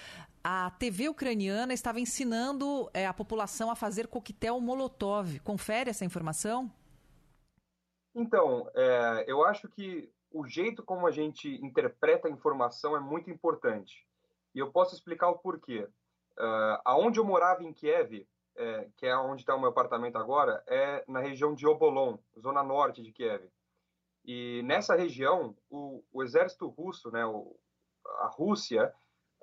a TV ucraniana estava ensinando é, a população a fazer coquetel Molotov. Confere essa informação? Então, é, eu acho que o jeito como a gente interpreta a informação é muito importante. E eu posso explicar o porquê. Uh, aonde eu morava em Kiev, é, que é onde está o meu apartamento agora, é na região de Obolon, zona norte de Kiev. E nessa região, o, o exército russo, né, o, a Rússia,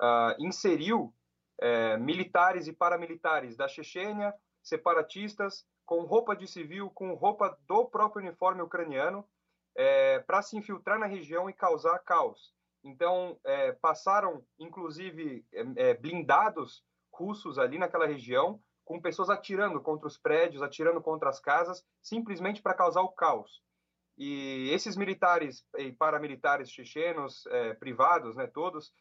uh, inseriu é, militares e paramilitares da Chechênia, separatistas, com roupa de civil, com roupa do próprio uniforme ucraniano, é, para se infiltrar na região e causar caos. Então, é, passaram, inclusive, blindados russos ali naquela região, com pessoas atirando contra os prédios, atirando contra as casas, simplesmente para causar o caos. E esses militares e paramilitares chechenos, privados, né, todos,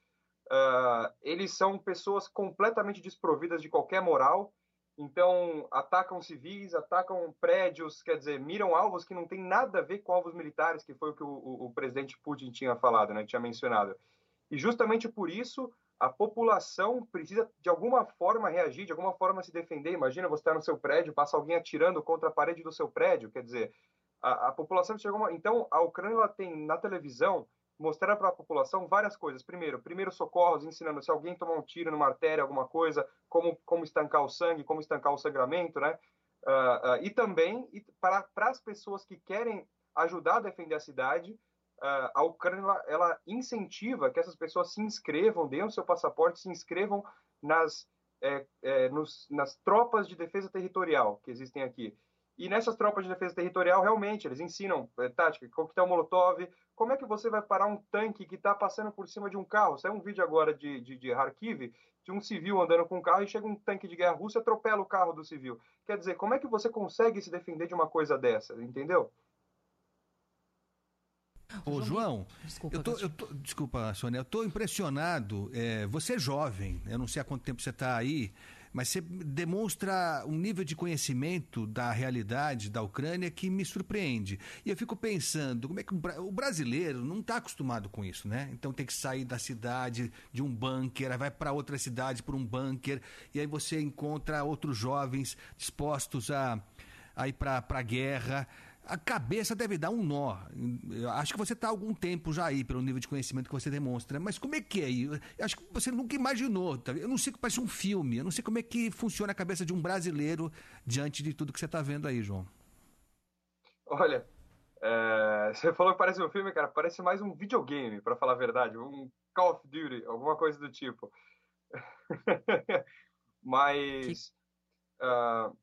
uh, eles são pessoas completamente desprovidas de qualquer moral, então, atacam civis, atacam prédios, quer dizer, miram alvos que não tem nada a ver com alvos militares, que foi o que o, o, o presidente Putin tinha falado, né, tinha mencionado. E justamente por isso, a população precisa, de alguma forma, reagir, de alguma forma se defender. Imagina você estar no seu prédio, passa alguém atirando contra a parede do seu prédio, quer dizer, a, a população chegou. Uma... Então, a Ucrânia ela tem na televisão mostrar para a população várias coisas. Primeiro, primeiros socorros, ensinando se alguém tomar um tiro numa artéria, alguma coisa, como, como estancar o sangue, como estancar o sangramento, né? Uh, uh, e também para, para as pessoas que querem ajudar a defender a cidade, uh, a Ucrânia ela, ela, incentiva que essas pessoas se inscrevam, deem o seu passaporte, se inscrevam nas, é, é, nos, nas tropas de defesa territorial que existem aqui. E nessas tropas de defesa territorial, realmente, eles ensinam é, tática, coquetel molotov, como é que você vai parar um tanque que está passando por cima de um carro? Saiu um vídeo agora de, de, de Kharkiv, de um civil andando com um carro e chega um tanque de guerra russa e atropela o carro do civil. Quer dizer, como é que você consegue se defender de uma coisa dessa, entendeu? Ô, João, desculpa, eu tô, eu tô, desculpa, Sônia, eu estou impressionado. É, você é jovem, eu não sei há quanto tempo você está aí, mas você demonstra um nível de conhecimento da realidade da Ucrânia que me surpreende. E eu fico pensando, como é que o brasileiro não está acostumado com isso, né? Então tem que sair da cidade de um bunker, vai para outra cidade por um bunker, e aí você encontra outros jovens dispostos a, a ir para a guerra a cabeça deve dar um nó. Eu acho que você está há algum tempo já aí, pelo nível de conhecimento que você demonstra. Mas como é que é? Eu acho que você nunca imaginou. Tá? Eu não sei, parece um filme. Eu não sei como é que funciona a cabeça de um brasileiro diante de tudo que você está vendo aí, João. Olha, é, você falou que parece um filme, cara. Parece mais um videogame, para falar a verdade. Um Call of Duty, alguma coisa do tipo. Mas... Que... Uh,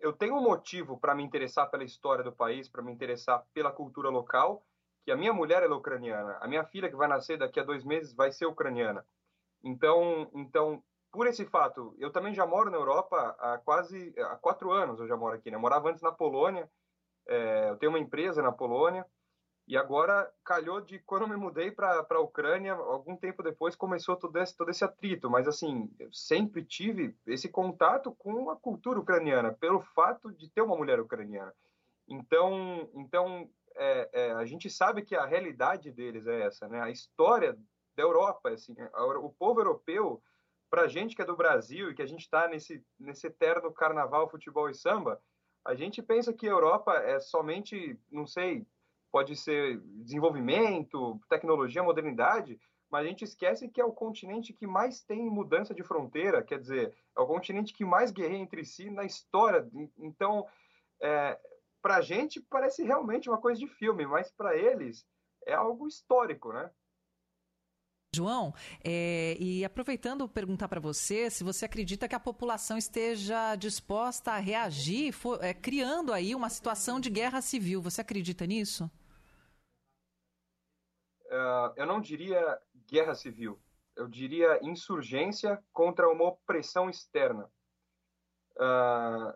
eu tenho um motivo para me interessar pela história do país, para me interessar pela cultura local, que a minha mulher é ucraniana, a minha filha que vai nascer daqui a dois meses vai ser ucraniana. Então, então, por esse fato, eu também já moro na Europa há quase há quatro anos. Eu já moro aqui. Né? Eu morava antes na Polônia. É, eu tenho uma empresa na Polônia e agora calhou de quando eu me mudei para a Ucrânia, algum tempo depois começou todo esse, todo esse atrito. Mas assim, eu sempre tive esse contato com a cultura ucraniana, pelo fato de ter uma mulher ucraniana. Então, então é, é, a gente sabe que a realidade deles é essa, né? A história da Europa, assim, o povo europeu, para a gente que é do Brasil e que a gente está nesse, nesse eterno carnaval, futebol e samba, a gente pensa que a Europa é somente, não sei, pode ser desenvolvimento, tecnologia, modernidade, mas a gente esquece que é o continente que mais tem mudança de fronteira, quer dizer, é o continente que mais guerreia entre si na história. Então, é, para a gente parece realmente uma coisa de filme, mas para eles é algo histórico, né? João, é, e aproveitando perguntar para você se você acredita que a população esteja disposta a reagir, for, é, criando aí uma situação de guerra civil. Você acredita nisso? Uh, eu não diria guerra civil, eu diria insurgência contra uma opressão externa. Uh,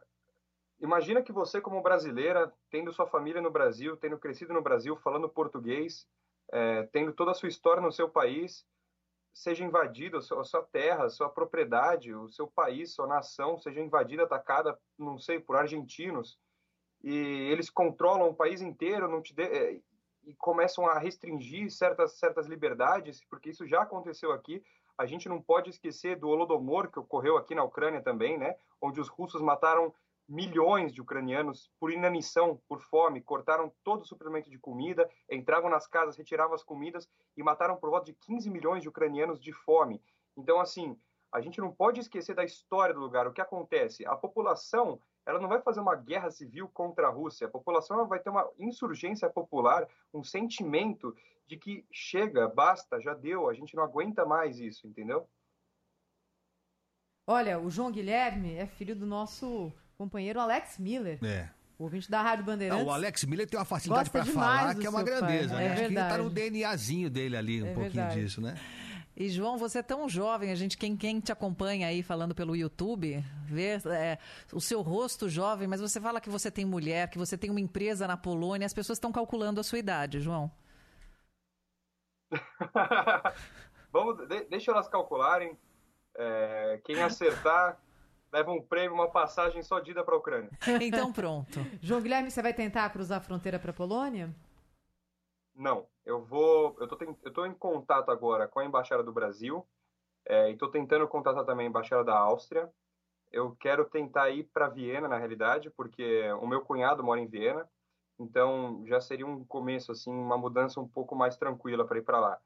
imagina que você, como brasileira, tendo sua família no Brasil, tendo crescido no Brasil, falando português, é, tendo toda a sua história no seu país, seja invadido, a sua terra, a sua propriedade, o seu país, sua nação, seja invadida, atacada, não sei, por argentinos, e eles controlam o país inteiro, não te de... E começam a restringir certas, certas liberdades, porque isso já aconteceu aqui. A gente não pode esquecer do Holodomor, que ocorreu aqui na Ucrânia também, né? onde os russos mataram milhões de ucranianos por inanição, por fome, cortaram todo o suprimento de comida, entravam nas casas, retiravam as comidas e mataram por volta de 15 milhões de ucranianos de fome. Então, assim, a gente não pode esquecer da história do lugar. O que acontece? A população ela não vai fazer uma guerra civil contra a Rússia. A população vai ter uma insurgência popular, um sentimento de que chega, basta, já deu, a gente não aguenta mais isso, entendeu? Olha, o João Guilherme é filho do nosso companheiro Alex Miller. É. O ouvinte da Rádio Bandeirantes. Não, o Alex Miller tem uma facilidade para falar que é uma grandeza, pai, né? É Acho que tá no DNAzinho dele ali, um é pouquinho verdade. disso, né? E João, você é tão jovem, a gente quem, quem te acompanha aí falando pelo YouTube, vê é, o seu rosto jovem, mas você fala que você tem mulher, que você tem uma empresa na Polônia, as pessoas estão calculando a sua idade, João. Vamos, de, deixa elas calcularem. É, quem acertar leva um prêmio, uma passagem só de ida para a Ucrânia. Então pronto. João Guilherme, você vai tentar cruzar a fronteira para a Polônia? Não, eu vou. Eu tô, eu tô em contato agora com a Embaixada do Brasil é, e estou tentando contatar também a Embaixada da Áustria. Eu quero tentar ir para Viena, na realidade, porque o meu cunhado mora em Viena então já seria um começo, assim, uma mudança um pouco mais tranquila para ir para lá.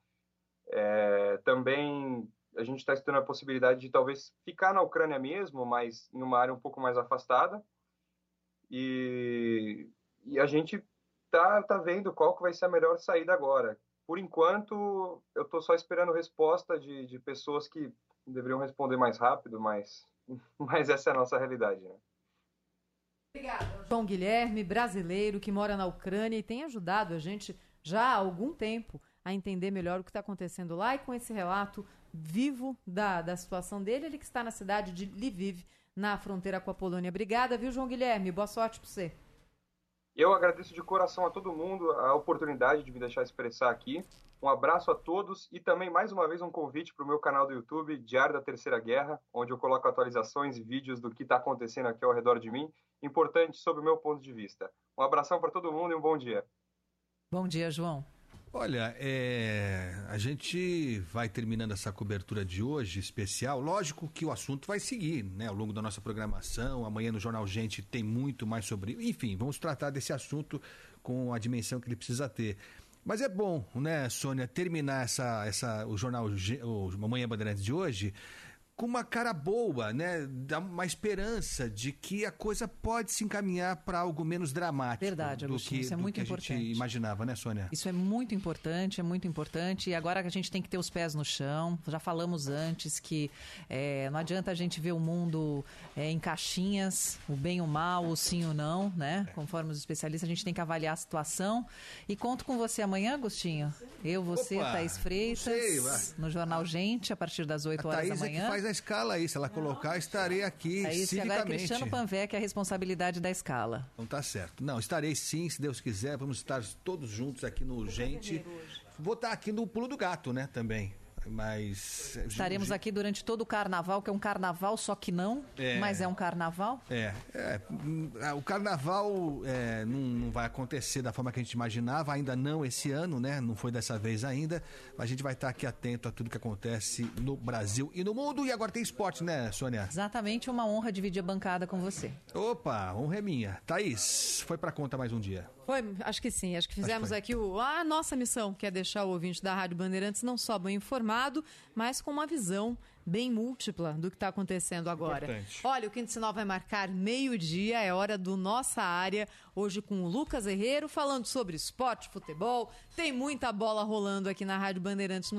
É, também a gente está estudando a possibilidade de talvez ficar na Ucrânia mesmo, mas em uma área um pouco mais afastada. E, e a gente tá, tá vendo qual que vai ser a melhor saída agora. Por enquanto, eu estou só esperando resposta de, de pessoas que deveriam responder mais rápido, mas, mas essa é a nossa realidade. Né? Obrigada. João Guilherme, brasileiro que mora na Ucrânia e tem ajudado a gente já há algum tempo a entender melhor o que está acontecendo lá e com esse relato vivo da, da situação dele, ele que está na cidade de Lviv, na fronteira com a Polônia. Obrigada, viu, João Guilherme? Boa sorte para você. Eu agradeço de coração a todo mundo a oportunidade de me deixar expressar aqui. Um abraço a todos e também mais uma vez um convite para o meu canal do YouTube, Diário da Terceira Guerra, onde eu coloco atualizações e vídeos do que está acontecendo aqui ao redor de mim, importante sob o meu ponto de vista. Um abração para todo mundo e um bom dia. Bom dia, João. Olha, é, a gente vai terminando essa cobertura de hoje especial. Lógico que o assunto vai seguir, né, ao longo da nossa programação. Amanhã no Jornal Gente tem muito mais sobre. Enfim, vamos tratar desse assunto com a dimensão que ele precisa ter. Mas é bom, né, Sônia, terminar essa, essa, o jornal o Amanhã Bandeirantes de hoje com uma cara boa, né? Dá uma esperança de que a coisa pode se encaminhar para algo menos dramático. Verdade, Agostinho, que, isso é muito importante. a gente imaginava, né, Sônia? Isso é muito importante, é muito importante. E agora que a gente tem que ter os pés no chão, já falamos antes que é, não adianta a gente ver o mundo é, em caixinhas, o bem, o mal, o sim ou não, né? É. Conforme os especialistas, a gente tem que avaliar a situação. E conto com você amanhã, Agostinho. Eu, você, Opa, Thaís Freitas, sei, no Jornal Gente, a partir das 8 horas da manhã. É a escala aí. Se ela colocar, estarei aqui é isso, civicamente. Agora Cristiano Panvec é a responsabilidade da escala. Não tá certo. Não, estarei sim, se Deus quiser. Vamos estar todos juntos aqui no Gente. Vou estar aqui no Pulo do Gato, né, também. Mas. Estaremos aqui durante todo o carnaval, que é um carnaval, só que não, é, mas é um carnaval? É. é o carnaval é, não, não, vai acontecer da forma que a gente imaginava, ainda não esse ano, né? Não foi dessa vez ainda. Mas a gente vai estar aqui atento a tudo que acontece no Brasil e no mundo. E agora tem esporte, né, Sônia? Exatamente, uma honra dividir a bancada com você. Opa, honra é minha. Thaís, foi pra conta mais um dia. Foi, acho que sim. Acho que fizemos acho que aqui o, a nossa missão, que é deixar o ouvinte da Rádio Bandeirantes não só bem informado, mas com uma visão bem múltipla do que está acontecendo agora. Importante. Olha, o Quinto Sinal vai marcar meio-dia, é hora do Nossa Área, hoje com o Lucas Herreiro, falando sobre esporte, futebol. Tem muita bola rolando aqui na Rádio Bandeirantes no